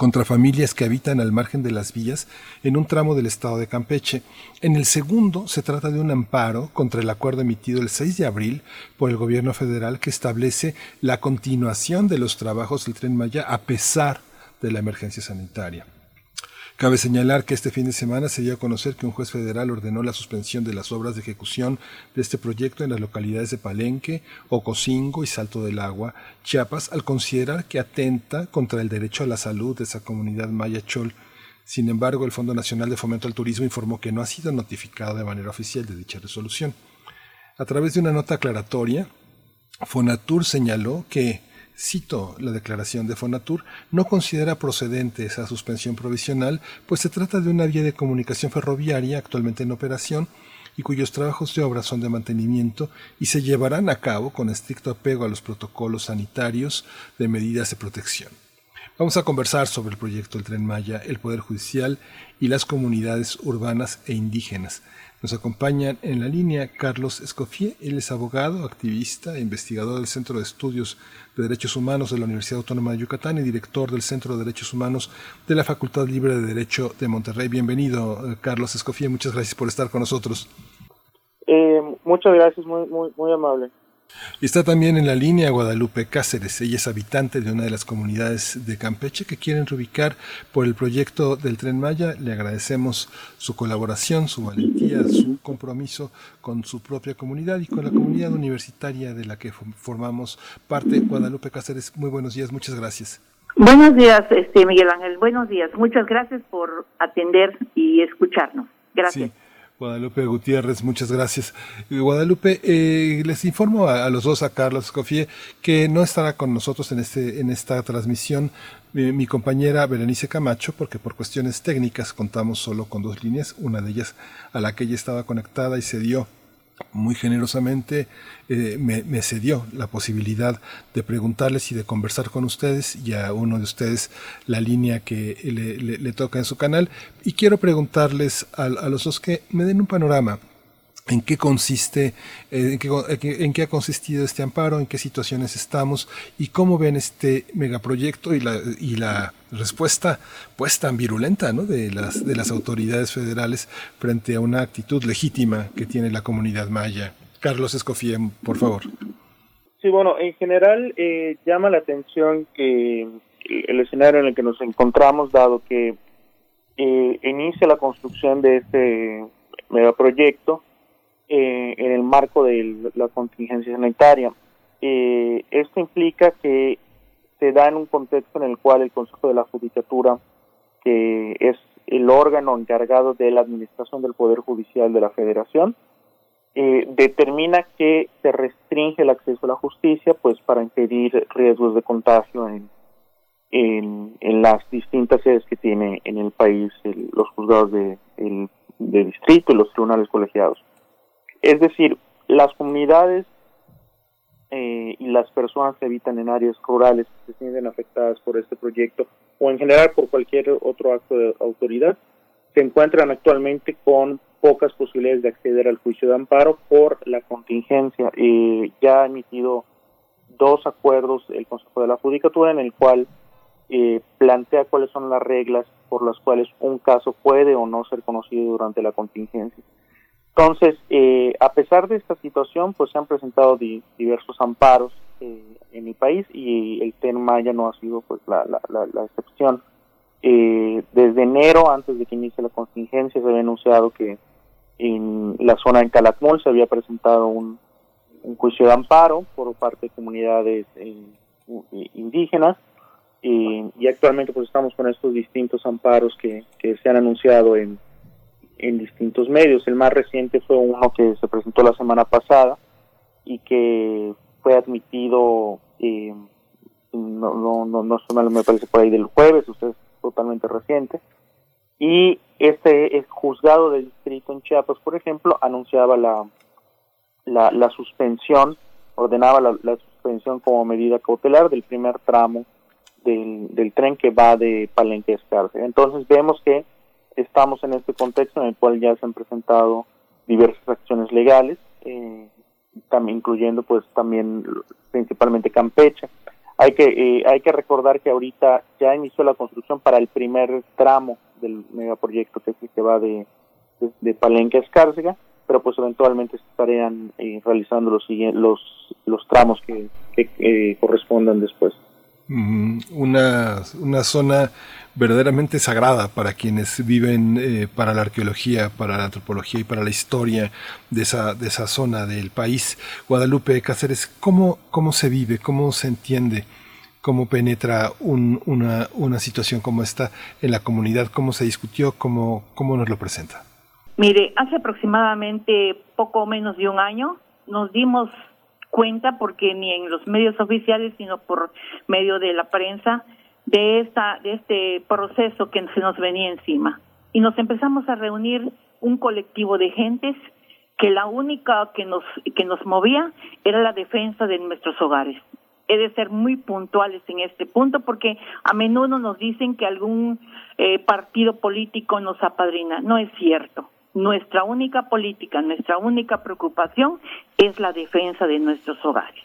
contra familias que habitan al margen de las vías en un tramo del estado de Campeche. En el segundo se trata de un amparo contra el acuerdo emitido el 6 de abril por el gobierno federal que establece la continuación de los trabajos del tren Maya a pesar de la emergencia sanitaria. Cabe señalar que este fin de semana se dio a conocer que un juez federal ordenó la suspensión de las obras de ejecución de este proyecto en las localidades de Palenque, Ocosingo y Salto del Agua, Chiapas, al considerar que atenta contra el derecho a la salud de esa comunidad maya chol. Sin embargo, el Fondo Nacional de Fomento al Turismo informó que no ha sido notificado de manera oficial de dicha resolución. A través de una nota aclaratoria, Fonatur señaló que cito la declaración de Fonatur, no considera procedente esa suspensión provisional, pues se trata de una vía de comunicación ferroviaria actualmente en operación y cuyos trabajos de obra son de mantenimiento y se llevarán a cabo con estricto apego a los protocolos sanitarios de medidas de protección. Vamos a conversar sobre el proyecto del Tren Maya, el Poder Judicial y las comunidades urbanas e indígenas. Nos acompañan en la línea Carlos Escoffier, él es abogado, activista e investigador del Centro de Estudios de Derechos Humanos de la Universidad Autónoma de Yucatán y director del Centro de Derechos Humanos de la Facultad Libre de Derecho de Monterrey. Bienvenido, eh, Carlos Escoffier, muchas gracias por estar con nosotros. Eh, muchas gracias, muy, muy, muy amable. Está también en la línea Guadalupe Cáceres. Ella es habitante de una de las comunidades de Campeche que quieren reubicar por el proyecto del Tren Maya. Le agradecemos su colaboración, su valentía, su compromiso con su propia comunidad y con la comunidad universitaria de la que formamos parte. Guadalupe Cáceres, muy buenos días, muchas gracias. Buenos días, este Miguel Ángel. Buenos días. Muchas gracias por atender y escucharnos. Gracias. Sí. Guadalupe Gutiérrez, muchas gracias. Guadalupe, eh, les informo a, los dos, a Carlos Escoffier, que no estará con nosotros en, este, en esta transmisión mi, mi, compañera Berenice Camacho, porque por cuestiones técnicas contamos solo con dos líneas, una de ellas a la que ella estaba conectada y se dio muy generosamente eh, me, me, cedió la posibilidad de preguntarles y de conversar con ustedes y a uno de ustedes la línea que le, le, le toca en su canal. Y quiero preguntarles a, a, los dos que me den un panorama en qué consiste, eh, en, qué, ha consistido este amparo, en qué situaciones estamos y cómo ven este megaproyecto y la, y la respuesta pues tan virulenta ¿no? de, las, de las autoridades federales frente a una actitud legítima que tiene la comunidad maya. Carlos Escofía, por favor. Sí, bueno, en general eh, llama la atención que el escenario en el que nos encontramos, dado que eh, inicia la construcción de este megaproyecto, eh, en el marco de la contingencia sanitaria. Eh, esto implica que se da en un contexto en el cual el Consejo de la Judicatura, que es el órgano encargado de la administración del Poder Judicial de la Federación, eh, determina que se restringe el acceso a la justicia pues para impedir riesgos de contagio en, las distintas sedes que tiene en el país los juzgados de, de distrito y los tribunales colegiados. Es decir, las comunidades eh, y las personas que habitan en áreas rurales que se sienten afectadas por este proyecto o en general por cualquier otro acto de autoridad se encuentran actualmente con pocas posibilidades de acceder al juicio de amparo por la contingencia. Eh, ya ha emitido dos acuerdos el Consejo de la Judicatura en el cual eh, plantea cuáles son las reglas por las cuales un caso puede o no ser conocido durante la contingencia. Entonces, eh, a pesar de esta situación, pues se han presentado diversos amparos eh, en el país y el TEN Maya no ha sido pues la, la, excepción. Eh, desde enero, antes de que inicie la contingencia, se había anunciado que en la zona de Calakmul se había presentado un, juicio de amparo por parte de comunidades indígenas y actualmente pues estamos con estos distintos amparos que, que se han anunciado en, en distintos medios. El más reciente fue uno que se presentó la semana pasada y que fue admitido, eh, no, no, no, no me parece por ahí del jueves, usted es totalmente reciente. Y este juzgado del distrito en Chiapas, por ejemplo, anunciaba la, la, suspensión, ordenaba la, suspensión como medida cautelar del primer tramo del, del tren que va de Palenque a. Entonces vemos que estamos en este contexto en el cual ya se han presentado diversas acciones legales, eh, también incluyendo pues también principalmente Campeche. Hay que eh, hay que recordar que ahorita ya inició la construcción para el primer tramo del megaproyecto que, que va de, de, Palenque a Escárcega, pero pues eventualmente estarían eh, realizando los, los los tramos que, que correspondan después. Una, una zona verdaderamente sagrada para quienes viven eh, para la arqueología, para la antropología y para la historia de esa, de esa zona del país. Guadalupe Cáceres, ¿cómo, cómo se vive, cómo se entiende, cómo penetra una, una situación como esta en la comunidad, cómo se discutió, cómo, cómo nos lo presenta? Mire, hace aproximadamente poco menos de un año nos dimos cuenta, porque ni en los medios oficiales, sino por medio de la prensa, de esta de este proceso que se nos venía encima y nos empezamos a reunir un colectivo de gentes que la única que nos que nos movía era la defensa de nuestros hogares. He de ser muy puntuales en este punto porque a menudo nos dicen que algún eh, partido político nos apadrina. No es cierto. Nuestra única política, nuestra única preocupación es la defensa de nuestros hogares.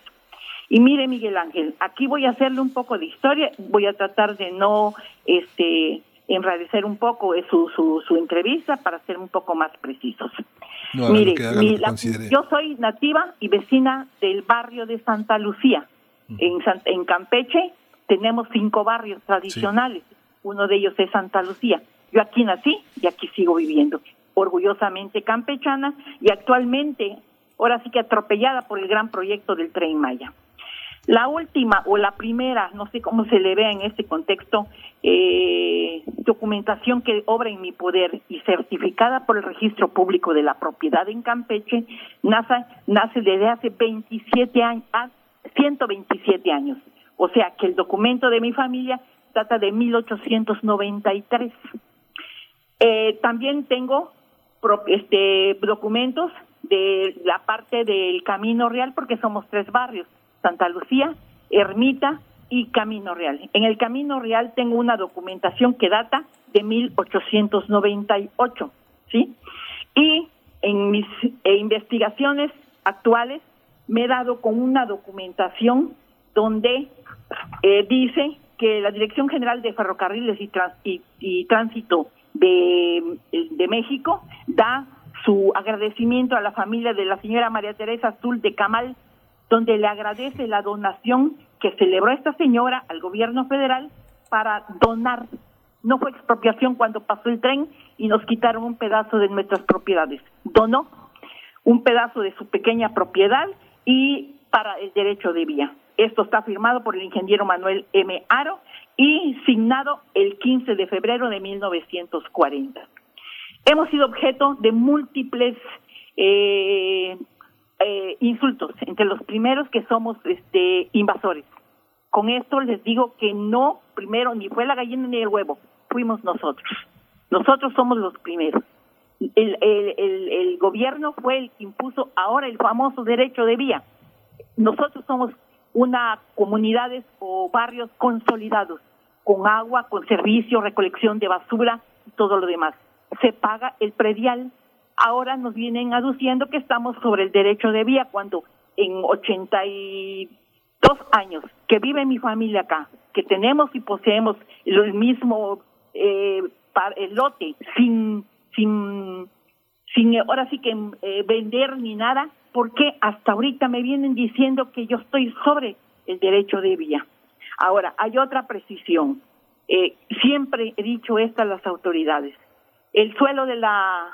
Y mire, Miguel Ángel, aquí voy a hacerle un poco de historia, voy a tratar de no este enrarecer un poco su, su, su entrevista para ser un poco más precisos. mire, yo soy nativa y vecina del barrio de Santa Lucía. En, en Campeche tenemos cinco barrios tradicionales, uno de ellos es Santa Lucía. Yo aquí nací y aquí sigo viviendo, orgullosamente campechana y actualmente, ahora sí que atropellada por el gran proyecto del Tren Maya. La última o la primera, no sé cómo se le vea en este contexto, eh, documentación que obra en mi poder y certificada por el Registro Público de la Propiedad en Campeche, nace, nace desde hace 27 años, 127 ah, años. O sea que el documento de mi familia data de 1893. Eh, también tengo este, documentos de la parte del Camino Real porque somos tres barrios Santa Lucía, Ermita y Camino Real. En el Camino Real tengo una documentación que data de 1898, ¿sí? Y en mis eh, investigaciones actuales me he dado con una documentación donde eh, dice que la Dirección General de Ferrocarriles y, y, y Tránsito de, México da su agradecimiento a la familia de la señora María Teresa Azul de Camal, donde le agradece la donación que celebró esta señora al gobierno federal para donar. No fue expropiación cuando pasó el tren y nos quitaron un pedazo de nuestras propiedades. Donó un pedazo de su pequeña propiedad y para el derecho de vía. Esto está firmado por el ingeniero Manuel M. Aro y signado el 15 de febrero de 1940. Hemos sido objeto de múltiples eh, eh, insultos, entre los primeros que somos este, invasores. Con esto les digo que no, primero, ni fue la gallina ni el huevo, fuimos nosotros. Nosotros somos los primeros. El, el, gobierno fue el que impuso ahora el famoso derecho de vía. Nosotros somos una comunidades o barrios consolidados, con agua, con servicio, recolección de basura y todo lo demás. Se paga el predial. Ahora nos vienen aduciendo que estamos sobre el derecho de vía cuando en 82 años que vive mi familia acá, que tenemos y poseemos el mismo eh, lote sin sin sin ahora sí que eh, vender ni nada, porque hasta ahorita me vienen diciendo que yo estoy sobre el derecho de vía. Ahora, hay otra precisión. Eh, siempre he dicho esto a las autoridades. El suelo de la,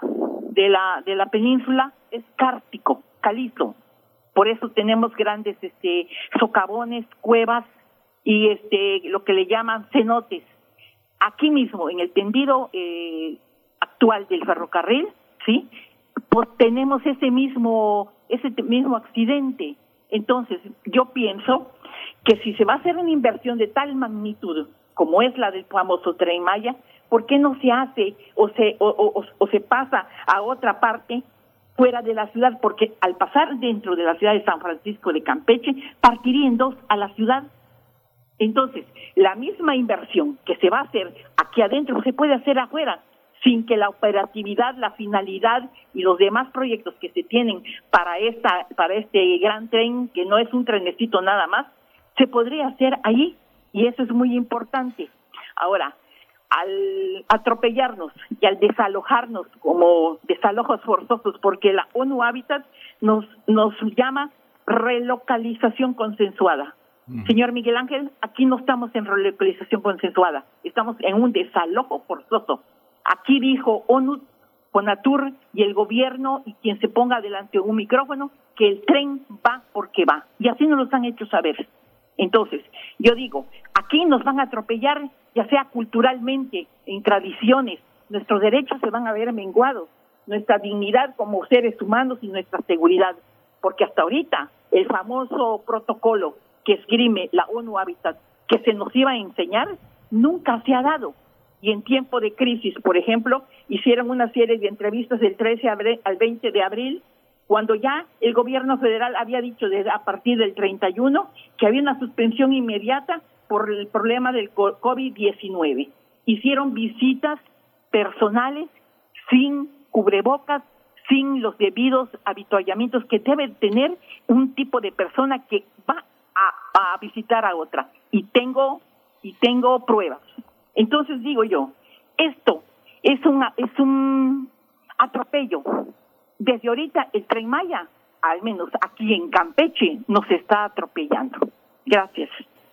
de la, de la península es cártico, calizo. Por eso tenemos grandes este, socavones, cuevas y este, lo que le llaman cenotes. Aquí mismo, en el tendido eh, actual del ferrocarril, ¿sí? Pues tenemos ese mismo ese mismo accidente. Entonces, yo pienso que si se va a hacer una inversión de tal magnitud como es la del famoso tren Maya, ¿por qué no se hace o se, o, se pasa a otra parte fuera de la ciudad? Porque al pasar dentro de la ciudad de San Francisco de Campeche, partiría en dos a la ciudad. Entonces, la misma inversión que se va a hacer aquí adentro se puede hacer afuera sin que la operatividad, la finalidad y los demás proyectos que se tienen para esta para este gran tren que no es un trenecito nada más se podría hacer ahí y eso es muy importante. Ahora, al atropellarnos y al desalojarnos como desalojos forzosos porque la ONU Habitat nos nos llama relocalización consensuada. Señor Miguel Ángel, aquí no estamos en relocalización consensuada, estamos en un desalojo forzoso Aquí dijo ONU, CONATUR y el gobierno y quien se ponga delante de un micrófono que el tren va porque va. Y así nos lo han hecho saber. Entonces, yo digo, aquí nos van a atropellar, ya sea culturalmente, en tradiciones, nuestros derechos se van a ver menguados, nuestra dignidad como seres humanos y nuestra seguridad. Porque hasta ahorita, el famoso protocolo que escribe la ONU Habitat, que se nos iba a enseñar, nunca se ha dado y en tiempo de crisis, por ejemplo, hicieron una serie de entrevistas del 13 al 20 de abril, cuando ya el gobierno federal había dicho desde a partir del 31 que había una suspensión inmediata por el problema del COVID-19. Hicieron visitas personales sin cubrebocas, sin los debidos habituallamientos que debe tener un tipo de persona que va a, visitar a otra. Y tengo y tengo pruebas. Entonces digo yo, esto es, una, es un atropello. Desde ahorita el tren Maya, al menos aquí en Campeche, nos está atropellando. Gracias.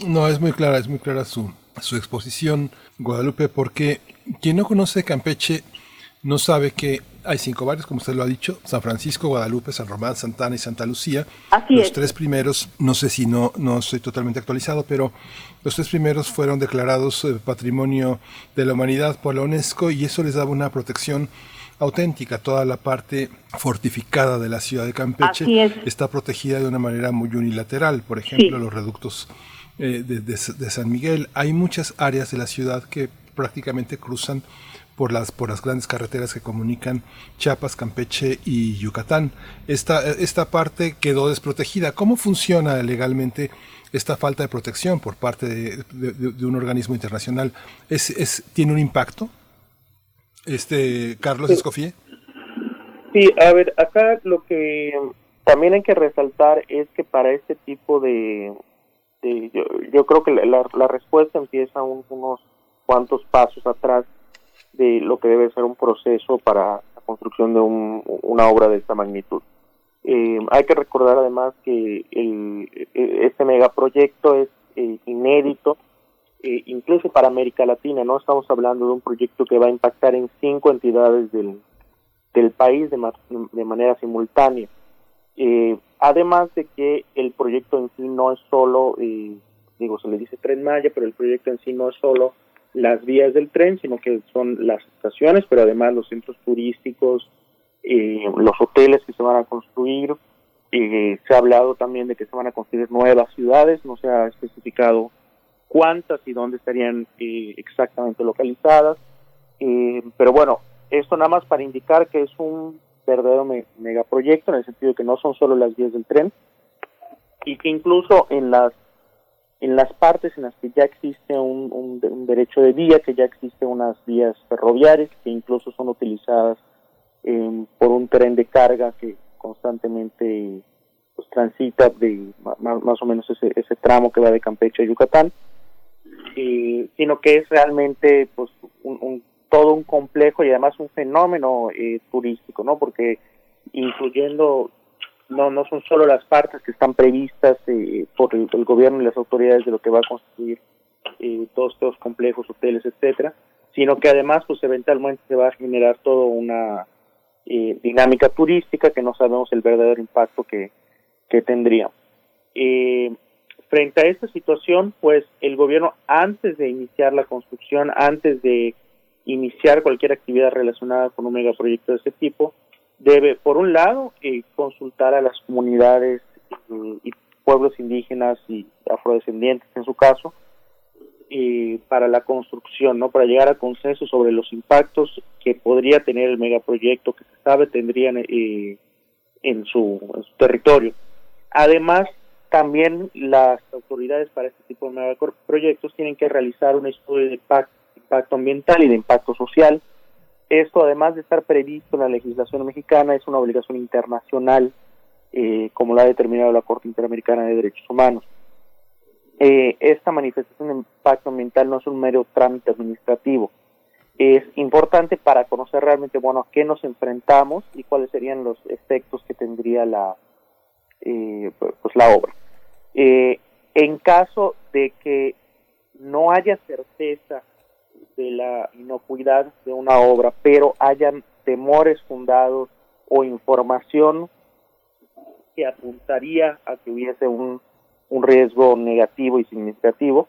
No, es muy clara, es muy clara su, su exposición, Guadalupe, porque quien no conoce Campeche no sabe que hay cinco barrios, como usted lo ha dicho, San Francisco, Guadalupe, San Román, Santana y Santa Lucía. los tres primeros, no sé si no, no estoy totalmente actualizado, pero los tres primeros fueron declarados eh, Patrimonio de la Humanidad por la UNESCO y eso les daba una protección auténtica. Toda la parte fortificada de la ciudad de Campeche está protegida de una manera muy unilateral. Por ejemplo, los reductos eh, de San Miguel. Hay muchas áreas de la ciudad que prácticamente cruzan por las, por las grandes carreteras que comunican Chiapas, Campeche y Yucatán. Esta, esta parte quedó desprotegida. ¿Cómo funciona legalmente esta falta de protección por parte de, un organismo internacional? ¿Es, es, ¿Tiene un impacto? Este, Carlos Escofié. Sí, Sí, a ver, acá lo que también hay que resaltar es que para este tipo de, yo, yo, creo que la, la respuesta empieza unos cuantos pasos atrás de lo que debe ser un proceso para la construcción de un, una obra de esta magnitud. Eh, hay que recordar además que el, e, este megaproyecto es eh, inédito, eh, incluso para América Latina, ¿no? Estamos hablando de un proyecto que va a impactar en cinco entidades del, del país de, de manera simultánea. además de que el proyecto en sí no es solo, digo, se le dice Tren Maya, pero el proyecto en sí no es solo las vías del tren, sino que son las estaciones, pero además los centros turísticos, eh, los hoteles que se van a construir. Eh, se ha hablado también de que se van a construir nuevas ciudades, no se ha especificado cuántas y dónde estarían eh, exactamente localizadas. pero bueno, esto nada más para indicar que es un verdadero megaproyecto en el sentido de que no son solo las vías del tren y que incluso en las en las partes en las que ya existe un, derecho de vía, que ya existe unas vías ferroviarias que incluso son utilizadas eh, por un tren de carga que constantemente pues, transita de más, o menos ese, ese tramo que va de Campeche a Yucatán, eh, sino que es realmente pues un, un, todo un complejo y además un fenómeno eh, turístico, ¿no? Porque incluyendo no no son solo las partes que están previstas eh, por el, gobierno y las autoridades de lo que va a construir eh, todos estos complejos, hoteles, etcétera, sino que además pues eventualmente se va a generar toda una eh, dinámica turística que no sabemos el verdadero impacto que, que tendría. Frente a esta situación, pues el gobierno antes de iniciar la construcción, antes de iniciar cualquier actividad relacionada con un megaproyecto de ese tipo, debe, por un lado, eh, consultar a las comunidades eh, y pueblos indígenas y afrodescendientes, en su caso, eh, para la construcción, ¿no? Para llegar a consenso sobre los impactos que podría tener el megaproyecto que se sabe tendrían en, su, territorio. Además, también las autoridades para este tipo de megaproyectos tienen que realizar un estudio de impacto ambiental y de impacto social, esto, además de estar previsto en la legislación mexicana, es una obligación internacional, eh, como lo ha determinado la Corte Interamericana de Derechos Humanos. Eh, esta manifestación de impacto ambiental no es un mero trámite administrativo. Es importante para conocer realmente, bueno, a qué nos enfrentamos y cuáles serían los efectos que tendría la, eh, pues la obra. en caso de que no haya certeza de la inocuidad de una obra, pero hayan temores fundados o información que apuntaría a que hubiese un, un riesgo negativo y significativo,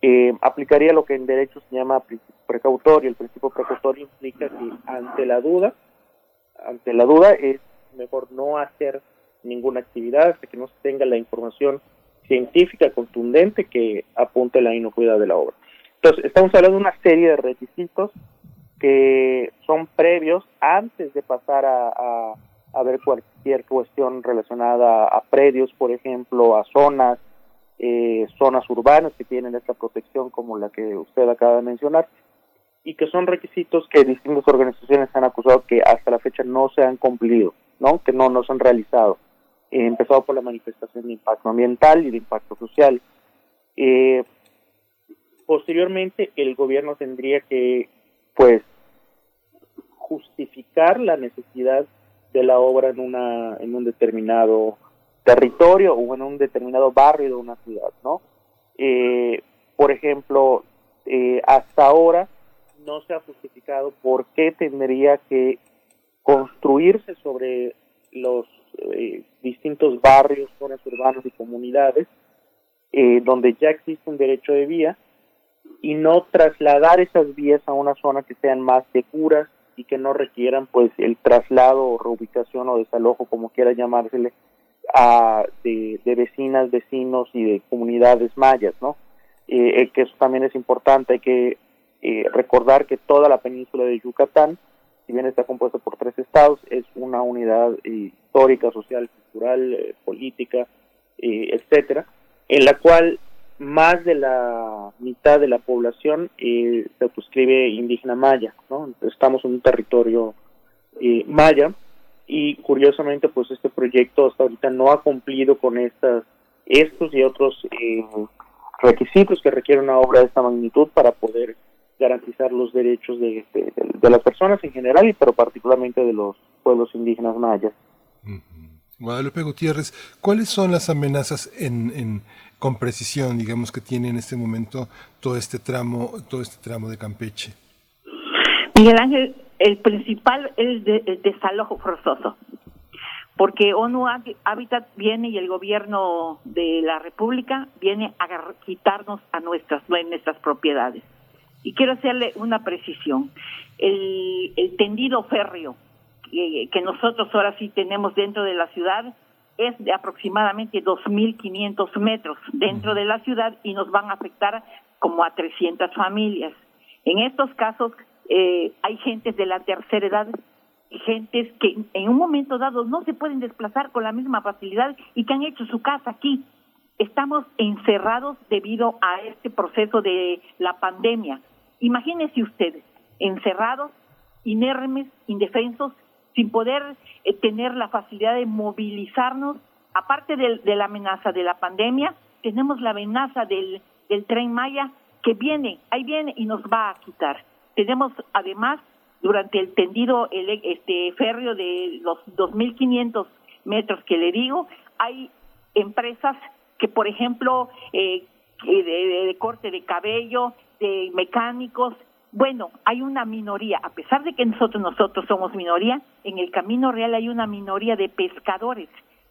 eh, aplicaría lo que en derecho se llama precautorio. El principio precautorio implica que ante la duda, ante la duda es mejor no hacer ninguna actividad hasta que no se tenga la información científica contundente que apunte la inocuidad de la obra. Entonces, estamos hablando de una serie de requisitos que son previos antes de pasar a, a, ver cualquier cuestión relacionada a predios, por ejemplo, a zonas, eh, zonas urbanas que tienen esta protección como la que usted acaba de mencionar, y que son requisitos que distintas organizaciones han acusado que hasta la fecha no se han cumplido, ¿no? que no, no se han realizado, empezado por la manifestación de impacto ambiental y de impacto social. Eh, posteriormente el gobierno tendría que pues justificar la necesidad de la obra en una en un determinado territorio o en un determinado barrio de una ciudad no eh, por ejemplo eh, hasta ahora no se ha justificado por qué tendría que construirse sobre los eh, distintos barrios zonas urbanas y comunidades donde ya existe un derecho de vía y no trasladar esas vías a una zona que sean más seguras y que no requieran pues el traslado o reubicación o desalojo como quiera llamársele a de, vecinas, vecinos y de comunidades mayas, ¿no? Eh, eh, que eso también es importante, hay que eh, recordar que toda la península de Yucatán, si bien está compuesta por tres estados, es una unidad histórica, social, cultural, política, etcétera, en la cual más de la mitad de la población eh, se autoscribe indígena maya, ¿no? Estamos en un territorio eh, maya y curiosamente pues este proyecto hasta ahorita no ha cumplido con estas estos y otros eh, requisitos que requiere una obra de esta magnitud para poder garantizar los derechos de, de, las personas en general y pero particularmente de los pueblos indígenas mayas. Guadalupe Gutiérrez, ¿cuáles son las amenazas en, en, con precisión, digamos, que tiene en este momento todo este tramo, todo este tramo de Campeche? Miguel Ángel, el principal es el desalojo forzoso, porque ONU Habitat viene y el gobierno de la República viene a quitarnos a nuestras, nuestras propiedades. Y quiero hacerle una precisión. El, tendido férreo que, nosotros ahora sí tenemos dentro de la ciudad es de aproximadamente 2.500 metros dentro de la ciudad y nos van a afectar como a 300 familias. En estos casos eh, hay gentes de la tercera edad, gentes que en un momento dado no se pueden desplazar con la misma facilidad y que han hecho su casa aquí. Estamos encerrados debido a este proceso de la pandemia. Imagínense ustedes, encerrados, inermes, indefensos, sin poder eh, tener la facilidad de movilizarnos. Aparte de, la amenaza de la pandemia, tenemos la amenaza del, del tren Maya que viene, ahí viene y nos va a quitar. Tenemos además durante el tendido el, este férreo de los 2.500 metros que le digo, hay empresas que, por ejemplo, eh, de, corte de cabello, de mecánicos, bueno, hay una minoría, a pesar de que nosotros nosotros somos minoría, en el Camino Real hay una minoría de pescadores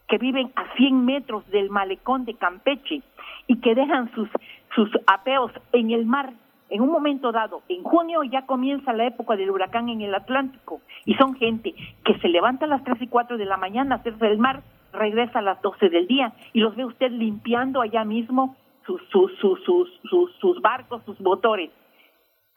que viven a 100 metros del malecón de Campeche y que dejan sus sus apeos en el mar. En un momento dado, en junio ya comienza la época del huracán en el Atlántico y son gente que se levanta a las 3 y 4 de la mañana a hacerse el mar, regresa a las 12 del día y los ve usted limpiando allá mismo sus, sus, sus, sus, sus, barcos, sus motores.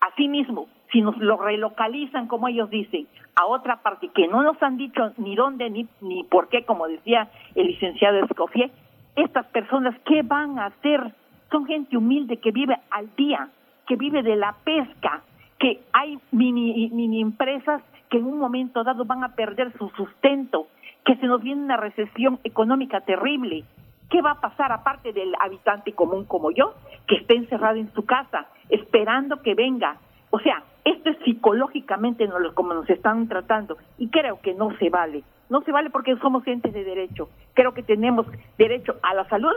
Asimismo, si nos lo relocalizan, como ellos dicen, a otra parte que no nos han dicho ni dónde ni, ni por qué, como decía el licenciado Escofié, estas personas, ¿qué van a hacer? Son gente humilde que vive al día, que vive de la pesca, que hay mini, mini empresas que en un momento dado van a perder su sustento, que se nos viene una recesión económica terrible. ¿Qué va a pasar aparte del habitante común como yo, que esté encerrado en su casa, esperando que venga? O sea, esto es psicológicamente como nos están tratando y creo que no se vale. No se vale porque somos gente de derecho. Creo que tenemos derecho a la salud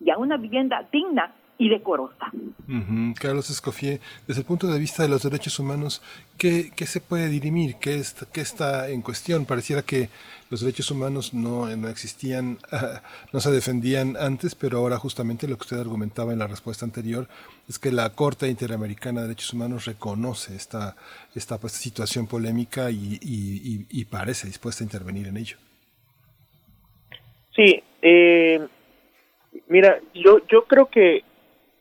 y a una vivienda digna y decorosa. Carlos Escofié, desde el punto de vista de los derechos humanos, ¿qué, qué se puede dirimir? ¿Qué, es, ¿Qué, está en cuestión? Pareciera que los derechos humanos no, no existían, no se defendían antes, pero ahora justamente lo que usted argumentaba en la respuesta anterior es que la Corte Interamericana de Derechos Humanos reconoce esta, esta pues, situación polémica y, y, y, parece dispuesta a intervenir en ello. Sí, eh, mira, yo, yo creo que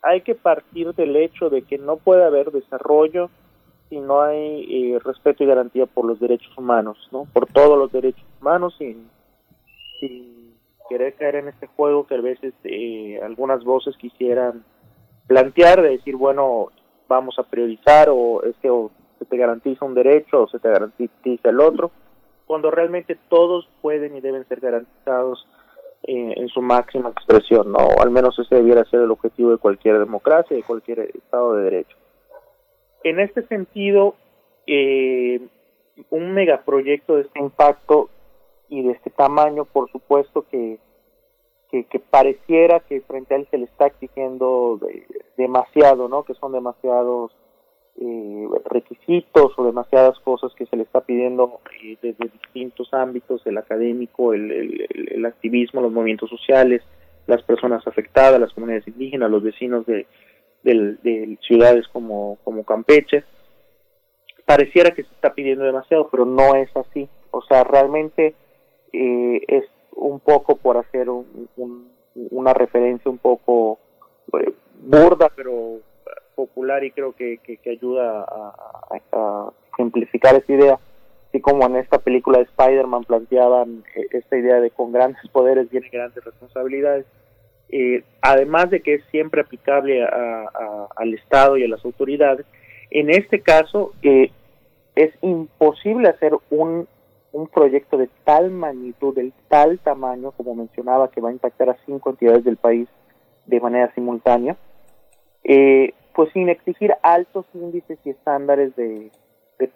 hay que partir del hecho de que no puede haber desarrollo si no hay eh, respeto y garantía por los derechos humanos, ¿no? Por todos los derechos humanos sin, querer caer en este juego que a veces eh, algunas voces quisieran plantear de decir, bueno, vamos a priorizar o es que se te garantiza un derecho o se te garantiza el otro, cuando realmente todos pueden y deben ser garantizados en, su máxima expresión, ¿no? al menos ese debiera ser el objetivo de cualquier democracia, de cualquier Estado de Derecho. En este sentido, eh, un megaproyecto de este impacto y de este tamaño, por supuesto que, que, pareciera que frente a él se le está exigiendo demasiado, ¿no? Que son demasiados eh, requisitos o demasiadas cosas que se le está pidiendo eh, desde distintos ámbitos, el académico, el, el, activismo, los movimientos sociales, las personas afectadas, las comunidades indígenas, los vecinos de, de, ciudades como, como Campeche. Pareciera que se está pidiendo demasiado, pero no es así. O sea, realmente eh, es un poco por hacer un, una referencia un poco eh, burda, pero popular y creo que, que, ayuda a, simplificar esa idea, así como en esta película de Spider-Man planteaban eh, esta idea de con grandes poderes vienen grandes responsabilidades. Además de que es siempre aplicable al Estado y a las autoridades, en este caso eh, es imposible hacer un un proyecto de tal magnitud, de tal tamaño, como mencionaba, que va a impactar a cinco entidades del país de manera simultánea, eh, pues sin exigir altos índices y estándares de,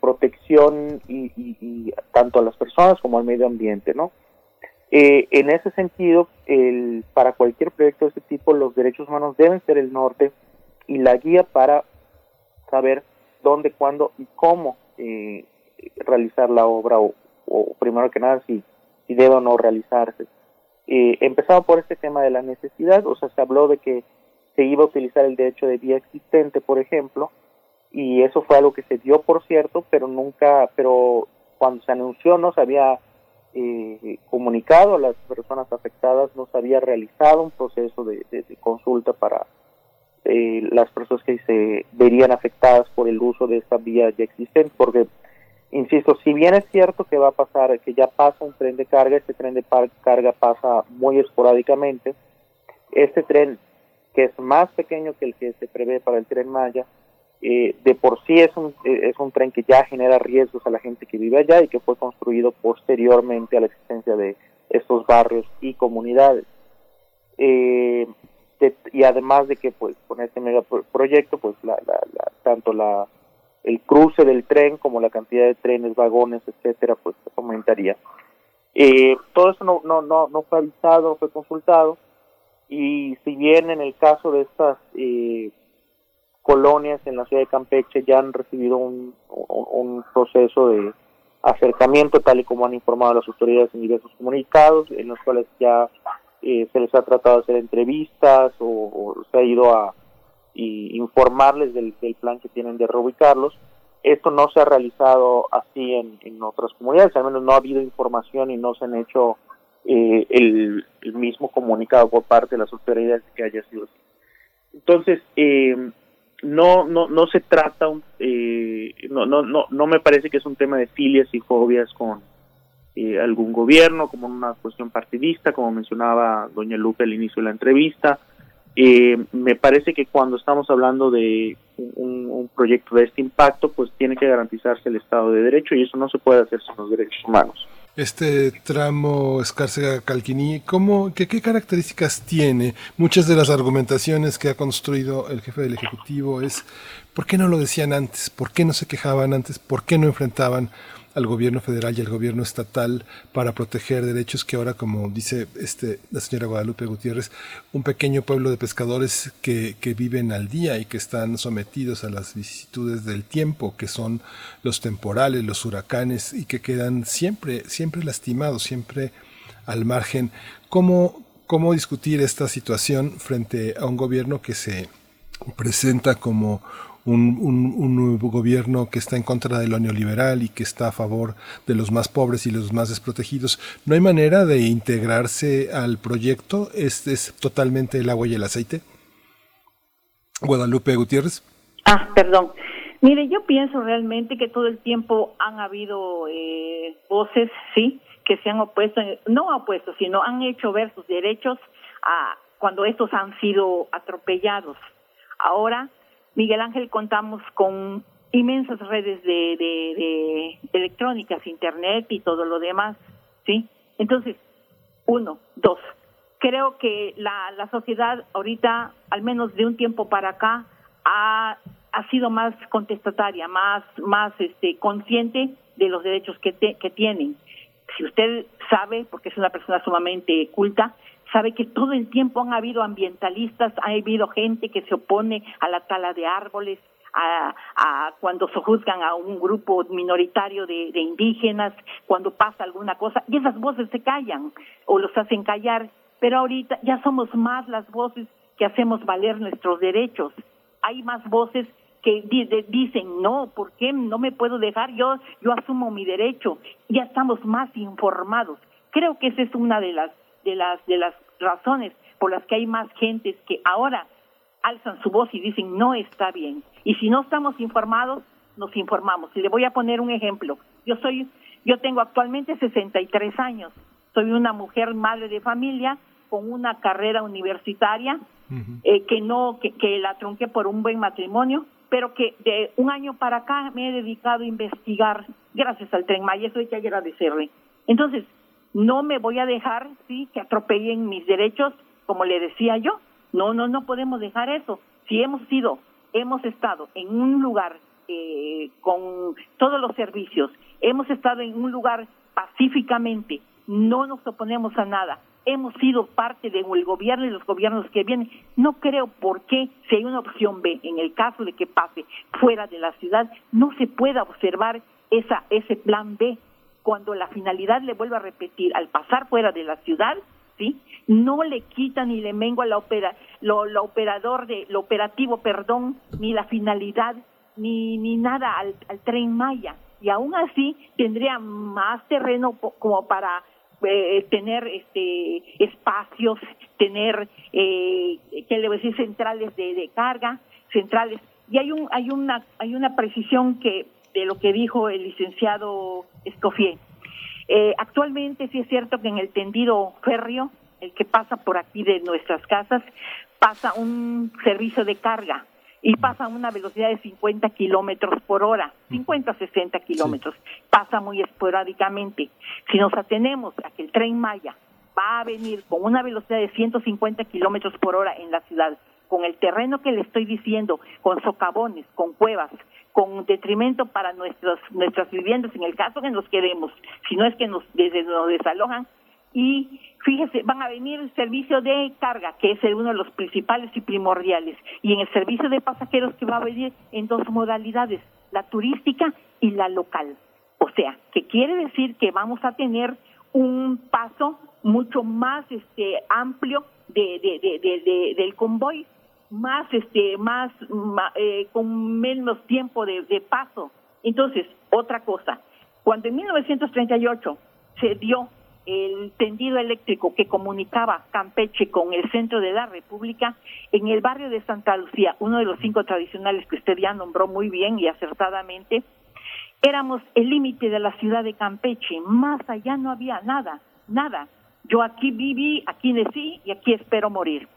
protección y, tanto a las personas como al medio ambiente, ¿no? Eh, en ese sentido, el, para cualquier proyecto de este tipo, los derechos humanos deben ser el norte y la guía para saber dónde, cuándo y cómo eh, realizar la obra o, primero que nada si, si debe o no realizarse. Eh, empezaba por este tema de la necesidad, o sea, se habló de que se iba a utilizar el derecho de vía existente, por ejemplo, y eso fue algo que se dio, por cierto, pero nunca, pero cuando se anunció no se había eh, comunicado a las personas afectadas, no se había realizado un proceso de, consulta para eh, las personas que se verían afectadas por el uso de esta vía ya existente, porque insisto, si bien es cierto que va a pasar, que ya pasa un tren de carga, este tren de carga pasa muy esporádicamente, este tren que es más pequeño que el que se prevé para el tren Maya, eh, de por sí es un, eh, es un tren que ya genera riesgos a la gente que vive allá y que fue construido posteriormente a la existencia de estos barrios y comunidades. Eh, y además de que pues con este megaproyecto pues la, la, tanto la el cruce del tren como la cantidad de trenes, vagones, etcétera, pues aumentaría. Eh, todo eso no, no, no, no fue avisado, no fue consultado, y si bien en el caso de estas eh, colonias en la ciudad de Campeche ya han recibido un, un, proceso de acercamiento, tal y como han informado las autoridades en diversos comunicados, en los cuales ya eh, se les ha tratado de hacer entrevistas o, se ha ido a, y informarles del, plan que tienen de reubicarlos. Esto no se ha realizado así en, otras comunidades, al menos no ha habido información y no se han hecho eh, el, mismo comunicado por parte de las autoridades que haya sido así. Entonces, eh, no, no, no se trata, eh, no, no, no, no me parece que es un tema de filias y fobias con algún gobierno, como una cuestión partidista, como mencionaba doña Lupe al inicio de la entrevista, eh, me parece que cuando estamos hablando de un, proyecto de este impacto, pues tiene que garantizarse el Estado de Derecho y eso no se puede hacer sin los derechos humanos. Este tramo Escárcega-Calquiní, ¿cómo, qué, ¿qué características tiene? Muchas de las argumentaciones que ha construido el jefe del Ejecutivo es ¿por qué no lo decían antes? ¿Por qué no se quejaban antes? ¿Por qué no enfrentaban al gobierno federal y al gobierno estatal para proteger derechos que ahora, como dice este, la señora Guadalupe Gutiérrez, un pequeño pueblo de pescadores que, que viven al día y que están sometidos a las vicisitudes del tiempo, que son los temporales, los huracanes y que quedan siempre, siempre lastimados, siempre al margen. ¿Cómo, cómo discutir esta situación frente a un gobierno que se presenta como un, un, nuevo gobierno que está en contra de lo neoliberal y que está a favor de los más pobres y los más desprotegidos. ¿No hay manera de integrarse al proyecto? ¿Es, es totalmente el agua y el aceite? Guadalupe Gutiérrez. Ah, perdón. Mire, yo pienso realmente que todo el tiempo han habido eh, voces, sí, que se han opuesto, no opuesto, sino han hecho ver sus derechos a cuando estos han sido atropellados. Ahora Miguel Ángel contamos con inmensas redes de, electrónicas, internet y todo lo demás, ¿sí? Entonces, uno, dos, creo que la, la sociedad ahorita, al menos de un tiempo para acá, ha, ha sido más contestataria, más, más este, consciente de los derechos que, que tienen. Si usted sabe, porque es una persona sumamente culta, sabe que todo el tiempo han habido ambientalistas, ha habido gente que se opone a la tala de árboles, a, cuando se juzgan a un grupo minoritario de, indígenas, cuando pasa alguna cosa, y esas voces se callan o los hacen callar, pero ahorita ya somos más las voces que hacemos valer nuestros derechos. Hay más voces que dicen, no, ¿por qué no me puedo dejar? Yo, yo asumo mi derecho. Ya estamos más informados. Creo que esa es una de las de las de las razones por las que hay más gentes que ahora alzan su voz y dicen no está bien. Y si no estamos informados, nos informamos. Y le voy a poner un ejemplo. Yo soy, yo tengo actualmente 63 años. Soy una mujer madre de familia con una carrera universitaria eh, que no, que, que la trunqué por un buen matrimonio, pero que de un año para acá me he dedicado a investigar gracias al tren Maya, eso hay que agradecerle. Entonces, no me voy a dejar, sí, que atropellen mis derechos, como le decía yo. No, no, no podemos dejar eso. Si hemos sido, hemos estado en un lugar eh, con todos los servicios, hemos estado en un lugar pacíficamente, no nos oponemos a nada, hemos sido parte del gobierno y los gobiernos que vienen. No creo por qué, si hay una opción B, en el caso de que pase fuera de la ciudad, no se pueda observar esa, ese plan B. Cuando la finalidad, le vuelvo a repetir, al pasar fuera de la ciudad, ¿sí? No le quita ni le mengua la opera, lo, lo operador de, lo operativo, perdón, ni la finalidad, ni, ni nada al, al tren Maya. Y aún así tendría más terreno como para eh, tener este espacios, tener eh, ¿qué le voy a decir? centrales de, de, carga, centrales y hay un hay una hay una precisión que de lo que dijo el licenciado Escofié. Eh, actualmente sí es cierto que en el tendido férreo, el que pasa por aquí de nuestras casas, pasa un servicio de carga y pasa a una velocidad de 50 kilómetros por hora, 50 60 kilómetros. Pasa muy esporádicamente. Si nos atenemos a que el tren Maya va a venir con una velocidad de 150 kilómetros por hora en la ciudad, con el terreno que le estoy diciendo, con socavones, con cuevas, con detrimento para nuestros, nuestras viviendas, en el caso que nos quedemos, si no es que nos, desde nos desalojan, y fíjese, van a venir el servicio de carga, que es uno de los principales y primordiales, y en el servicio de pasajeros que va a venir en dos modalidades, la turística y la local. O sea, que quiere decir que vamos a tener un paso mucho más este amplio de, de, de, del convoy, más este más, eh, con menos tiempo de, de paso. Entonces, otra cosa, cuando en 1938 se dio el tendido eléctrico que comunicaba Campeche con el centro de la República, en el barrio de Santa Lucía, uno de los cinco tradicionales que usted ya nombró muy bien y acertadamente, éramos el límite de la ciudad de Campeche, más allá no había nada, nada. Yo aquí viví, aquí nací y aquí espero morir.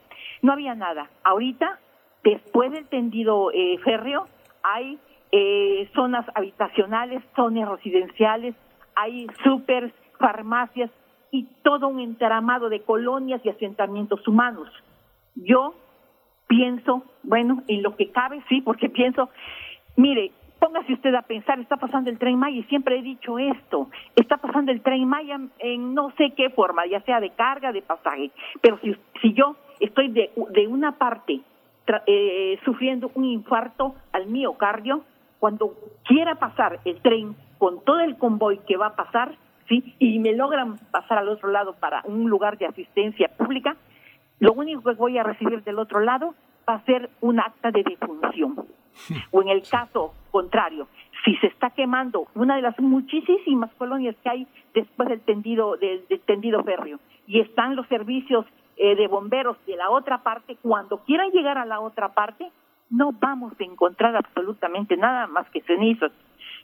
No había nada. Ahorita, después del tendido eh, férreo, hay eh, zonas habitacionales, zonas residenciales, hay súper farmacias y todo un entramado de colonias y asentamientos humanos. Yo pienso, bueno, en lo que cabe, sí, porque pienso, mire, póngase usted a pensar, está pasando el tren Maya, y siempre he dicho esto, está pasando el tren Maya en no sé qué forma, ya sea de carga, de pasaje, pero si, si yo estoy de, de una parte eh, sufriendo un infarto al miocardio, cuando quiera pasar el tren con todo el convoy que va a pasar, ¿sí? Y me logran pasar al otro lado para un lugar de asistencia pública, lo único que voy a recibir del otro lado va a ser un acta de defunción. O en el caso contrario, si se está quemando una de las muchísimas colonias que hay después del tendido del, tendido férreo y están los servicios eh, de bomberos de la otra parte, cuando quieran llegar a la otra parte, no vamos a encontrar absolutamente nada más que cenizas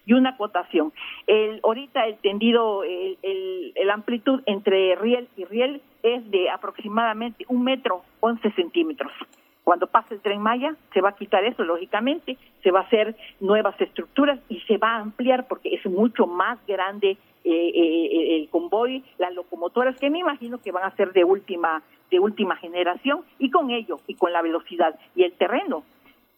y una acotación. El, ahorita el tendido, el, el, amplitud entre riel y riel es de aproximadamente un metro once centímetros. Cuando pase el tren Maya se va a quitar eso, lógicamente, se va a hacer nuevas estructuras y se va a ampliar porque es mucho más grande eh, eh, el convoy, las locomotoras que me imagino que van a ser de última de última generación y con ello y con la velocidad y el terreno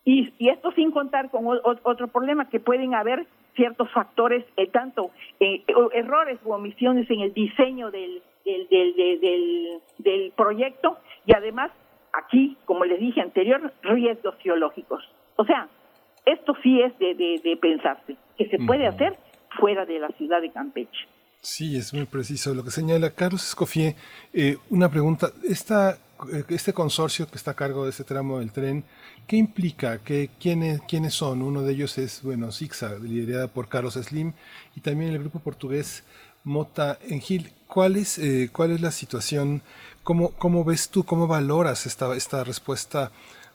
y, y, esto sin contar con otro problema que pueden haber ciertos factores, eh, tanto eh, errores o omisiones en el diseño del, del, del, del, proyecto y además aquí, como les dije anterior, riesgos geológicos. O sea, esto sí es de, de, pensarse, que se puede hacer fuera de la ciudad de Campeche. Sí, es muy preciso lo que señala Carlos Escofié. Eh, una pregunta, esta, este consorcio que está a cargo de este tramo del tren, ¿Qué implica? ¿Qué, quiénes, ¿Quiénes son? Uno de ellos es, bueno, Sixa, liderada por Carlos Slim, y también el grupo portugués Mota Engil. ¿Cuál es, eh, cuál es la situación? ¿Cómo, ¿Cómo ves tú, cómo valoras esta, esta respuesta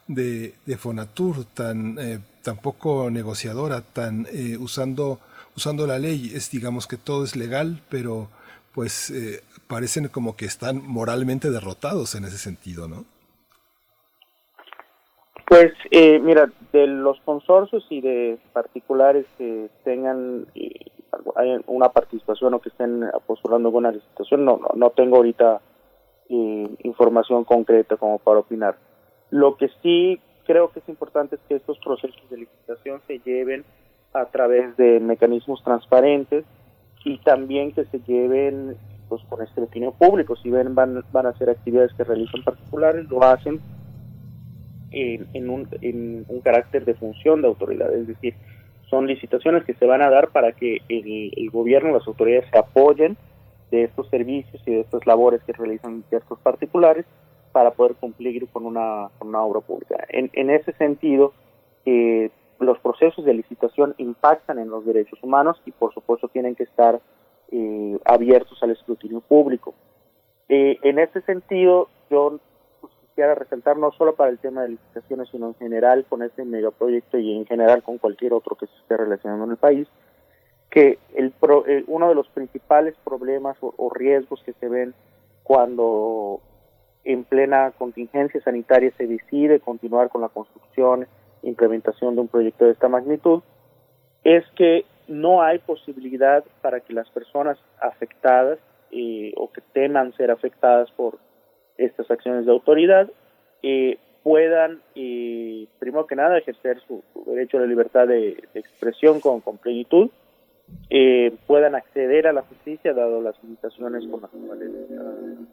de, de Fonatur tan, eh, tan poco negociadora, tan eh, usando, usando la ley? Es, digamos que todo es legal, pero pues parecen como que están moralmente derrotados en ese sentido, ¿no? Pues eh, mira, de los consorcios y de particulares que tengan eh, una participación o que estén postulando alguna licitación, no, no, no tengo ahorita eh, información concreta como para opinar. Lo que sí creo que es importante es que estos procesos de licitación se lleven a través de mecanismos transparentes y también que se lleven pues con escrutinio público. Si ven van, van a ser actividades que realizan particulares, lo hacen en, un, en un carácter de función de autoridad, es decir, son licitaciones que se van a dar para que el, el gobierno, las autoridades se apoyen de estos servicios y de estas labores que realizan ciertos particulares para poder cumplir con una, con una obra pública. En, en ese sentido, eh, los procesos de licitación impactan en los derechos humanos y por supuesto tienen que estar eh, abiertos al escrutinio público. Eh, en ese sentido, yo pues, quisiera resaltar no solo para el tema de licitaciones, sino en general con este megaproyecto y en general con cualquier otro que se esté relacionando en el país, que el eh, uno de los principales problemas o, riesgos que se ven cuando en plena contingencia sanitaria se decide continuar con la construcción implementación de un proyecto de esta magnitud es que no hay posibilidad para que las personas afectadas eh, o que teman ser afectadas por estas acciones de autoridad eh, puedan, eh, primero que nada, ejercer su, derecho a la libertad de, expresión con, con plenitud eh, puedan acceder a la justicia, dado las limitaciones con las cuales uh,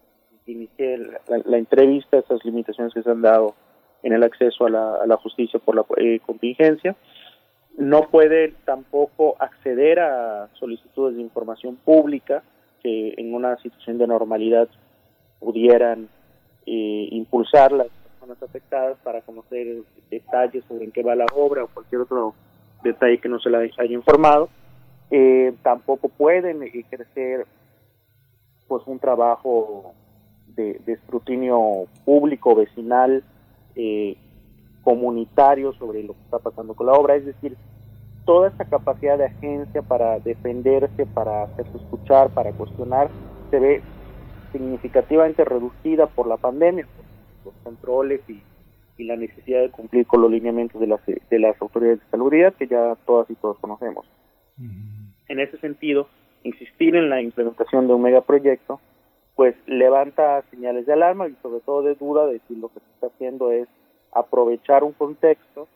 inicié la, la, entrevista, esas limitaciones que se han dado en el acceso a la, a la justicia por la eh, contingencia. No pueden tampoco acceder a solicitudes de información pública que en una situación de normalidad pudieran eh, impulsar las personas afectadas para conocer detalles sobre en qué va la obra o cualquier otro detalle que no se les haya informado eh, tampoco pueden ejercer pues un trabajo de escrutinio público vecinal eh, comunitario sobre lo que está pasando con la obra. Es decir toda esa capacidad de agencia para defenderse para hacerse escuchar para cuestionar se ve significativamente reducida por la pandemia por los controles y, y la necesidad de cumplir con los lineamientos de las de las autoridades de salubridad que ya todas y todos conocemos. En ese sentido, insistir en la implementación de un megaproyecto, pues levanta señales de alarma y sobre todo de duda de si lo que se está haciendo es aprovechar un contexto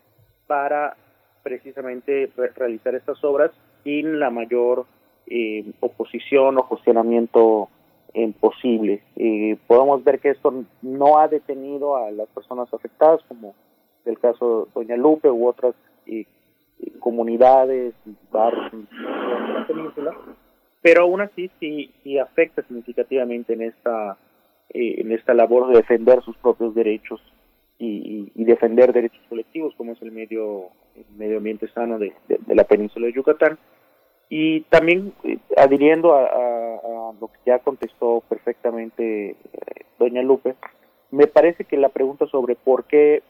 para precisamente re realizar estas obras sin la mayor eh, oposición o cuestionamiento eh, posible. Eh, podemos ver que esto no ha detenido a las personas afectadas, como el caso de Doña Lupe u otras comunidades, barrios en la península, pero aún así sí, sí afecta significativamente en esta, eh, en esta labor de defender sus propios derechos y, defender derechos colectivos, como es el medio, el medio ambiente sano de, de, de la península de Yucatán. Y también eh, adhiriendo a, a, a, lo que ya contestó perfectamente eh, doña Lupe, me parece que la pregunta sobre por qué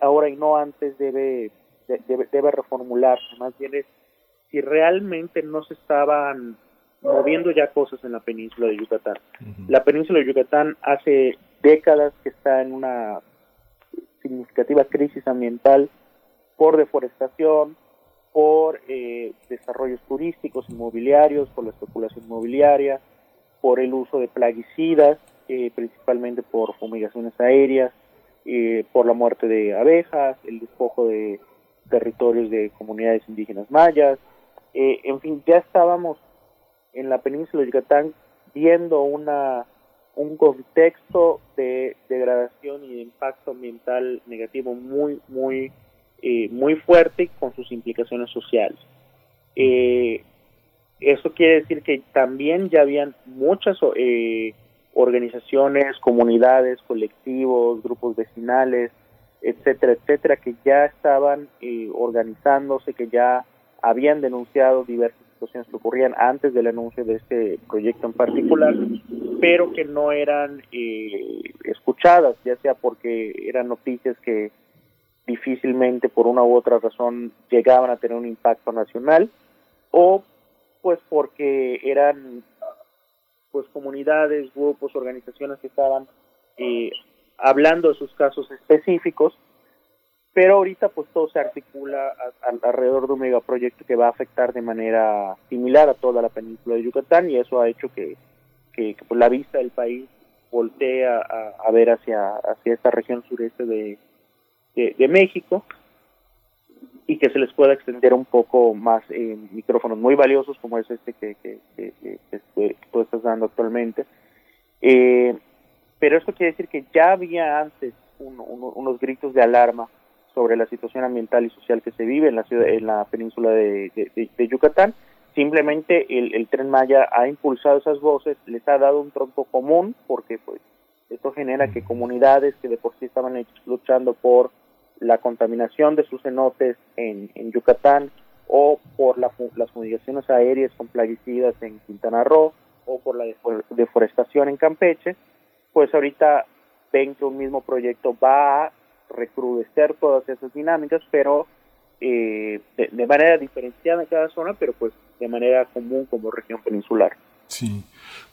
ahora y no antes debe debe, debe reformularse, más bien es si realmente no se estaban moviendo ya cosas en la península de Yucatán. Uh -huh. La península de Yucatán hace décadas que está en una significativa crisis ambiental por deforestación, por eh, desarrollos turísticos, inmobiliarios, por la especulación inmobiliaria, por el uso de plaguicidas, eh, principalmente por fumigaciones aéreas, eh, por la muerte de abejas, el despojo de territorios de comunidades indígenas mayas, eh, en fin, ya estábamos en la península de Yucatán viendo una un contexto de degradación y de impacto ambiental negativo muy muy eh, muy fuerte con sus implicaciones sociales. Eh, eso quiere decir que también ya habían muchas eh, organizaciones, comunidades, colectivos, grupos vecinales, etcétera, etcétera, que ya estaban eh, organizándose, que ya habían denunciado diversas situaciones que ocurrían antes del anuncio de este proyecto en particular, pero que no eran eh, escuchadas, ya sea porque eran noticias que difícilmente por una u otra razón llegaban a tener un impacto nacional, o pues porque eran pues comunidades, grupos, organizaciones que estaban eh, hablando de sus casos específicos, pero ahorita pues todo se articula alrededor de un megaproyecto que va a afectar de manera similar a toda la península de Yucatán y eso ha hecho que, que, pues, la vista del país voltee a, a, ver hacia, hacia esta región sureste de, de, México y que se les pueda extender un poco más eh, micrófonos muy valiosos como es este que, que, que, tú estás dando actualmente. Eh, pero esto quiere decir que ya había antes unos gritos de alarma sobre la situación ambiental y social que se vive en la ciudad, en la península de, Yucatán. Simplemente el, tren Maya ha impulsado esas voces, les ha dado un tronco común, porque pues esto genera que comunidades que de por sí estaban luchando por la contaminación de sus cenotes en, Yucatán o por las fumigaciones aéreas con plaguicidas en Quintana Roo o por la deforestación en Campeche, pues ahorita ven que un mismo proyecto va a recrudecer todas esas dinámicas, pero eh, de, manera diferenciada en cada zona, pero pues de manera común como región peninsular. Sí,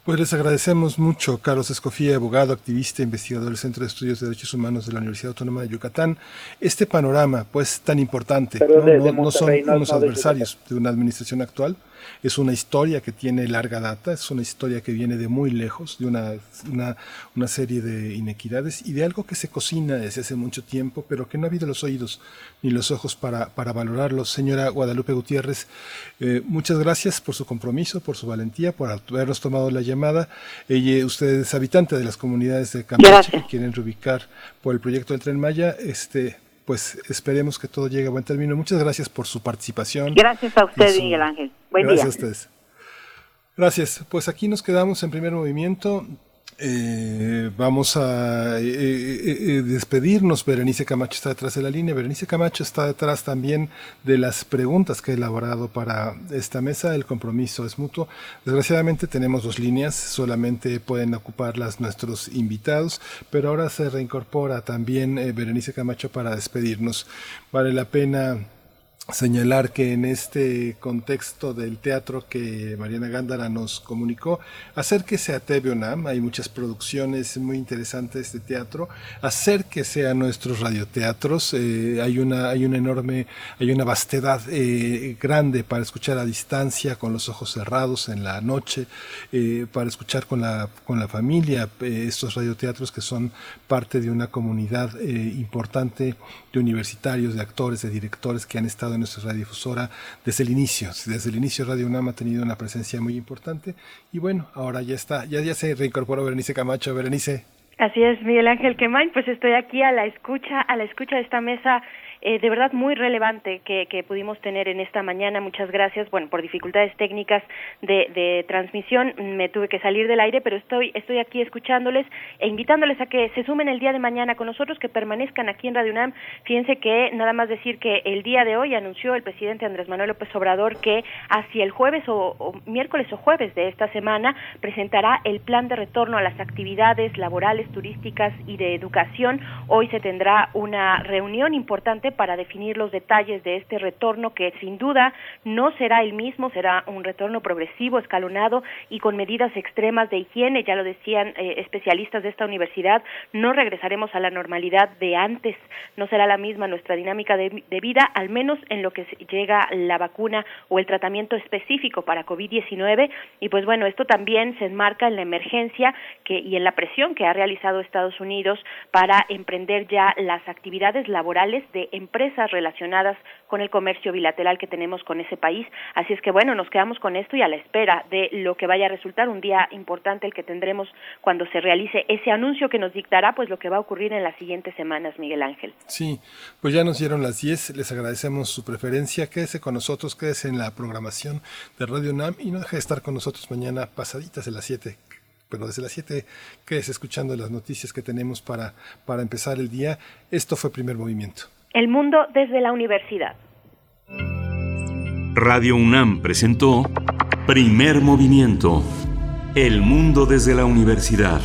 pues les agradecemos mucho, Carlos Escofía, abogado, activista, investigador del Centro de Estudios de Derechos Humanos de la Universidad Autónoma de Yucatán, este panorama pues tan importante, ¿no? son unos adversarios de una administración actual, es una historia que tiene larga data, es una historia que viene de muy lejos, de una, una, serie de inequidades y de algo que se cocina desde hace mucho tiempo, pero que no ha habido los oídos ni los ojos para, para valorarlo. Señora Guadalupe Gutiérrez, eh, muchas gracias por su compromiso, por su valentía, por habernos tomado la llamada. Ella, usted es habitante de las comunidades de Campeche que quieren reubicar por el proyecto del Tren Maya. Este, pues esperemos que todo llegue a buen término. Muchas gracias por su participación. Gracias a usted, Miguel Ángel. Buen gracias a ustedes. Gracias. Pues aquí nos quedamos en primer movimiento. Eh, vamos a eh, eh, despedirnos. Berenice Camacho está detrás de la línea. Berenice Camacho está detrás también de las preguntas que he elaborado para esta mesa. El compromiso es mutuo. Desgraciadamente tenemos dos líneas, solamente pueden ocuparlas nuestros invitados, pero ahora se reincorpora también Berenice Camacho para despedirnos. Vale la pena señalar que en este contexto del teatro que Mariana Gándara nos comunicó, acérquese a TV UNAM, hay muchas producciones muy interesantes de teatro, acérquese a nuestros radioteatros, eh, hay, una, hay una enorme, hay una vastedad eh, grande para escuchar a distancia, con los ojos cerrados en la noche, eh, para escuchar con la, con la familia estos radioteatros que son parte de una comunidad importante de universitarios, de actores, de directores que han estado en nuestra radiodifusora desde el inicio. Desde el inicio Radio UNAM ha tenido una presencia muy importante y bueno, ahora ya está, ya, ya se reincorporó Berenice Camacho. Berenice. Así es, Miguel Ángel Quemain, pues estoy aquí a la escucha, a la escucha de esta mesa eh, de verdad muy relevante que, pudimos tener en esta mañana. Muchas gracias. Bueno, por dificultades técnicas de, de, transmisión me tuve que salir del aire, pero estoy, estoy aquí escuchándoles e invitándoles a que se sumen el día de mañana con nosotros, que permanezcan aquí en Radio UNAM. Fíjense que nada más decir que el día de hoy anunció el presidente Andrés Manuel López Obrador que hacia el jueves o miércoles o jueves de esta semana presentará el plan de retorno a las actividades laborales, turísticas y de educación. Hoy se tendrá una reunión importante para definir los detalles de este retorno que sin duda no será el mismo, será un retorno progresivo, escalonado y con medidas extremas de higiene, ya lo decían eh, especialistas de esta universidad, no regresaremos a la normalidad de antes, no será la misma nuestra dinámica de, vida, al menos en lo que llega la vacuna o el tratamiento específico para COVID-19 y pues bueno, esto también se enmarca en la emergencia que, y en la presión que ha realizado Estados Unidos para emprender ya las actividades laborales de empresas relacionadas con el comercio bilateral que tenemos con ese país. Así es que bueno, nos quedamos con esto y a la espera de lo que vaya a resultar un día importante el que tendremos cuando se realice ese anuncio que nos dictará pues lo que va a ocurrir en las siguientes semanas, Miguel Ángel. Sí, pues ya nos dieron las 10, les agradecemos su preferencia, quédese con nosotros, quédese en la programación de Radio NAM y no deje de estar con nosotros mañana pasaditas de las 7 pero desde las 7 quédese escuchando las noticias que tenemos para, para empezar el día. Esto fue Primer Movimiento. El mundo desde la universidad. Radio UNAM presentó Primer Movimiento. El mundo desde la universidad.